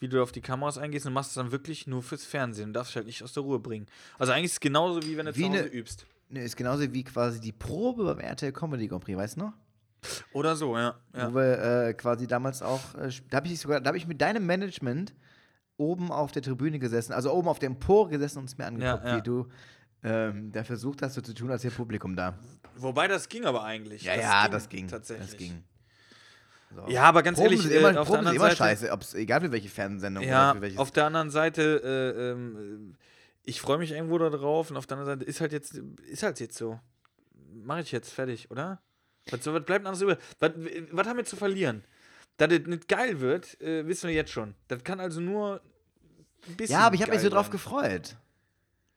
wie du auf die Kameras eingehst und machst es dann wirklich nur fürs Fernsehen. Du darfst dich halt nicht aus der Ruhe bringen. Also eigentlich ist es genauso, wie wenn du Wie zu Hause eine- übst. Ne, ist genauso wie quasi die Probe beim RTL Comedy Grand Prix, weißt du noch? Oder so, ja. ja. Wo wir äh, quasi damals auch, äh, da habe ich sogar, da habe ich mit deinem Management oben auf der Tribüne gesessen, also oben auf der Empore gesessen und es mir angeguckt, Ja, ja. wie du ähm, da versucht hast, so zu tun, als wäre Publikum da. Wobei das ging aber eigentlich. Ja, ja, das ging. Tatsächlich. Das ging. So. Ja, aber ganz Proben ehrlich, sind immer, äh, auf der Proben sind anderen immer Seite. scheiße, ob's, egal für welche Fernsehsendung Ja, oder für auf der anderen Seite, äh, ähm, äh, ich freue mich irgendwo da drauf und auf der anderen Seite ist halt jetzt, ist halt jetzt so. Mache ich jetzt fertig, oder? Was, was bleibt anderes über? Was, was haben wir zu verlieren? Dass das nicht geil wird, äh, wissen wir jetzt schon. Das kann also nur. Ja, aber ich habe mich so drauf gefreut.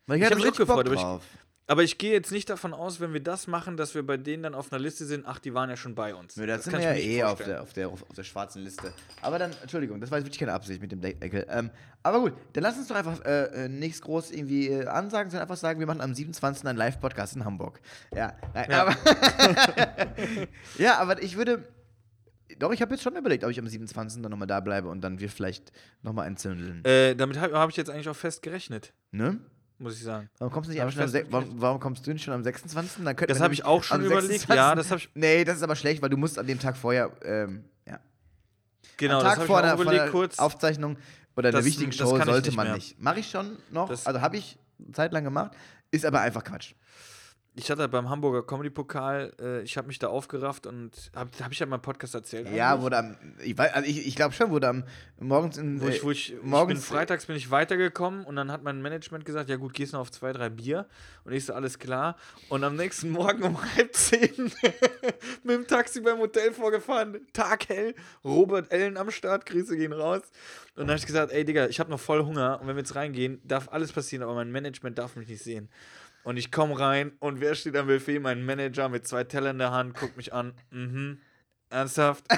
Weil Ich hatte hab mich auch Bock gefreut, aber ich- drauf. Aber ich gehe jetzt nicht davon aus, wenn wir das machen, dass wir bei denen dann auf einer Liste sind, ach, die waren ja schon bei uns. Nö, das, sind kann wir ja ich eh auf der, auf, der, auf, auf der schwarzen Liste. Aber dann, Entschuldigung, das war jetzt wirklich keine Absicht mit dem Deckel. Ähm, aber gut, dann lass uns doch einfach äh, äh, nichts groß irgendwie äh, ansagen, sondern einfach sagen, wir machen am 27. einen Live-Podcast in Hamburg. Ja, nein, Ja. aber. ja, aber ich würde. Doch, ich habe jetzt schon überlegt, ob ich am 27. dann nochmal da bleibe und dann wir vielleicht nochmal einzündeln. Äh, damit habe hab ich jetzt eigentlich auch fest gerechnet, ne? muss ich sagen. Warum kommst du nicht am am warum, warum kommst du nicht schon am 26.? Dann Das habe ich auch schon überlegt. 26. Ja, das habe ich. Nee, das ist aber schlecht, weil du musst an dem Tag vorher. Ähm, ja. Genau, Am das Tag ich vor einer, auch vor überlegt einer kurz. Aufzeichnung oder einer Das- wichtigen das Show sollte nicht man mehr. nicht. Mache ich schon noch, Das- also habe ich eine Zeit lang gemacht, ist aber einfach Quatsch. Ich hatte beim Hamburger Comedy-Pokal, äh, ich habe mich da aufgerafft und habe hab ich ja in meinem Podcast erzählt. Ja, eigentlich? wurde am, ich, weiß- also ich, ich glaube schon, wurde am morgens in, Wo ich, wo ich, ich bin morgens freitags bin ich weitergekommen und dann hat mein Management gesagt, ja gut, gehst noch auf zwei, drei Bier und ich so, alles klar. Und am nächsten Morgen um halb zehn mit dem Taxi beim Hotel vorgefahren, taghell, Robert Ellen am Start, Grüße gehen raus. Und dann habe ich gesagt, ey Digga, ich habe noch voll Hunger und wenn wir jetzt reingehen, darf alles passieren, aber mein Management darf mich nicht sehen. Und ich komme rein und wer steht am Buffet? Mein Manager mit zwei Tellern in der Hand, guckt mich an, mhm, ernsthaft?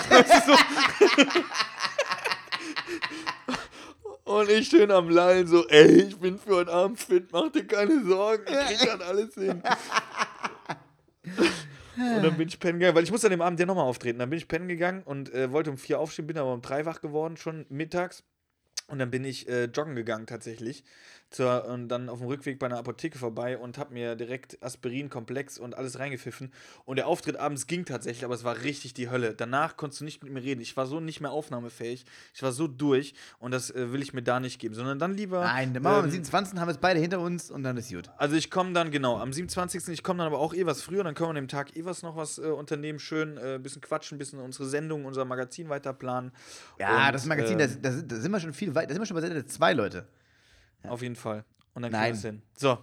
Und ich schön am Lallen so, ey, ich bin für heute Abend fit, mach dir keine Sorgen, ich dann alles hin. Und dann bin ich pennen gegangen, weil ich musste an dem Abend ja nochmal auftreten. Dann bin ich pennen gegangen und äh, wollte um vier aufstehen, bin aber um drei wach geworden, schon mittags. Und dann bin ich äh, joggen gegangen tatsächlich. Zur, und dann auf dem Rückweg bei einer Apotheke vorbei und habe mir direkt Aspirin-Komplex und alles reingepfiffen. Und der Auftritt abends ging tatsächlich, aber es war richtig die Hölle. Danach konntest du nicht mit mir reden. Ich war so nicht mehr aufnahmefähig. Ich war so durch und das äh, will ich mir da nicht geben, sondern dann lieber. Nein, dann machen wir am ähm, 27. haben wir es beide hinter uns und dann ist gut. also ich komme dann, genau, am 27. Ich komme dann aber auch eh was früher, dann können wir an dem Tag eh was noch was äh, unternehmen, schön ein äh, bisschen quatschen, ein bisschen unsere Sendung, unser Magazin weiterplanen. Ja, Und, das Magazin, äh, da da sind, da sind wir schon viel weit, da sind wir schon bei Seite zwei Leute. Auf jeden Fall. Und dann Nein. kriegen wir es hin. So,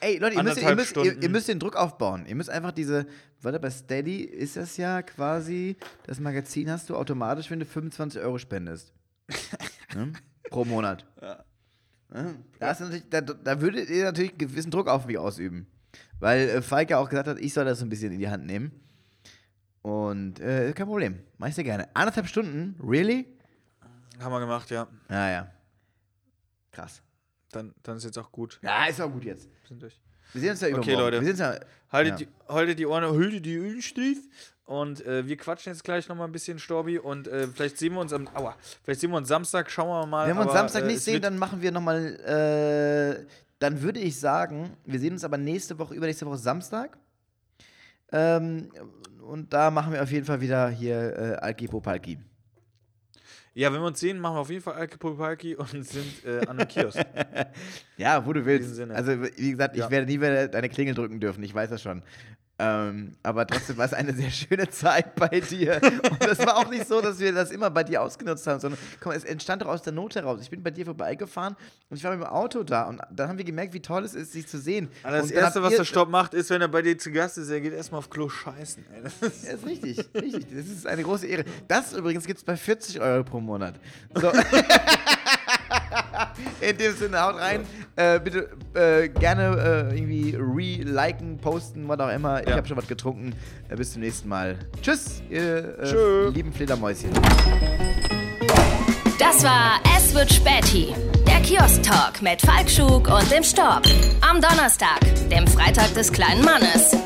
Ey, Leute, ihr müsst, ihr, müsst, ihr, ihr müsst den Druck aufbauen. Ihr müsst einfach diese, warte, bei Steady ist das ja quasi, das Magazin hast du automatisch, wenn du 25 Euro spendest. ne? Pro Monat. Ja. Da, ist natürlich, da, da würdet ihr natürlich gewissen Druck auf mich ausüben. Weil äh, Falke auch gesagt hat, ich soll das so ein bisschen in die Hand nehmen. Und äh, kein Problem. Mach ich sehr gerne. Anderthalb Stunden? Really? haben wir gemacht, ja. Ja, ja. Krass. Dann, dann ist jetzt auch gut. Ja, ist auch gut jetzt. Wir sind durch. Wir sehen uns ja übermorgen. Leute. Wir sehen uns ja. Haltet, Ja. die, haltet die Ohren, haltet die Ölen steif. Und äh, wir quatschen jetzt gleich nochmal ein bisschen, Storbi. Und äh, vielleicht sehen wir uns am. Aua, vielleicht sehen wir uns Samstag, schauen wir mal. Wenn wir uns aber, Samstag äh, nicht es sehen, dann machen wir nochmal, äh, dann würde ich sagen, wir sehen uns aber nächste Woche, übernächste Woche Samstag. Ähm, und da machen wir auf jeden Fall wieder hier äh, Alki Popalki. Ja, wenn wir uns sehen, machen wir auf jeden Fall Alkepolpalki und sind äh, an einem Kiosk. Ja, wo du willst. diesem Sinne. Also, wie gesagt, ich Ja. werde nie wieder deine Klingel drücken dürfen, ich weiß das schon. Ähm, aber trotzdem war es eine sehr schöne Zeit bei dir. Und das war auch nicht so, dass wir das immer bei dir ausgenutzt haben, sondern komm, es entstand doch aus der Not heraus. Ich bin bei dir vorbeigefahren und ich war mit dem Auto da und dann haben wir gemerkt, wie toll es ist, sich zu sehen. Also das Erste, was der Stopp macht, ist, wenn er bei dir zu Gast ist, er geht erstmal auf Klo scheißen. Ey. Das ist Das ist richtig, richtig. Das ist eine große Ehre. Das übrigens gibt es bei 40 Euro pro Monat. So. In dem Sinne, haut rein. Äh, bitte äh, gerne äh, irgendwie re-liken, posten, was auch immer. Ich Ja. habe schon was getrunken. Äh, bis zum nächsten Mal. Tschüss, ihr äh, lieben Fledermäuschen. Das war Es wird Späti. Der Kiosk-Talk mit Falk Schug und dem Storb. Am Donnerstag, dem Freitag des kleinen Mannes.